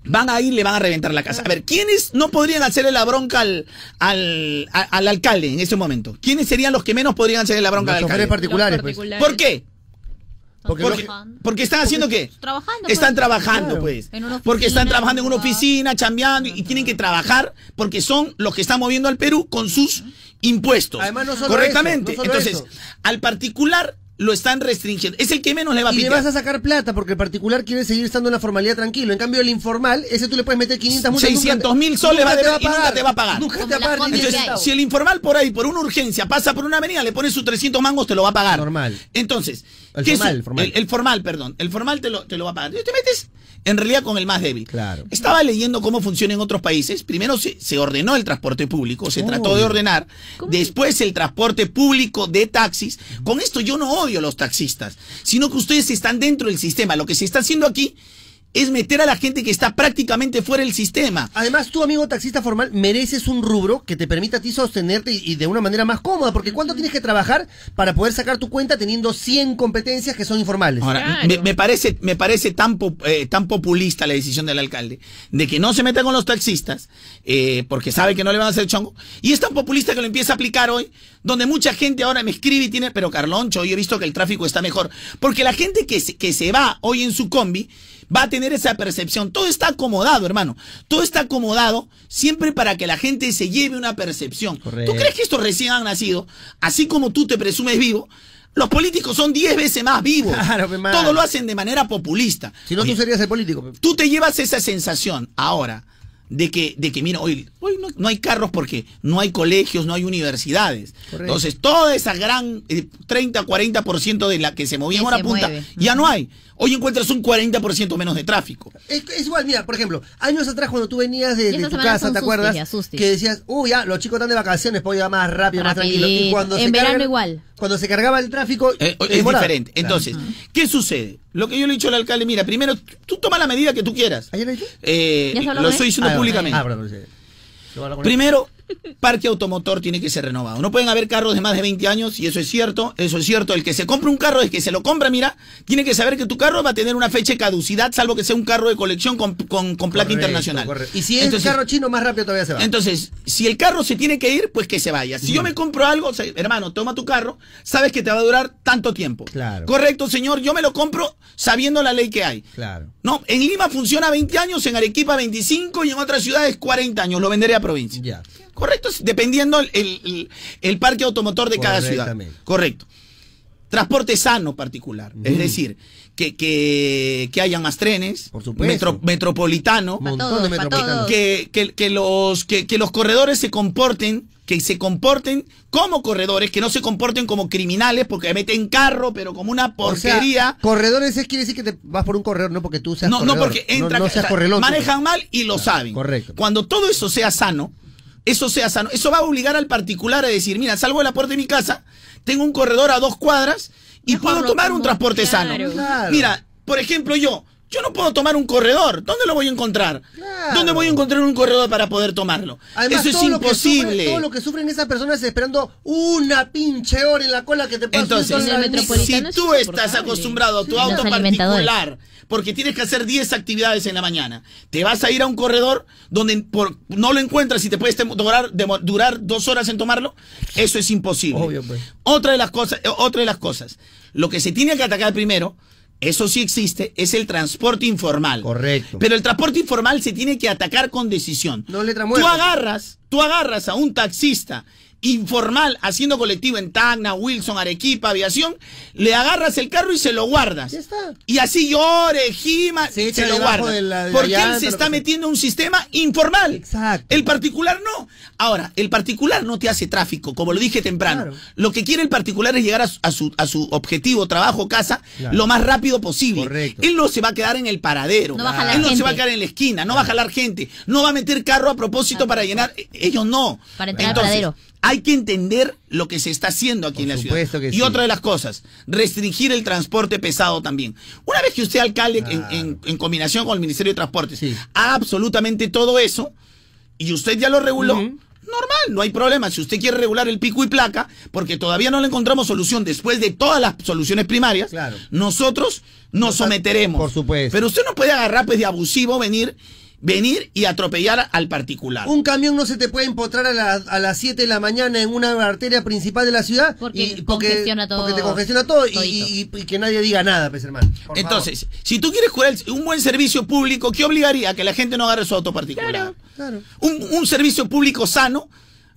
van a ir, le van a reventar la casa. A ver, ¿quiénes no podrían hacerle la bronca al, al, al alcalde en ese momento? ¿Quiénes serían los que menos podrían hacerle la bronca Los al alcalde? particulares, Los pues. particulares. ¿Por qué? Porque Porque, porque están haciendo qué? Trabajando. Están pues. trabajando, Claro. pues. Porque están trabajando en una oficina, chambeando, y tienen que trabajar porque son los que están moviendo al Perú con sus impuestos. Además, no solo Correctamente. eso, no solo Entonces, eso. al particular lo están restringiendo. Es el que menos le va a Y le picar. vas a sacar plata porque el particular quiere seguir estando en la formalidad tranquilo. En cambio, el informal, ese tú le puedes meter 500 multas. 600 mil soles va a deber y nunca te va a pagar. Nunca te va a pagar Entonces, si el informal por ahí, por una urgencia, pasa por una avenida, le pone sus 300 mangos, te lo va a pagar. Normal. Entonces, El ¿qué es formal, el formal. El, el formal, perdón. El formal te lo, te lo va a pagar. Y te metes en realidad con el más débil. Claro. Estaba leyendo cómo funciona en otros países. Primero se, se ordenó el transporte público, se trató de ordenar. Después el transporte público de taxis. Con esto yo no odio a los taxistas, sino que ustedes están dentro del sistema. Lo que se está haciendo aquí es meter a la gente que está prácticamente fuera del sistema. Además, tú, amigo taxista formal, mereces un rubro que te permita a ti sostenerte y, y de una manera más cómoda. Porque ¿cuánto tienes que trabajar para poder sacar tu cuenta teniendo 100 competencias que son informales? Ahora, me, me parece, me parece tan, eh, tan populista la decisión del alcalde de que no se meta con los taxistas eh, porque sabe que no le van a hacer chongo. Y es tan populista que lo empieza a aplicar hoy, donde mucha gente ahora me escribe y tiene, pero Carloncho, hoy he visto que el tráfico está mejor. Porque la gente que se, que se va hoy en su combi va a tener esa percepción. Todo está acomodado, hermano. Todo está acomodado siempre para que la gente se lleve una percepción. ¿Tú crees que estos recién han nacido, así como tú te presumes vivo? Los políticos son 10 veces más vivos. Claro, mano. Todo lo hacen de manera populista. Si no, Oye, tú serías el político. pe. tú te llevas esa sensación ahora de que, de que mira, hoy, hoy no, no hay carros porque no hay colegios, no hay universidades. Correcto. Entonces, toda esa gran eh, 30, 40% de la que se movía en se punta, mueve. ya no hay. Hoy encuentras un 40% menos de tráfico. Es, es igual, mira, por ejemplo, años atrás cuando tú venías de, tu casa, ¿te acuerdas? Que decías, uy, ya, los chicos están de vacaciones, puedo ir más rápido, más tranquilo. Y Rapidito. cuando En se verano carga- igual. Cuando se cargaba el tráfico, Eh, es demoraba. diferente. Entonces, ¿qué sucede? Lo que yo le he dicho al alcalde, mira, primero, tú toma la medida que tú quieras. ¿Ayer lo he dicho? Eh, ¿Ya se habló lo estoy diciendo Ah, públicamente. Ah, perdón, sí. Primero, parque automotor tiene que ser renovado. No pueden haber carros de más de 20 años y eso es cierto, eso es cierto. El que se compra un carro, el que se lo compra, mira, tiene que saber que tu carro va a tener una fecha de caducidad, salvo que sea un carro de colección con, con, con Correcto, internacional. correcto. Y si es Entonces- carro chino, más rápido todavía se va. Entonces, si el carro se tiene que ir, pues que se vaya. Si yo me compro algo, o sea, hermano, toma tu carro, sabes que te va a durar tanto tiempo. Claro. Correcto, señor, yo me lo compro sabiendo la ley que hay. Claro. No, en Lima funciona 20 años, en Arequipa 25 y en otras ciudades 40 años. Lo venderé a provincia. Ya. Correcto, dependiendo el, el- el parque automotor de cada ciudad. Correcto. Transporte sano particular. Es decir, que, que, que hayan más trenes. Por supuesto. metro- metropolitano. Un montón todos, de metropolitanos. Que, que- que los, que, que los corredores se comporten, que se comporten como corredores, que no se comporten como criminales, porque meten carro, pero como una O sea, porquería. corredores es quiere decir que te vas por un corredor, no porque tú seas No, no corredor. porque entra, no, o seas sea, correlón. tú. manejan mal y lo saben. correcto. Cuando todo eso sea sano, eso sea sano, eso va a obligar al particular a decir, mira, salgo de la puerta de mi casa, tengo un corredor a dos cuadras y Mejor puedo tomar un transporte claro. sano. Claro. Mira, por ejemplo, yo, yo no puedo tomar un corredor. ¿Dónde lo voy a encontrar? Claro. ¿Dónde voy a encontrar un corredor para poder tomarlo? Además, eso es todo lo que sufre- imposible. todo lo que sufren esas personas esperando una pinche hora en la cola que te pasa Entonces, En el metropolitano si es tú estás acostumbrado a tu Sí. auto particular, porque tienes que hacer 10 actividades en la mañana, te vas a ir a un corredor donde por, no lo encuentras y te puedes durar, durar dos horas en tomarlo, eso es imposible. Obvio, pues. Otra de las cosas, otra de las cosas, lo que se tiene que atacar primero, eso sí existe, es el transporte informal. Correcto. Pero el transporte informal se tiene que atacar con decisión. No letra Tú muerta. agarras, tú agarras a un taxista informal haciendo colectivo en Tacna, Wilson, Arequipa, Aviación, le agarras el carro y se lo guardas. Ya está. Y así llore, gima, Se lo guarda. de la- de porque llanta, él se está metiendo en un sistema informal. Exacto. El particular no. Ahora, el particular no te hace tráfico, como lo dije temprano. Claro. Lo que quiere el particular es llegar a su, a su, a su objetivo, trabajo, casa, Claro. lo más rápido posible. Correcto. Él no se va a quedar en el paradero. No va a jalar Él no se gente. va a quedar en la esquina, no va a jalar gente, no va a meter carro a propósito para llenar. Ellos no. Para entrar al paradero. Hay que entender lo que se está haciendo aquí Por en la supuesto ciudad. que y sí. otra de las cosas, restringir el transporte pesado también. Una vez que usted alcalde, en, en- en combinación con el Ministerio de Transportes, Sí. haga absolutamente todo eso, y usted ya lo reguló, normal, no hay problema. Si usted quiere regular el pico y placa, porque todavía no le encontramos solución después de todas las soluciones primarias, Claro. nosotros nos someteremos. por supuesto. Pero usted no puede agarrar pues de abusivo venir, venir y atropellar al particular. Un camión no se te puede empotrar a, la- a las 7 de la mañana en una arteria principal de la ciudad. Porque congestiona todo. Porque te congestiona todo y, y- y que nadie diga nada, pues hermano. Por Entonces, si tú quieres cuidar un buen servicio público, ¿qué obligaría a que la gente no agarre su auto particular? Claro. Claro. Un, un servicio público sano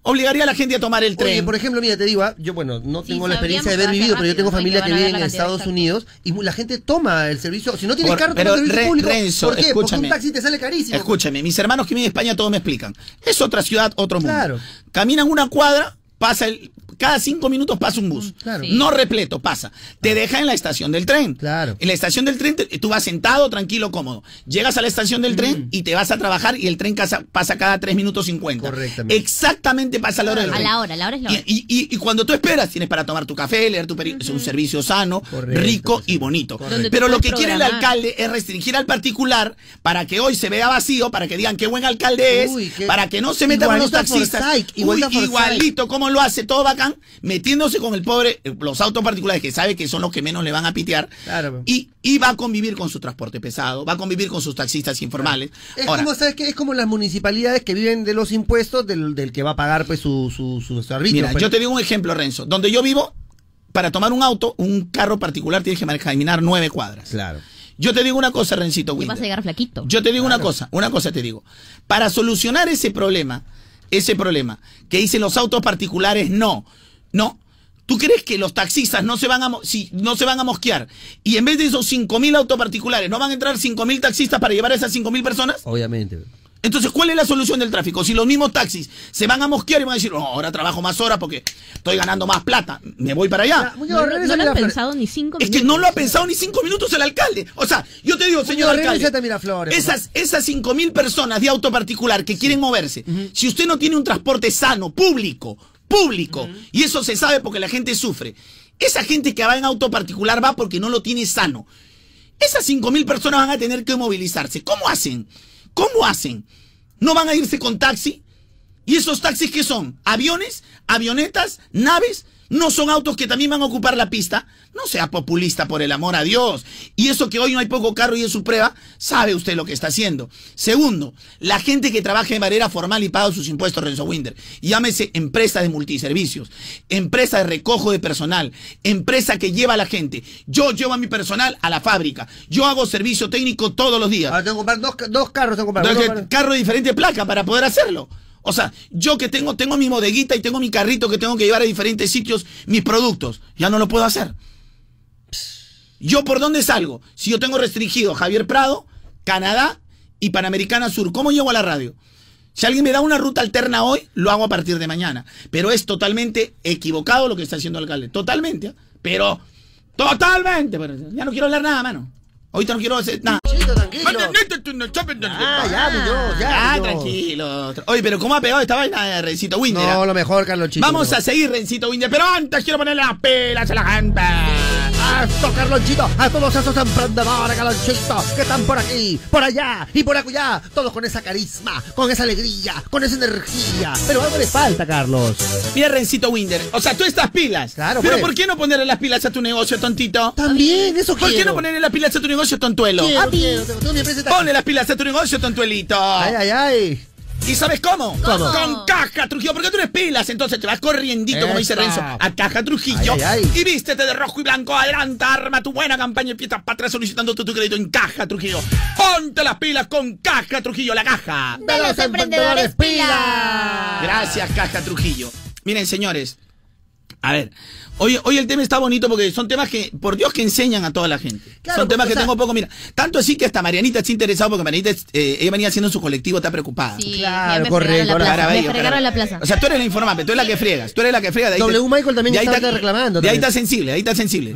obligaría a la gente a tomar el tren. Oye, por ejemplo, mira, te digo, ah, yo, bueno, no Sí, tengo la experiencia de haber vivido, pero yo tengo familia Que vive en Estados. Unidos y la gente toma el servicio. Si no tienes Por- carro, pero toma el servicio Re- público. Renzo, ¿Por qué? Porque escúchame. un taxi te sale carísimo. Escúchame, mis hermanos que viven en España todos me explican. Es otra ciudad, otro mundo. Claro. Caminan una cuadra, pasa el, cada cinco minutos pasa un bus. Claro. Sí. No repleto, pasa. Te deja en la estación del tren. Claro. En la estación del tren te- tú vas sentado, tranquilo, cómodo. Llegas a la estación del Mm. tren y te vas a trabajar y el tren casa- pasa cada tres minutos cincuenta. Correctamente. Exactamente pasa la hora del A la hora, la hora es la hora. Y, y- y- y cuando tú esperas, tienes para tomar tu café, leer tu periódico. Es un servicio sano, Correcto, rico sí. y bonito. Pero lo que quiere el alcalde es restringir al particular para que hoy se vea vacío, para que digan qué buen alcalde es, Uy, qué- para que no se metan con los a taxistas. Uy, a igualito como lo hace, todo bacán, metiéndose con el pobre, eh, los autos particulares que sabe que son los que menos le van a pitear. Claro. Y, y va a convivir con su transporte pesado, va a convivir con sus taxistas informales. Es Ahora, como, ¿sabes qué? Es como las municipalidades que viven de los impuestos del, del que va a pagar pues su, su, sus arbitrios. Mira, pues. yo te digo un ejemplo, Renzo. Donde yo vivo, para tomar un auto, un carro particular, tienes que manejar- caminar nueve cuadras. Claro. Yo te digo una cosa, Rencito ¿Qué vas a llegar flaquito? Yo te digo una cosa, una cosa te digo. Para solucionar ese problema, ese problema, que dicen los autos particulares, no, no. ¿Tú crees que los taxistas no se van a, si, no se van a mosquear? Y en vez de esos 5.000 autos particulares, ¿no van a entrar 5.000 taxistas para llevar a esas 5.000 personas? Obviamente. Entonces, ¿cuál es la solución del tráfico? Si los mismos taxis se van a mosquear y van a decir, "Oh, ahora trabajo más horas porque estoy ganando más plata, me voy para allá. No, no lo han pensado ni cinco Es minutos. que no lo ha pensado ni cinco minutos el alcalde. O sea, yo te digo, señor Muñoz, alcalde, esas, esas cinco mil personas de auto particular que quieren moverse, si usted no tiene un transporte sano, público, público, y eso se sabe porque la gente sufre, esa gente que va en auto particular va porque no lo tiene sano. Esas cinco mil personas van a tener que movilizarse. ¿Cómo hacen? ¿Cómo hacen? ¿No van a irse con taxi? ¿Y esos taxis qué son? ¿Aviones? ¿Avionetas? ¿Naves? ¿No son autos que también van a ocupar la pista? No sea populista, por el amor a Dios. Y eso que hoy no hay poco carro y es su prueba, sabe usted lo que está haciendo. Segundo, la gente que trabaja de manera formal y paga sus impuestos, Renzo Winder. Llámese empresa de multiservicios, empresa de recojo de personal, empresa que lleva a la gente. Yo llevo a mi personal a la fábrica. Yo hago servicio técnico todos los días. Ahora tengo que comprar dos, dos carros, tengo que comprar. Entonces, uno para- carro de diferente placa para poder hacerlo. O sea, yo que tengo, tengo mi bodeguita y tengo mi carrito que tengo que llevar a diferentes sitios mis productos, ya no lo puedo hacer. ¿Yo por dónde salgo? Si yo tengo restringido Javier Prado, Canadá y Panamericana Sur, ¿cómo llego a la radio? Si alguien me da una ruta alterna hoy, lo hago a partir de mañana. Pero es totalmente equivocado lo que está haciendo el alcalde. Totalmente. ¿eh? Pero, totalmente. Pero ya no quiero hablar nada, mano. Ahorita no quiero hacer nada. Ah, ya, Muñoz, ya, Ah, tranquilo. Oye, pero ¿cómo ha pegado esta vaina de Rencito Winder? No, ah? lo mejor, Carlonchito. Vamos no. a seguir, Rencito Winder, pero antes quiero ponerle las pilas a la gente. Esto, Carlonchito, a todos esos emprendedores, Carlonchito, que están por aquí, por allá y por acullá, todos con esa carisma, con esa alegría, con esa energía. Pero algo le falta, Carlos. Mira, Rencito Winder, o sea, tú estás pilas. Claro, Pero pues. ¿por qué no ponerle las pilas a tu negocio, tontito? También, eso ¿Por qué no ponerle las pilas a tu negocio, tontuelo? Quiero, quiero, tengo- tengo mi. Ponle las pilas a tu negocio, tontuelito. Ay, ay, ay. ¿Y sabes cómo? ¿Cómo? Con Caja Trujillo, porque tú eres pilas, entonces te vas corriendito, como dice. Renzo, a Caja Trujillo Ay, ay, ay. y vístete de rojo y blanco, adelanta, arma tu buena campaña y fiestas patrias solicitando tu, tu crédito en Caja Trujillo. Ponte las pilas con Caja Trujillo, la caja. De los emprendedores pilas. Gracias, Caja Trujillo. Miren, señores, a ver, hoy, hoy el tema está bonito porque son temas que, por Dios, que enseñan a toda la gente. Claro, son temas que o sea- tengo poco, mira, tanto así que hasta Marianita está interesada porque Marianita, eh, ella venía haciendo su colectivo, está preocupada. Sí, Claro, me correcto, fregaron la ahora- plaza. Me Carabello, fregaron la plaza. O sea, tú eres la informante, tú eres la que friegas, tú eres la que friegas. de ahí W te- Michael también de ahí está reclamando De ahí está sensible, ahí está sensible.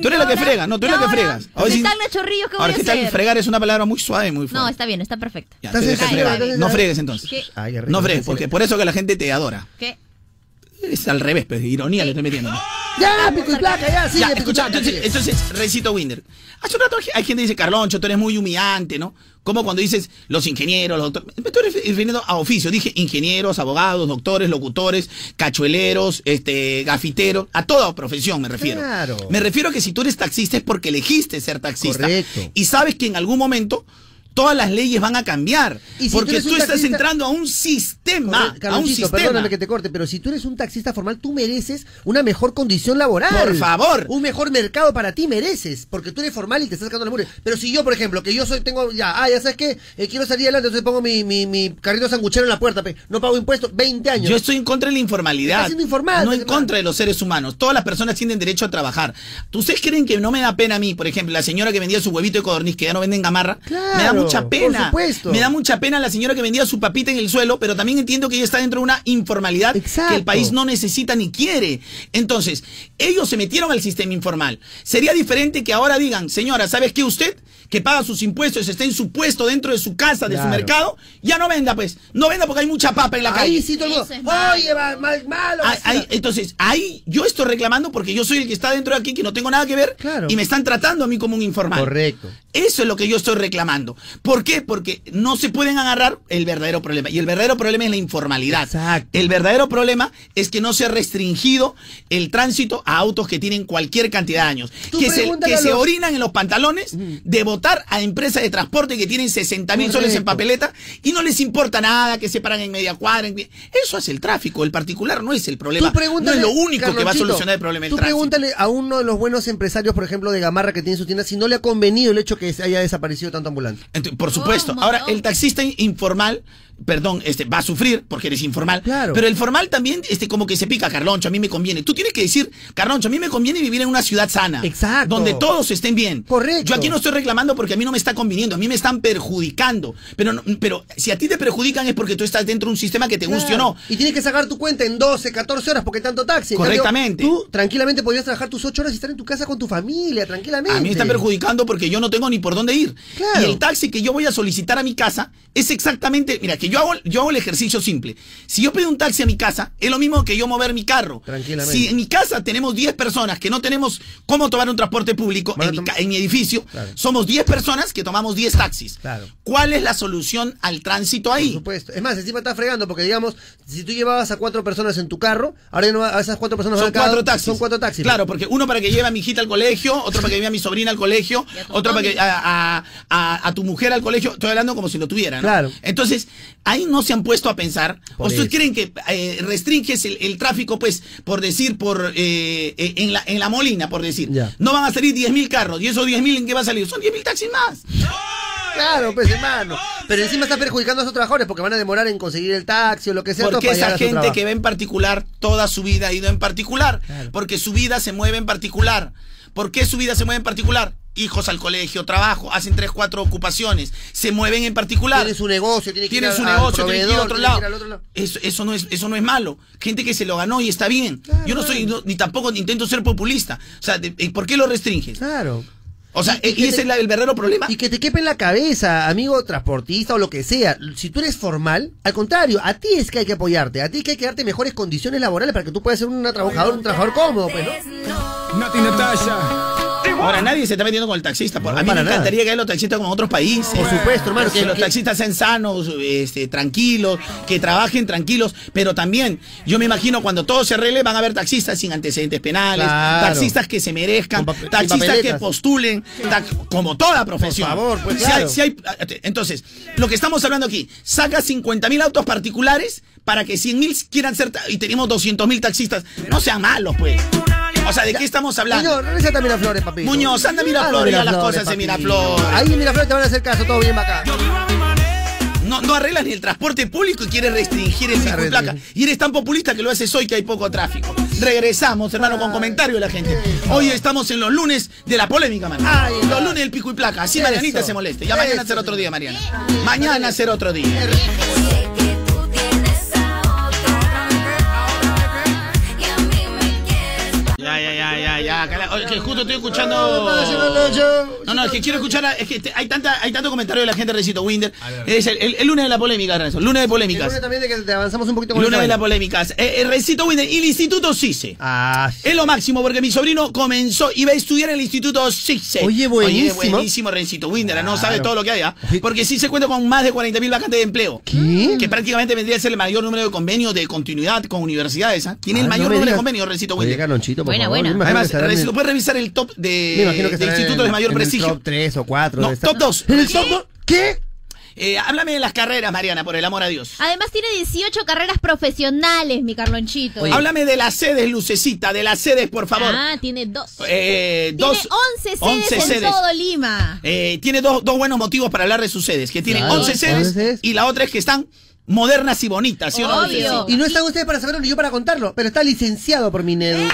Tú eres la que fregas, no, tú eres la que fregas. ¿Qué sí- tal, Nachorrillos? ¿Qué voy Ahora, a hacer? Fregar es una palabra muy suave y muy fuerte. No, está bien, está perfecto. Ya, Entonces, tú eres que ay, fregas. entonces, no fregues entonces. No fregues, porque por eso que la gente te adora. ¿Qué? Es al revés, pues, ironía le estoy metiendo. Ya, pico y placa, ya, sigue, Ya, pico y escucha, placa, entonces, sigue. entonces, Recito Winder. Hace un rato hay gente que dice, Carloncho, tú eres muy humillante, ¿no? Como cuando dices los ingenieros, los doctores. Me estoy refi- refiriendo a oficio. Dije ingenieros, abogados, doctores, locutores, cachueleros, este, gafiteros, a toda profesión me refiero. Claro. Me refiero a que si tú eres taxista es porque elegiste ser taxista. Correcto. Y sabes que en algún momento todas las leyes van a cambiar. Y si tú porque tú, estás entrando a un sistema. Corre- a un sistema. perdóname que te corte, pero si tú eres un taxista formal, tú mereces una mejor condición laboral. Por favor. Un mejor mercado para ti mereces, porque tú eres formal y te estás sacando la mugre. Pero si yo, por ejemplo, que yo soy, tengo, ya, ah, ya sabes que quiero salir adelante, entonces pongo mi, mi, mi carrito sanguchero en la puerta, pe, no pago impuestos, 20 años. Yo estoy en contra de la informalidad. Informal, no en contra de los seres humanos. Todas las personas tienen derecho a trabajar. ¿Ustedes creen que no me da pena a mí, por ejemplo, la señora que vendía su huevito de codorniz, que ya no vende en gamarra? Claro, me da mucha por pena. supuesto. Me da mucha pena la señora que vendía su papita en el suelo, pero también entiendo que ella está dentro de una informalidad que el país no necesita ni quiere. Entonces, ellos se metieron al sistema informal. Sería diferente que ahora digan, señora, ¿sabes qué usted? Que paga sus impuestos, está en su puesto dentro de su casa, de su Claro. mercado, ya no venda, pues. No venda porque hay mucha papa en la calle. Ahí sí todo el mundo, oye, va, mal, malo. Ahí- entonces, ahí yo estoy reclamando porque yo soy el que está dentro de aquí, que no tengo nada que ver, y me están tratando a mí como un informal. Correcto. Eso es lo que yo estoy reclamando. ¿Por qué? Porque no se pueden agarrar el verdadero problema. Y el verdadero problema es la informalidad. El verdadero problema es que no se ha restringido el tránsito a autos que tienen cualquier cantidad de años. Tú Que, se, que a se los- orinan en los pantalones de votar a empresas de transporte que tienen 60 mil soles en papeleta y no les importa nada que se paran en media cuadra. en- Eso hace el tráfico. El particular no es el problema. Tú no es lo único que va a solucionar el problema del Tú pregúntale a uno de los buenos empresarios, por ejemplo, de Gamarra que tiene su tienda, si no le ha convenido el hecho que se haya desaparecido tanto ambulante. Por supuesto. Ahora, el taxista in- informal perdón, este, va a sufrir porque eres informal. Pero el formal también, este, como que se pica, Carloncho, a mí me conviene. Tú tienes que decir, Carloncho, a mí me conviene vivir en una ciudad sana. Exacto. Donde todos estén bien. Correcto. Yo aquí no estoy reclamando porque a mí no me está conviniendo, a mí me están perjudicando. Pero, no- pero si a ti te perjudican es porque tú estás dentro de un sistema que te guste o no. Y tienes que sacar tu cuenta en 12, 14 horas porque tanto taxi. En cambio, Correctamente. tú tranquilamente podrías trabajar tus 8 horas y estar en tu casa con tu familia, tranquilamente. A mí me están perjudicando porque yo no tengo ni por dónde ir. Claro. Y el taxi que yo voy a solicitar a mi casa es exactamente, mira, que yo hago, yo hago el ejercicio simple. Si yo pido un taxi a mi casa, es lo mismo que yo mover mi carro. Tranquilamente. Si en mi casa tenemos 10 personas que no tenemos cómo tomar un transporte público en mi, ca- en mi edificio, somos 10 personas que tomamos 10 taxis. Claro. ¿Cuál es la solución al tránsito ahí? Por supuesto. Es más, encima está fregando porque, digamos, si tú llevabas a cuatro personas en tu carro, ahora ya no va- a esas cuatro personas Son van cuatro taxis. Son cuatro taxis. Claro, porque uno para que lleve a mi hijita al colegio, otro para que lleve a mi sobrina al colegio, otro para que a, a- a- a tu mujer al colegio. Estoy hablando como si lo tuviera, ¿no? Claro. Entonces, ahí no se han puesto a pensar. Por ¿O ustedes eso. creen que eh, restringes el, el tráfico, pues, por decir, por eh, eh, en, la, en la Molina, por decir? Ya. No van a salir 10.000 carros. ¿Y esos 10.000 en qué va a salir? Son 10.000 taxis más. Claro, pues hermano. Pero encima está perjudicando a esos trabajadores porque van a demorar en conseguir el taxi o lo que sea. todo Porque para esa gente que ve en particular toda su vida ha ido en particular. Porque su vida se mueve en particular. ¿Por qué su vida se mueve en particular? Hijos al colegio, trabajo, hacen tres, cuatro ocupaciones, se mueven en particular. Tienen su negocio, tienen que ir Tienen al- su al negocio, tienen que ir a otro lado. ir al otro lado. Eso, eso, no es, eso no es malo. Gente que se lo ganó y está bien. Yo no soy, no- ni tampoco intento ser populista. O sea, de- ¿por qué lo restringes? Claro. O sea, Y- y y, ese te- es la- el verdadero problema. Y que te quepe en la cabeza, amigo transportista o lo que sea. Si tú eres formal, al contrario, a ti es que hay que apoyarte, a ti es que hay que darte mejores condiciones laborales para que tú puedas ser una trabajador, un trabajador cómodo, pues, ¿no? Nati Natasha. Ahora nadie se está metiendo con el taxista. Por- No, a mí me nada. encantaría que haya los taxistas como en otros países. Por supuesto, hermano, Que, que- los taxistas sean sanos, este, tranquilos, que trabajen tranquilos. Pero también, yo me imagino cuando todo se arregle, van a haber taxistas sin antecedentes penales, Claro. taxistas que se merezcan, Con taxistas que postulen, ta- como toda profesión. Por favor, pues, Si claro. hay- si hay- entonces, lo que estamos hablando aquí, saca 50 mil autos particulares para que 100 mil quieran ser, y tenemos 200 mil taxistas. No sean malos, pues. O sea, ¿de qué estamos hablando? Muñoz, regresa a Miraflores, papito. Muñoz, anda a Miraflores, haz las cosas en Miraflores. Ahí en Miraflores te van a hacer caso, todo bien bacán. No, no arreglas ni el transporte público y quieres restringir el pico y placa. Y eres tan populista que lo haces hoy que hay poco tráfico. Regresamos, hermano, con comentario de la gente. Hoy estamos en los lunes de la polémica, mano. los lunes del pico y placa. Así Eso. Marianita se moleste. Ya mañana será otro día, Mariana. Mañana será otro día. Ya, ya, ya, cala- oye, que justo estoy escuchando. No, no, es que quiero escuchar. a- Es que te- hay tanta, hay tanto comentario de la gente de Recito Winder. Es el, el- el lunes de la polémica, Renzo. Lunes de El polémicas. lunes también de que te avanzamos un poquito con Lunes de las vaina. polémicas. Eh, el Recito Winder y el Instituto CICE. Ah, Es lo máximo porque mi sobrino comenzó, iba a estudiar en el Instituto CICE. Oye, buenísimo. buenísimo Rencito Winder, no sabe todo lo que hay. ¿ah? Porque sí se cuenta con más de 40.000 vacantes de empleo. ¿Qué? Que prácticamente vendría a ser el mayor número de convenios de continuidad con universidades. ¿ah? Tiene Ah, el no mayor me número de convenios, Rencito Oye, Winder. Carlonchito, por Buena, favor. buena. Además, en- Rencito, puedes revisar el top de, de institutos de mayor en el prestigio. top 3 o 4. No, top 2. ¿En el top 2? ¿Qué? Eh, háblame de las carreras, Mariana, por el amor a Dios. Además tiene 18 carreras profesionales, mi Carlonchito. Háblame de las sedes, Lucecita, de las sedes, por favor. Ah, tiene dos. Eh, Tiene dos, 11 sedes 11 en sedes. todo Lima. Eh, tiene dos, dos buenos motivos para hablar de sus sedes, que tienen Claro, 11 sedes, 11 sedes. y la otra es que están modernas y bonitas, ¿sí o no? Y no están ustedes para saberlo ni yo para contarlo, pero está licenciado por Minedu. ¡Eh!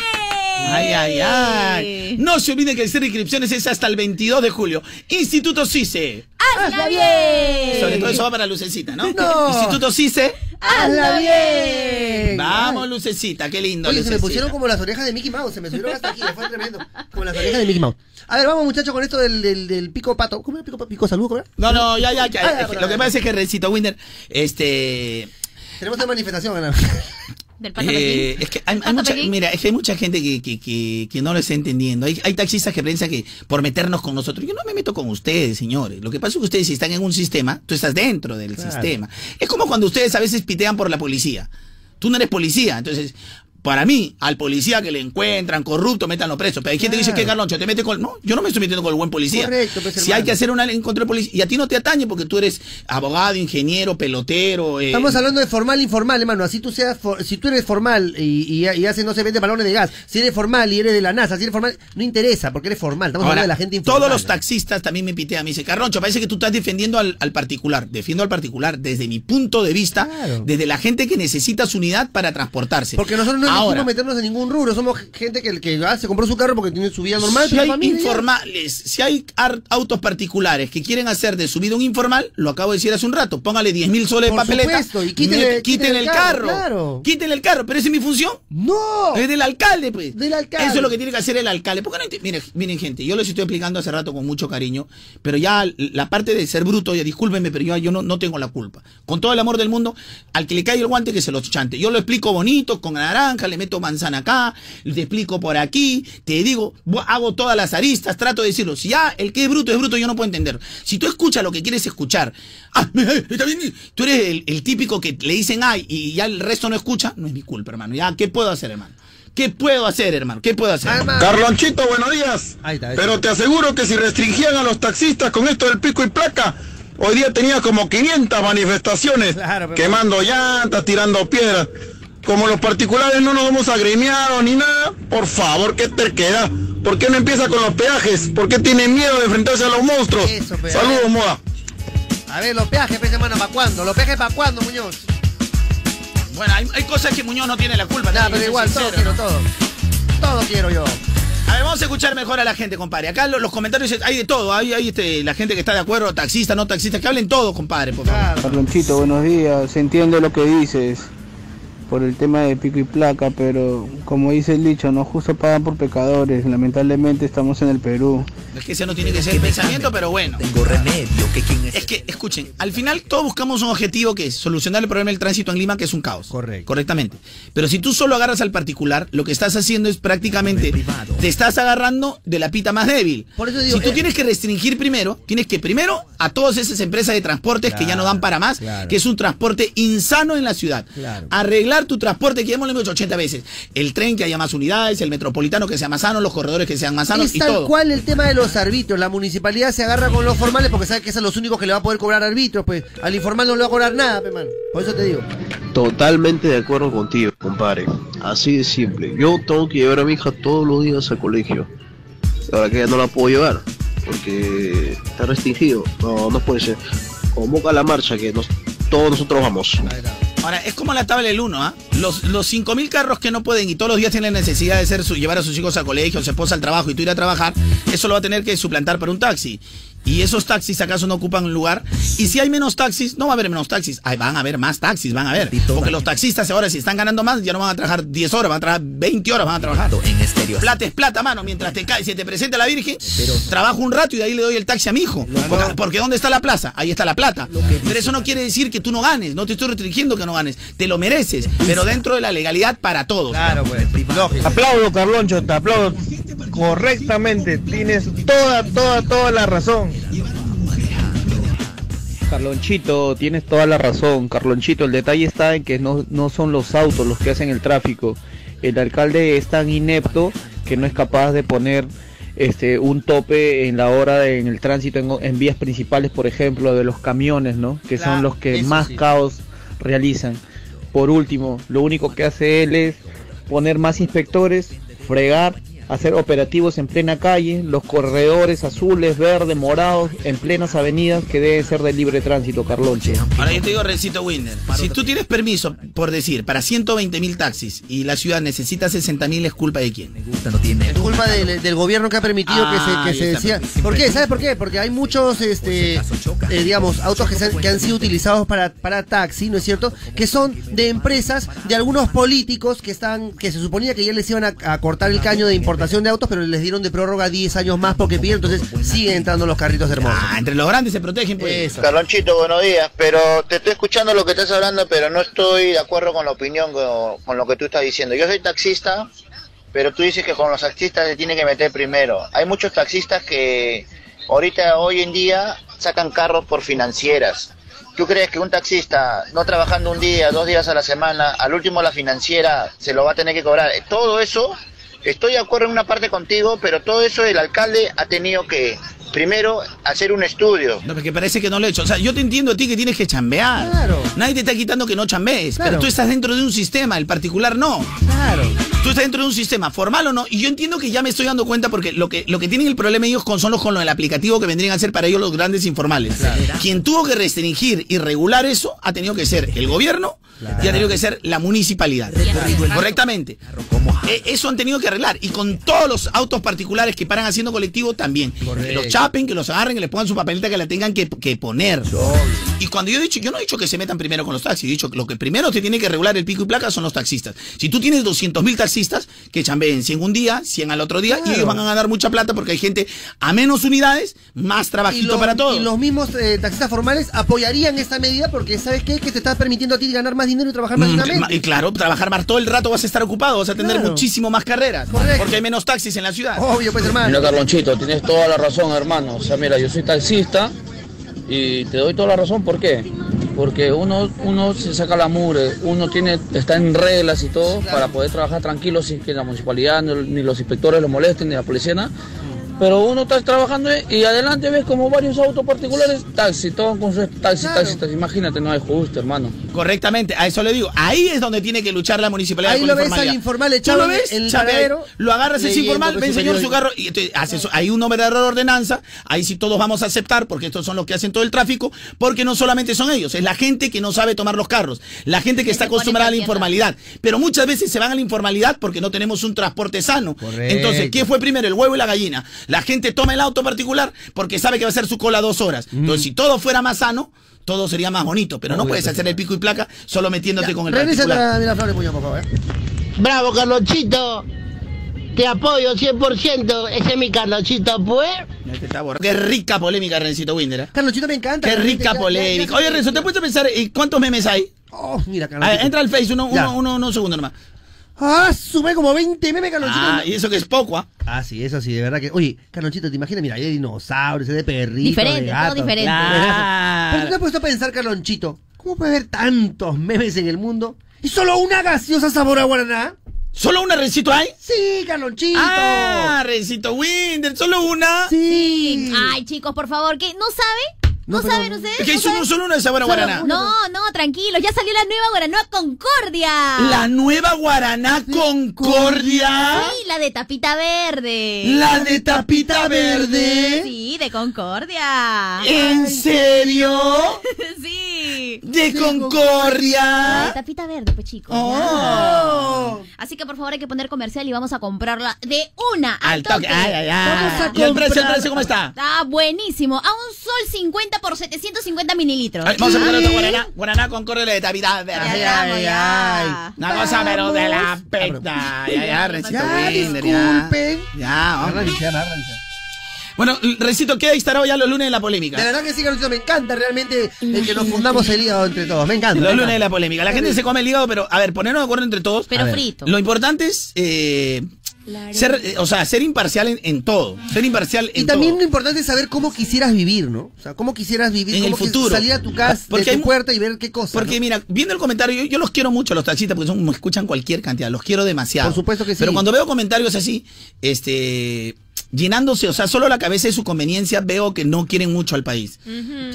Ay, ay, ay. No se olviden que el cierre de inscripciones es hasta el 22 de julio. Instituto CICE. ¡Hazla bien! Sobre todo eso va para Lucecita, ¿no? No. Instituto CICE. ¡Hazla bien! Vamos, Lucecita, qué lindo. Oye, se me Lucecita. pusieron como las orejas de Mickey Mouse, se me subieron hasta aquí, fue tremendo. Como las orejas de Mickey Mouse. A ver, vamos muchachos con esto del, del, del pico pato. ¿Cómo es pico, pico salud? ¿Cómo era? No, no, ya, ya, ya. Ah, ya, lo que ya. pasa es que Rencito Winder, este. Tenemos una manifestación, Ana. Del pato Eh, es que hay, hay ¿Pato mucha, mira, es que hay mucha gente que, que, que, que no lo está entendiendo. Hay, hay taxistas que piensan que por meternos con nosotros, yo no me meto con ustedes, señores. Lo que pasa es que ustedes si están en un sistema, tú estás dentro del Claro. sistema. Es como cuando ustedes a veces pitean por la policía. Tú no eres policía, entonces Para mí, al policía que le encuentran corrupto, métanlo preso. Pero hay gente que dice que Carloncho te mete con. No, yo no me estoy metiendo con el buen policía. Correcto, pues, si hay que hacer una ley en contra del policía. Y a ti no te atañe porque tú eres abogado, ingeniero, pelotero. eh, Estamos hablando de formal e informal, hermano. Así tú seas, for- si tú eres formal y, y, y haces, no sé, vende balones de gas. Si eres formal y eres de la NASA, si eres formal, no interesa porque eres formal. Estamos Ahora, hablando de la gente informal. todos los taxistas también me pitean, me dice, Carroncho, parece que tú estás defendiendo al, al particular. Defiendo al particular desde mi punto de vista, desde la gente que necesita su unidad para transportarse. Porque nosotros no Ahora, elegimos meternos en ningún rubro. Somos gente que, que ah, se compró su carro porque tiene su vida normal. si hay familia informales, si hay autos particulares que quieren hacer de su vida un informal, lo acabo de decir hace un rato, póngale 10 mil soles de papeleta, supuesto, y quítenle- el carro, claro. quítenle el carro, pero esa es mi función. No. Es del alcalde, pues. Del alcalde. Eso es lo que tiene que hacer el alcalde. ¿Por qué no enti- miren, miren, gente, yo les estoy explicando hace rato con mucho cariño, pero ya la parte de ser bruto, ya discúlpenme, pero yo, yo no, no tengo la culpa. Con todo el amor del mundo, al que le cae el guante que se lo chante. Yo lo explico bonito, con naranja, le meto manzana acá, te explico por aquí, te digo, hago todas las aristas, trato de decirlo. Si ya el que es bruto es bruto, yo no puedo entender. Si tú escuchas lo que quieres escuchar, ah, está bien, tú eres el, el típico que le dicen ay y ya el resto no escucha, no es mi culpa, hermano. Ya, ¿qué puedo hacer, hermano? ¿Qué puedo hacer, hermano? ¿Qué puedo hacer? Carlonchito, buenos días. Pero te aseguro que si restringían a los taxistas con esto del pico y placa, hoy día tenía como 500 manifestaciones, quemando llantas, tirando piedras. Como los particulares no nos vamos agremiados ni nada, por favor, qué terquedad. ¿Por qué no empieza con los peajes? ¿Por qué tiene miedo de enfrentarse a los monstruos? pe, Saludos, moda. A ver, los peajes, pues, hermano, ¿para cuándo? ¿Los peajes para cuándo, Muñoz? Bueno, hay, hay cosas que Muñoz no tiene la culpa. Nah, pero igual, todo quiero, todo. Todo quiero yo. A ver, vamos a escuchar mejor a la gente, compadre. Acá lo- los comentarios hay de todo. Hay, hay este, la gente que está de acuerdo, taxista, no taxista, que hablen todo, compadre, por favor. Carlonchito, buenos días. Se entiende lo que dices por el tema de pico y placa, pero como dice el dicho, no justo pagan por pecadores. Lamentablemente estamos en el Perú. Es que ese no tiene que ser el pensamiento, pero bueno. Tengo remedio que quien Es que, escuchen, al final todos buscamos un objetivo que es solucionar el problema del tránsito en Lima, que es un caos. Correcto. Correctamente. Pero si tú solo agarras al particular, lo que estás haciendo es prácticamente, te estás agarrando de la pita más débil. Por eso digo, si tú eh, tienes que restringir primero, tienes que primero a todas esas empresas de transportes que ya no dan para más, claro. que es un transporte insano en la ciudad. Claro. Arreglar tu transporte, que ya hemos dicho 80 veces. El tren que haya más unidades, el metropolitano que sea más sano, los corredores que sean más sanos Es y tal todo. cual el tema de los arbitrios. La municipalidad se agarra con los formales porque sabe que son los únicos que le va a poder cobrar arbitrios. Pues al informal no le va a cobrar nada, pe, mano. Por eso te digo. Totalmente de acuerdo contigo, compadre. Así de simple. Yo tengo que llevar a mi hija todos los días al colegio. Ahora que ya no la puedo llevar, porque está restringido. No, no puede ser. Convoca la marcha que nos, todos nosotros vamos. Ahora, es como la tabla del 1, ¿ah? Los, los 5.000 carros que no pueden y todos los días tienen necesidad de ser su- llevar a sus hijos al colegio, a su esposa al trabajo y tú ir a trabajar, eso lo va a tener que suplantar por un taxi. Y esos taxis acaso no ocupan un lugar. Y si hay menos taxis, no va a haber menos taxis. Ay, van a haber más taxis, van a haber. Porque los taxistas ahora, si están ganando más, ya no van a trabajar 10 horas, van a trabajar 20 horas, van a trabajar. Plata es plata, mano. Mientras te cae, si te presenta la Virgen, trabajo un rato y de ahí le doy el taxi a mi hijo. Porque, porque ¿dónde está la plaza? Ahí está la plata. Pero eso no quiere decir que tú no ganes. No te estoy restringiendo que no ganes. Te lo mereces. Pero dentro de la legalidad para todos. Claro, pues. Aplaudo, Carloncho, te aplaudo correctamente. Tienes toda, toda, toda la razón. Carlonchito, tienes toda la razón. Carlonchito, el detalle está en que no, no son los autos los que hacen el tráfico. El alcalde es tan inepto que no es capaz de poner este un tope en la hora de- en el tránsito en, en vías principales, por ejemplo, de los camiones, ¿no? Que son los que más sí. caos realizan. Por último, lo único que hace él es poner más inspectores, fregar, hacer operativos en plena calle, los corredores azules, verdes, morados, en plenas avenidas que deben ser de libre tránsito, Carloncho. Ahora yo te digo, Recito Winder, si tú tienes permiso, por decir, para 120 mil taxis y la ciudad necesita 60 mil, ¿es culpa de quién? Es culpa del, del gobierno que ha permitido Ah, que se, que se decía. ¿Por qué? ¿Sabes por qué? Porque hay muchos, este, eh, digamos, autos que, se han, que han sido utilizados para, para taxi, ¿no es cierto? Que son de empresas, de algunos políticos que están, que se suponía que ya les iban a, a cortar el caño de importación de autos, pero les dieron de prórroga 10 años más porque piden, entonces siguen entrando los carritos hermosos. Ah, entre los grandes se protegen, pues. Eso. Carlonchito, buenos días, pero te estoy escuchando lo que estás hablando, pero no estoy de acuerdo con la opinión, con, con lo que tú estás diciendo. Yo soy taxista, pero tú dices que con los taxistas se tiene que meter primero. Hay muchos taxistas que ahorita, hoy en día, sacan carros por financieras. ¿Tú crees que un taxista, no trabajando un día, dos días a la semana, al último la financiera se lo va a tener que cobrar? Todo eso, estoy de acuerdo en una parte contigo, pero todo eso el alcalde ha tenido que, primero, hacer un estudio. No, porque parece que no lo he hecho. O sea, yo te entiendo a ti que tienes que chambear. Claro. Nadie te está quitando que no chambees. Claro. Pero tú estás dentro de un sistema, el particular no. Claro. Tú estás dentro de un sistema, formal o no. Y yo entiendo que ya me estoy dando cuenta porque lo que, lo que tienen el problema ellos con son los con lo del aplicativo que vendrían a ser para ellos los grandes informales. Quien tuvo que restringir y regular eso ha tenido que ser el gobierno y ha tenido que ser la municipalidad. Correctamente. Eh, Eso han tenido que arreglar. Y con todos los autos particulares que paran haciendo colectivo también. Que los chapen, que los agarren, que les pongan su papeleta que la tengan que, que poner. Y cuando yo he dicho, yo no he dicho que se metan primero con los taxis, he dicho que lo que primero se tiene que regular el pico y placa son los taxistas. Si tú tienes 200 mil taxistas, que chambeen 100 un día, 100 al otro día, y ellos van a ganar mucha plata porque hay gente a menos unidades, más trabajito los- para todos. y los mismos eh, taxistas formales apoyarían esta medida porque ¿sabes qué? Que te está permitiendo a ti ganar más dinero y trabajar más Mm, dignamente. Y claro, trabajar más todo el rato vas a estar ocupado, vas a tener Claro. muchísimo más carreras. Correcto. Porque hay menos taxis en la ciudad. Obvio, pues hermano. Mira, Carlonchito, tienes toda la razón, hermano. O sea, mira, yo soy taxista y te doy toda la razón. ¿Por qué? Porque uno, uno se saca la mure, uno tiene, está en reglas y todo para poder trabajar tranquilo sin que la municipalidad ni, ni los inspectores lo molesten, ni la policía, nada. Pero uno está trabajando y adelante ves como varios autos particulares, taxi, todos con sus taxis, taxis, taxis. Imagínate, no es justo, hermano. Correctamente, a eso le digo. Ahí es donde tiene que luchar la municipalidad Ahí con lo la ves informalidad. al informal ¿Tú echado lo ves? el paradero, Lo agarras ese leyendo informal, ven señor su carro y entonces, hace eso. hay una verdadera ordenanza. Ahí sí todos vamos a aceptar porque estos son los que hacen todo el tráfico. Porque no solamente son ellos, es la gente que no sabe tomar los carros, la gente que está acostumbrada a la informalidad. Pero muchas veces se van a la informalidad porque no tenemos un transporte sano. Entonces, ¿qué fue primero, el huevo y la gallina? La gente toma el auto particular porque sabe que va a hacer su cola dos horas. Entonces, si todo fuera más sano, todo sería más bonito. Pero no puedes hacer el pico y placa solo metiéndote con el Regresa particular. a Miraflores, Muñoz, por favor. ¿eh? Bravo, Carlonchito. Te apoyo 100%. Ese es mi Carlonchito, pues. Qué rica polémica, Rencito Winder. ¿eh? Carlonchito me encanta. Qué rica ya- polémica. ya- Oye, Renzo, ¿te has puesto a pensar ¿y cuántos memes hay? Oh, mira, A Carlonchito. ver, entra al Face, uno, Ya. uno, uno, uno segundo nomás. Ah, sube como 20 memes, Carlonchito. Ah, y eso que es poco, ¿ah? Ah, sí, eso sí, de verdad que. Oye, Carlonchito, ¿te imaginas? Mira, hay de dinosaurios, hay de perritos. Diferente, de todo diferente. Claro. Pero tú te has puesto a pensar, Carlonchito, ¿cómo puede haber tantos memes en el mundo y solo una gaseosa sabor a guaraná? ¿Solo una Rencito hay? Sí, Carlonchito. Ah, Rencito Winder, ¿solo una? Sí. Ay, chicos, por favor, ¿qué? ¿No saben? ¿No, pero- saben ustedes? Es que hay ¿No solo, una de sabor a guaraná. No, no, tranquilos, ya salió la nueva Guaraná Concordia. La nueva Guaraná Concordia. Sí, la de tapita verde. La de tapita verde. Sí, de Concordia. ¿En serio? sí. ¿De La Concordia? de tapita verde, pues chicos. Oh. Así que por favor hay que poner comercial y vamos a comprarla de una Al toque. Ay, ay, ay. Vamos a ¿Y el precio, el precio cómo está? Está buenísimo. A un sol 50 por 750 mililitros. Ay, Vamos a poner otra Guaraná. Guaraná Concordia de tapita Ay, ay, ay, ay. Una cosa, pero de la pecta. Ya, ya, Rencito Ya, Winder, ya. disculpen. Ya, hombre. Arranque, ya, arranque. Bueno, Recito, ¿qué estará ya los lunes de la polémica? De verdad que sí, Carlonchito, me encanta realmente el que nos fundamos el hígado entre todos. Me encanta. Los lunes de la polémica. La gente se come el hígado, pero a ver, ponernos de acuerdo entre todos. Pero A frito. Lo importante es eh, ser, eh, o sea, ser imparcial en, en todo. Ser imparcial en Y también todo. lo importante es saber cómo quisieras vivir, ¿no? O sea, cómo quisieras vivir, En el cómo futuro. salir a tu casa, Porque de tu puerta y ver qué cosa. Porque ¿no? mira, viendo el comentario, yo, yo los quiero mucho los taxistas porque son, me escuchan cualquier cantidad, los quiero demasiado. Por supuesto que sí. Pero cuando veo comentarios así, este llenándose, o sea, solo la cabeza de su conveniencia, veo que no quieren mucho al país.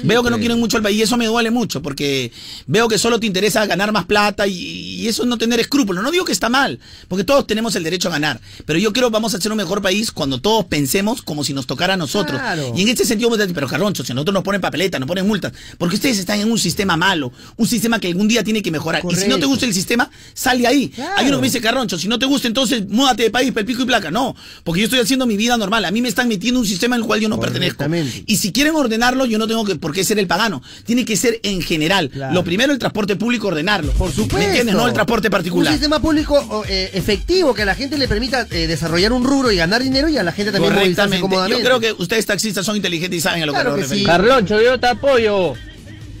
Veo que no quieren mucho al país y eso me duele mucho porque veo que solo te interesa ganar más plata y, y eso es no tener escrúpulos. No digo que está mal, porque todos tenemos el derecho a ganar, pero yo creo que vamos a ser un mejor país cuando todos pensemos como si nos tocara a nosotros. Claro. Y en este sentido, vos decís, pero Carroncho, si a nosotros nos ponen papeleta, nos ponen multas, porque ustedes están en un sistema malo, un sistema que algún día tiene que mejorar. Y si no te gusta el sistema, sal de ahí. Claro. Hay uno que me dice, Carroncho, si no te gusta, entonces múdate de país, pel pico y placa. No, porque yo estoy haciendo mi vida normal. A mí me están metiendo un sistema en el cual yo no pertenezco. Y si quieren ordenarlo, yo no tengo que, por qué ser el pagano. Tiene que ser en general. Claro. Lo primero, el transporte público, ordenarlo. Por supuesto. ¿Me entiendes? No el transporte Un particular. sistema público eh, efectivo que a la gente le permita eh, desarrollar un rubro y ganar dinero y a la gente también movilizarse Correctamente. Yo cómodamente. creo que ustedes taxistas son inteligentes y saben a lo Claro que que nos referimos. sí. Carloncho, yo te apoyo.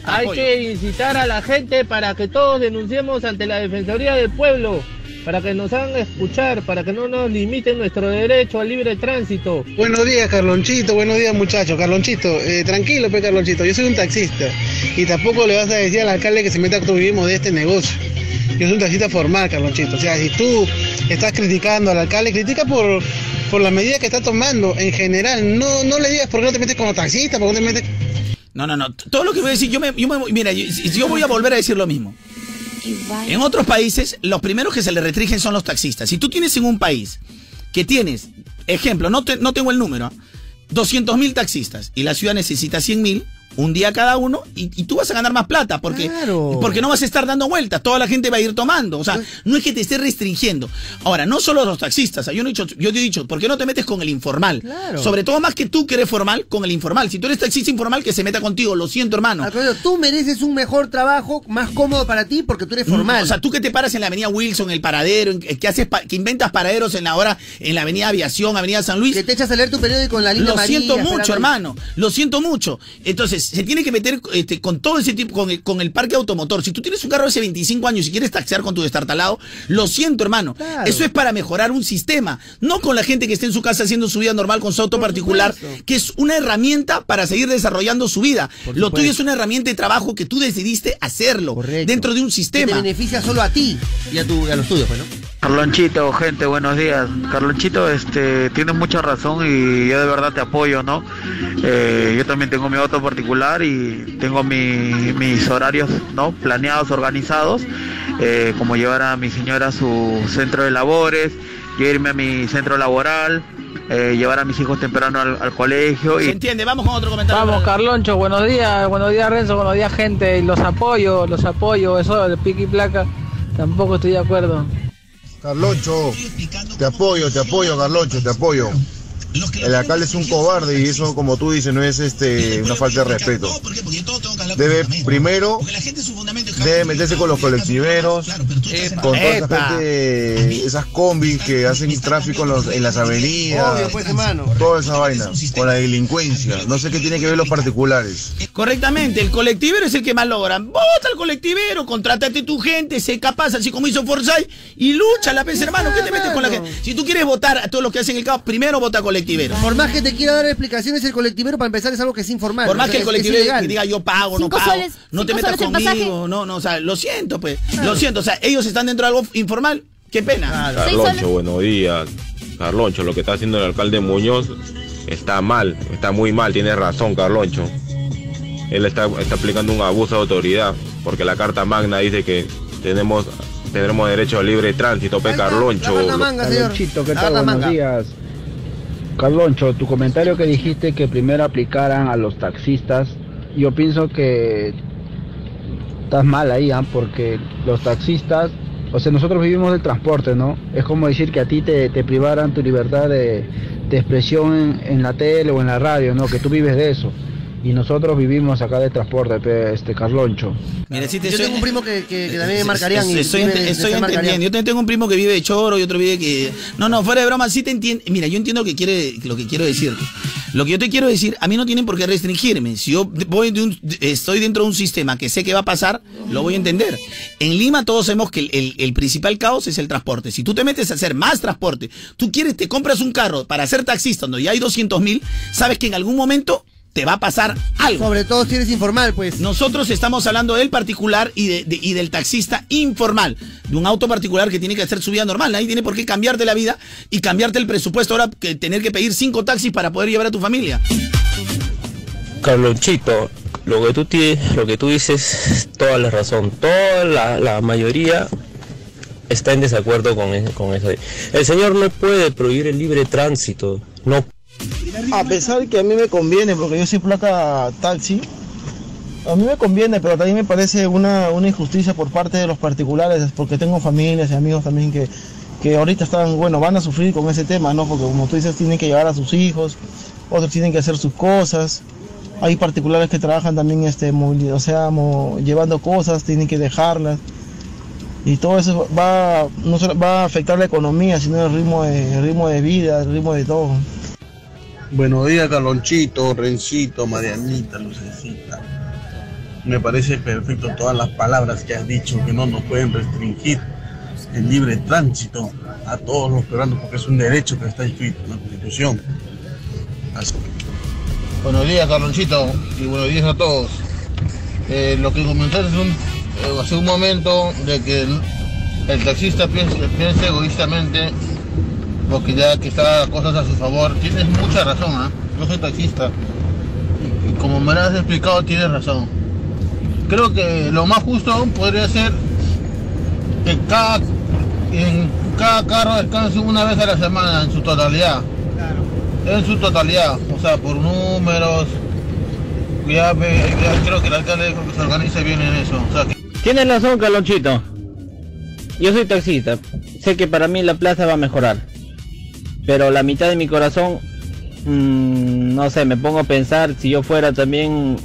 Hay Apoyo. que incitar a la gente para que todos denunciemos ante la Defensoría del Pueblo, para que nos hagan escuchar, para que no nos limiten nuestro derecho al libre tránsito. Buenos días, Carlonchito. Buenos días, muchachos. Carlonchito, eh, tranquilo, pe, Carlonchito. Yo soy un taxista. Y tampoco le vas a decir al alcalde que se meta con vivimos de este negocio. Yo soy un taxista formal, Carlonchito. O sea, si tú estás criticando al alcalde, critica por, por la medida que está tomando en general. No, no le digas por qué no te metes como taxista, por qué no te metes... No, no, no. Todo lo que voy a decir, yo me, yo me- mira, yo, yo voy a volver a decir lo mismo. En otros países, los primeros que se le restringen son los taxistas. Si tú tienes en un país que tienes, ejemplo, no, te- no tengo el número, 200 mil taxistas y la ciudad necesita 100 mil, un día cada uno, y, y tú vas a ganar más plata, porque, porque no vas a estar dando vueltas, toda la gente va a ir tomando. O sea, no es que te esté restringiendo. Ahora, no solo los taxistas, yo, no he dicho, yo te he dicho, ¿por qué no te metes con el informal? Claro. Sobre todo más que tú que eres formal, con el informal. Si tú eres taxista informal, que se meta contigo, lo siento, hermano. Tú mereces un mejor trabajo, más cómodo para ti, porque tú eres formal. O sea, tú que te paras en la avenida Wilson, el paradero, en- que haces pa- que inventas paraderos en la hora, en la avenida Aviación, avenida San Luis. Que te echas a leer tu periódico en la línea Lo María, siento mucho, hermano. Lo siento mucho. Entonces, se tiene que meter este, con todo ese tipo, con el, con el parque automotor. Si tú tienes un carro hace 25 años y quieres taxear con tu destartalado, lo siento, hermano. Eso es para mejorar un sistema. No con la gente que esté en su casa haciendo su vida normal con su auto particular, que es una herramienta para seguir desarrollando su vida. Por Lo supuesto. tuyo es una herramienta de trabajo que tú decidiste hacerlo dentro de un Que te sistema. beneficia solo a ti y a, tu, a los tuyos, pues, ¿no? Carlonchito, gente, buenos días. Carlonchito, este, tienes mucha razón y yo de verdad te apoyo, ¿no? Eh, yo también tengo mi auto particular y tengo mi- mis horarios, ¿no? Planeados, organizados, eh, como llevar a mi señora a su centro de labores, yo irme a mi centro laboral, eh, llevar a mis hijos temprano al, al colegio Se y entiende, vamos con otro comentario. Vamos, Carloncho, buenos días, buenos días Renzo, buenos días gente, los apoyo, los apoyo, eso de pique y placa, tampoco estoy de acuerdo. Carloncho, te apoyo, te apoyo, Carloncho, te apoyo. El alcalde es un cobarde y eso, como tú dices, no es este una falta de respeto. Debe primero debe meterse con los colectiveros, con toda esa gente, esas combis que hacen tráfico en, los- en las avenidas, pues, toda esa vaina, con la delincuencia. No sé qué tiene que ver los particulares. Correctamente, el colectivero es el que más logra. Vota al colectivero, contrátate tu gente, sé capaz, así como hizo Forsyth, y lucha la vez, hermano. ¿Qué te metes con la gente? Si tú quieres votar a todos los que hacen el caos, primero vota colectivero. Por más que te quiera dar explicaciones, el colectivero para empezar es algo que es informal. Por más o sea, que el colectivero que diga yo pago, no pago, soles, no te metas conmigo, no, no, o sea, lo siento, pues, lo siento, o sea, ellos están dentro de algo informal, qué pena. Carloncho, buenos días. Carloncho, lo que está haciendo el alcalde Muñoz está mal, está muy mal, tiene razón, Carloncho. Él está, está aplicando un abuso de autoridad, porque la Carta Magna dice que tenemos tendremos derecho al libre tránsito, pe Carloncho. Carlonchito, ¿qué La tal? carta Buenos manga. días. Carloncho, tu comentario que dijiste que primero aplicaran a los taxistas, yo pienso que estás mal ahí, ¿ah? porque los taxistas, o sea, nosotros vivimos del transporte, ¿no? Es como decir que a ti te, te privaran tu libertad de, expresión en la tele o en la radio, ¿no? Que tú vives de eso. Y nosotros vivimos acá de transporte, pe, este Carloncho. Mira, si te Yo soy- tengo un primo que, que, que también es marcarían y Estoy, vive entendiendo. Yo también tengo un primo que vive de choro y otro vive que. No, no, fuera de broma, sí te entiendo. Mira, yo entiendo que quiere, lo que quiero decirte. Lo que yo te quiero decir, a mí no tienen por qué restringirme. Si yo voy de un- estoy dentro de un sistema que sé que va a pasar, lo voy a entender. En Lima todos sabemos que el, el- el principal caos es el transporte. Si tú te metes a hacer más transporte, tú quieres, te compras un carro para ser taxista donde ya hay 200 mil, sabes que en algún momento te va a pasar algo. Sobre todo si eres informal, pues. Nosotros estamos hablando del particular y, de- de- y del taxista informal, de un auto particular que tiene que hacer su vida normal. Nadie tiene por qué cambiarte la vida y cambiarte el presupuesto ahora que tener que pedir cinco taxis para poder llevar a tu familia. Carlonchito, lo que tú tienes, lo que tú dices, es toda la razón. Toda la, la mayoría está en desacuerdo con, e- con eso. El señor no puede prohibir el libre tránsito. No A pesar que a mí me conviene, porque yo soy placa taxi, a mí me conviene, pero también me parece una, una injusticia por parte de los particulares, porque tengo familias y amigos también que, que ahorita están, bueno, van a sufrir con ese tema, ¿no? Porque como tú dices, tienen que llevar a sus hijos, otros tienen que hacer sus cosas. Hay particulares que trabajan también, este, o sea, llevando cosas, tienen que dejarlas. Y todo eso va, no solo va a afectar la economía, sino el ritmo de, el ritmo de vida, el ritmo de todo. Buenos días, Carlonchito, Rencito, Marianita, Lucecita. Me parece perfecto todas las palabras que has dicho, que no nos pueden restringir el libre tránsito a todos los peruanos, porque es un derecho que está inscrito en la Constitución. Buenos días, Carlonchito, y buenos días a todos. eh, lo que comentaste hace un, eh, un momento de que el, taxista piense, piense egoístamente porque ya que está cosas a su favor, tienes mucha razón, ¿ah? Yo soy taxista y, como me lo has explicado tienes razón. Creo que lo más justo podría ser que cada, en cada carro descanse una vez a la semana en su totalidad. En su totalidad, o sea, por números. Ya, ve- ya creo que el alcalde creo que se organice bien en eso. O sea, que- Tienes razón, Carlonchito. Yo soy taxista. Sé que para mí la plaza va a mejorar. Pero la mitad de mi corazón, mm, no sé, me pongo a pensar si yo fuera también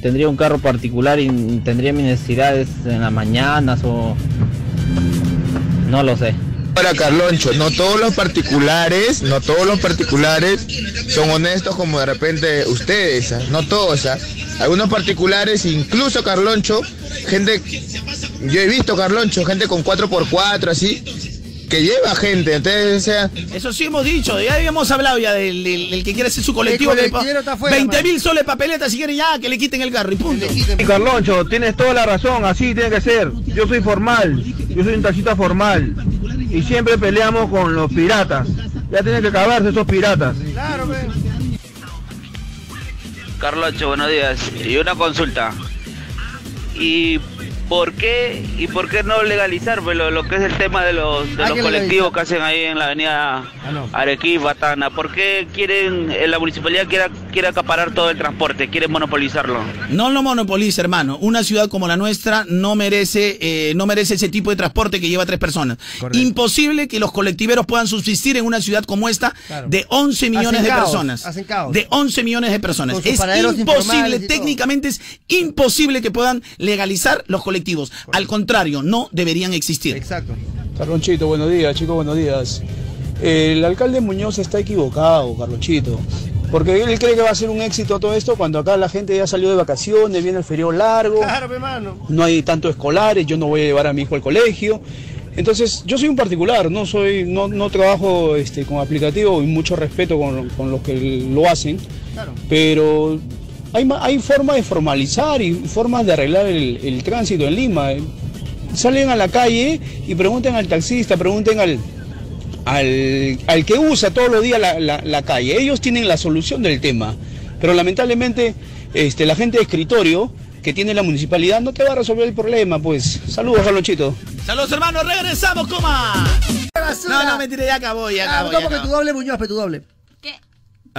tendría un carro particular y tendría mis necesidades en las mañanas o no lo sé. Para Carloncho, no todos los particulares, no todos los particulares son honestos como de repente ustedes, ¿ah? no todos. ¿ah? Algunos particulares, incluso Carloncho, gente, yo he visto Carloncho, gente con 4x4 así, que lleva gente, entonces o sea, Eso sí hemos dicho, ya habíamos hablado ya del, del- del que quiere hacer su colectivo. El colectivero está afuera, 20 mil soles papeleta si quieren ya que le quiten el carro y punto. Carloncho, tienes toda la razón, así tiene que ser. Yo soy formal, yo soy un taxista formal. Y siempre peleamos con los piratas. Ya tienen que acabarse esos piratas. Carloncho, buenos días. Y una consulta. ¿Y por qué y por qué no legalizar pues, lo, lo que es el tema de los, de Hay los que colectivos que hacen ahí en la avenida Arequipa, Tacna? ¿Por qué quieren eh, la municipalidad quiere, quiere acaparar todo el transporte, quiere monopolizarlo? No lo monopoliza, hermano. Una ciudad como la nuestra no merece, eh, no merece ese tipo de transporte que lleva tres personas. Imposible que los colectiveros puedan subsistir en una ciudad como esta Claro. de 11 millones Hacen de caos, personas. hacen caos. De 11 millones de personas. Es imposible, técnicamente es imposible que puedan legalizar los colectivos. Al contrario, no deberían existir. Exacto. Carlonchito, buenos días, chicos, buenos días. El alcalde Muñoz está equivocado, Carlonchito. Porque él cree que va a ser un éxito todo esto cuando acá la gente ya salió de vacaciones, viene el feriado largo, Claro, hermano. no hay tanto escolares, yo no voy a llevar a mi hijo al colegio. Entonces, yo soy un particular, no soy, no, no trabajo este, con aplicativo y mucho respeto con, con los que lo hacen. Pero hay, ma- hay formas de formalizar y formas de arreglar el, el tránsito en Lima. Salen a la calle y pregunten al taxista, pregunten al, al, al que usa todos los días la, la- la calle. Ellos tienen la solución del tema. Pero lamentablemente este, la gente de escritorio que tiene la municipalidad no te va a resolver el problema. Pues saludos, Carlonchito. Saludos, hermanos. Regresamos, coma. No, no, mentira, ya acabó, ya Ah, acabó. no, ya porque acabó. tu doble Muñoz, pero tu doble.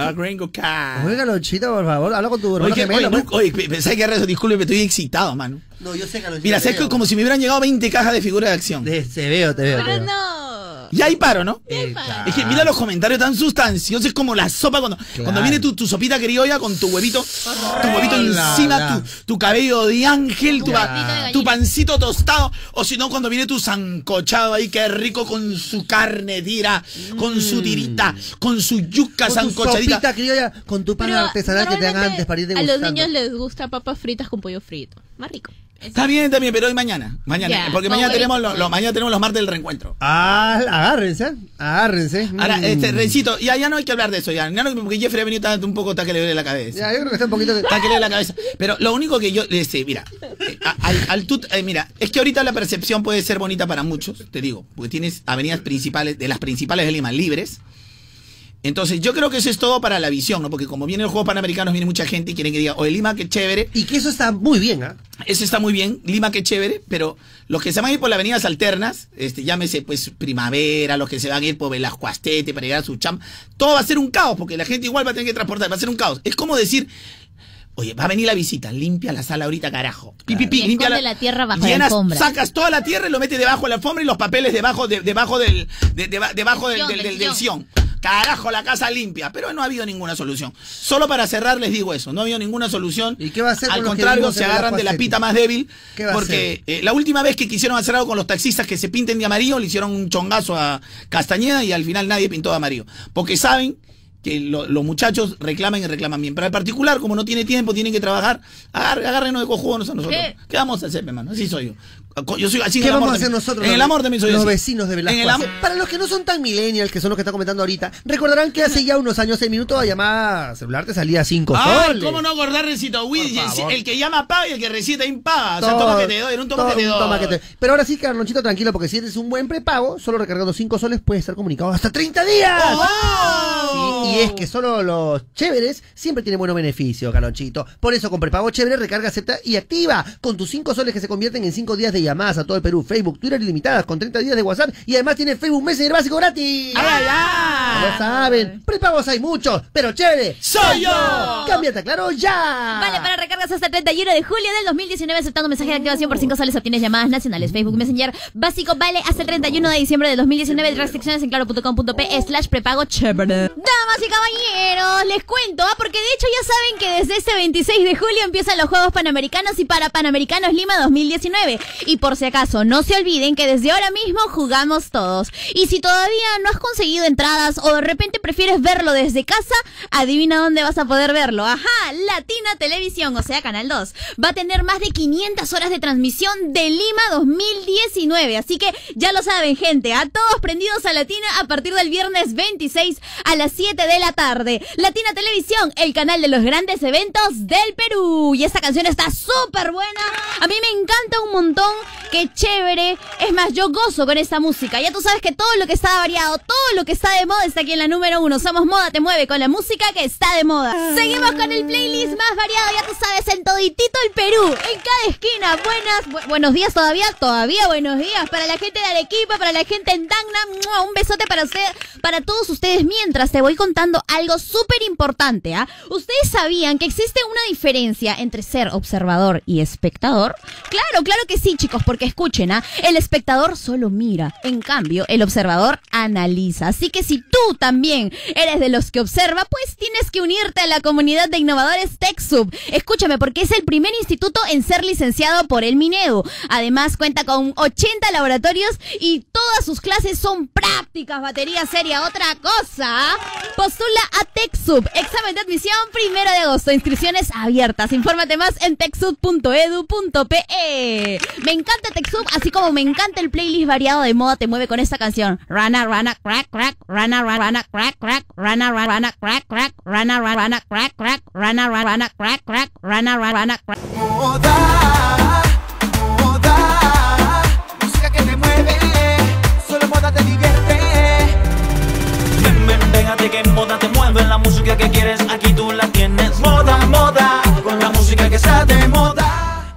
Ah, Gringo Car. Oiga, Lonchito, por favor, habla con tu hermano Oye, gemelo, oye, no, oye, pensé que era eso, disculpe, me estoy excitado, mano. No, yo sé que. Mira, sé que como si me hubieran llegado 20 cajas de figuras de acción. Te veo, te veo. te veo. Ya hay paro, ¿no? Es que mira los comentarios tan sustanciosos, es como la sopa cuando, cuando viene tu, tu sopita criolla con tu huevito, tu huevito encima, tu, tu cabello de ángel, tu, pa- tu pancito tostado, o si no, cuando viene tu sancochado ahí, que rico con su carne tira, con su tirita, con su yuca Con tu sancochadita. sopita criolla, con tu pan Pero artesanal que te dan antes para ir A los niños les gusta papas fritas con pollo frito. Más rico. Está bien, está bien, pero hoy mañana, mañana, porque mañana tenemos, los, los- mañana tenemos los martes del reencuentro. Ah, agárrense, agárrense. Ahora, Mm. este, Rencito, ya, ya no hay que hablar de eso, ya, ya no, porque Jeffrey ha venido tanto un poco, está que le duele la cabeza. Ya, yo creo que está un poquito... Está que le duele la cabeza. Pero lo único que yo, este, mira, eh, al, al tut- eh, mira, es que ahorita la percepción puede ser bonita para muchos, te digo, porque tienes avenidas principales, de las principales de Lima, libres. Entonces, yo creo que eso es todo para la visión, ¿no? Porque como vienen los Juegos Panamericanos, viene mucha gente y quieren que diga, oye, Lima, qué chévere. Y que eso está muy bien, ¿ah? Eso está muy bien, Lima, qué chévere, pero los que se van a ir por las avenidas alternas, este, llámese pues Primavera, los que se van a ir por Velasco Astete para llegar a su cham, todo va a ser un caos, porque la gente igual va a tener que transportar, va a ser un caos. Es como decir, oye, va a venir la visita, limpia la sala ahorita, carajo. Pi, pi, pi, limpia la, la tierra bajo la llenas, alfombra. sacas toda la tierra y lo metes debajo de la alfombra y los papeles debajo, de- debajo del, de- de- debajo del, del, del del- del sillón. Carajo, la casa limpia. Pero no ha habido ninguna solución. Solo para cerrar les digo eso. No ha habido ninguna solución. ¿Y qué va a hacer Al contrario, se agarran de la pita más débil. ¿Qué va a Porque eh, la última vez que quisieron hacer algo con los taxistas que se pinten de amarillo, le hicieron un chongazo a Castañeda y al final nadie pintó de amarillo. Porque saben que lo- los muchachos reclaman y reclaman bien. Pero al particular, como no tiene tiempo, tienen que trabajar, agárrenos de cojones a nosotros. ¿Qué? ¿Qué? vamos a hacer, mi hermano? Así soy yo. Yo soy así ¿Qué vamos a hacer nosotros? En el los- amor también soy Los vecinos de Velasco. Para los que no son tan millennials, que son los que están comentando ahorita, recordarán que hace ya unos años el minuto de llamada celular te salía 5 Ay, soles. ¿cómo no acordar, Recito? El que llama paga y el que recita impaga. O sea, toma que te doy, era un toma que te doy. Pero ahora sí, Carlonchito, tranquilo, porque si eres un buen prepago, solo recargando 5 soles puedes estar comunicado hasta 30 días. ¡Oh! Y es que solo los chéveres siempre tienen buenos beneficios, Carlonchito. Por eso, con prepago chévere, recarga, acepta y activa. Con tus 5 soles que se convierten en 5 días de llamadas a todo el Perú, Facebook, Twitter ilimitadas, con 30 días de WhatsApp y además tiene Facebook Messenger básico gratis. ¡Ay, ay, ay! Ya lo saben, prepagos hay muchos, pero chévere. ¡Soy yo! Cámbiate, claro, ya. Vale, para recargas hasta el 31 de julio del 2019, aceptando mensaje de activación por 5 soles, obtienes llamadas nacionales. Facebook Messenger básico vale hasta el 31 de diciembre de 2019. Restricciones en claro.com.p slash prepago chévere. Damas y caballeros, les cuento, ¿ah? porque de hecho ya saben que desde este 26 de julio empiezan los Juegos Panamericanos y para Panamericanos Lima 2019. Y por si acaso, no se olviden que desde ahora mismo jugamos todos. Y si todavía no has conseguido entradas o de repente prefieres verlo desde casa, adivina dónde vas a poder verlo. Ajá, Latina Televisión, o sea, Canal 2. Va a tener más de 500 horas de transmisión de Lima 2019. Así que ya lo saben, gente, a todos prendidos a Latina a partir del viernes 26 a las 7 de la tarde. Latina Televisión, el canal de los grandes eventos del Perú. Y esta canción está súper buena. A mí me encanta un montón. Qué chévere. Es más, yo gozo con esta música. Ya tú sabes que todo lo que está variado, todo lo que está de moda está aquí en la número uno. Somos Moda Te Mueve con la música que está de moda. Seguimos con el playlist más variado, ya tú sabes, en toditito el Perú. En cada esquina. Buenas, bu- buenos días todavía, todavía buenos días. Para la gente de Arequipa, para la gente en Tacna. Un besote para usted, para todos ustedes. Mientras te voy contando algo súper importante, ¿ah? ¿Ustedes sabían que existe una diferencia entre ser observador y espectador? Claro, claro que sí, chicos, porque escuchen, ¿ah? El espectador solo mira, en cambio, el observador analiza. Así que si tú también eres de los que observa, pues tienes que unirte a la comunidad de innovadores TechSub. Escúchame, porque es el primer instituto en ser licenciado por el Minedu. Además, cuenta con 80 laboratorios y todas sus clases son prácticas, batería seria, otra cosa. Postula a TechSub. Examen de admisión primero de agosto. Inscripciones abiertas. Infórmate más en techsub.edu.pe. Me encanta TechSub, así como me encanta el playlist variado de moda te mueve con esta canción. Rana, rana, crack, crack, rana, rana, rana, crack, crack, rana, rana, rana, crack, crack, rana, rana, rana, crack, crack, rana, rana, rana, crack, crack, rana, rana, rana, crack. Música que te mueve, solo moda te divierte. Ven, ven, pégate que en moda te mueve la música que quieres aquí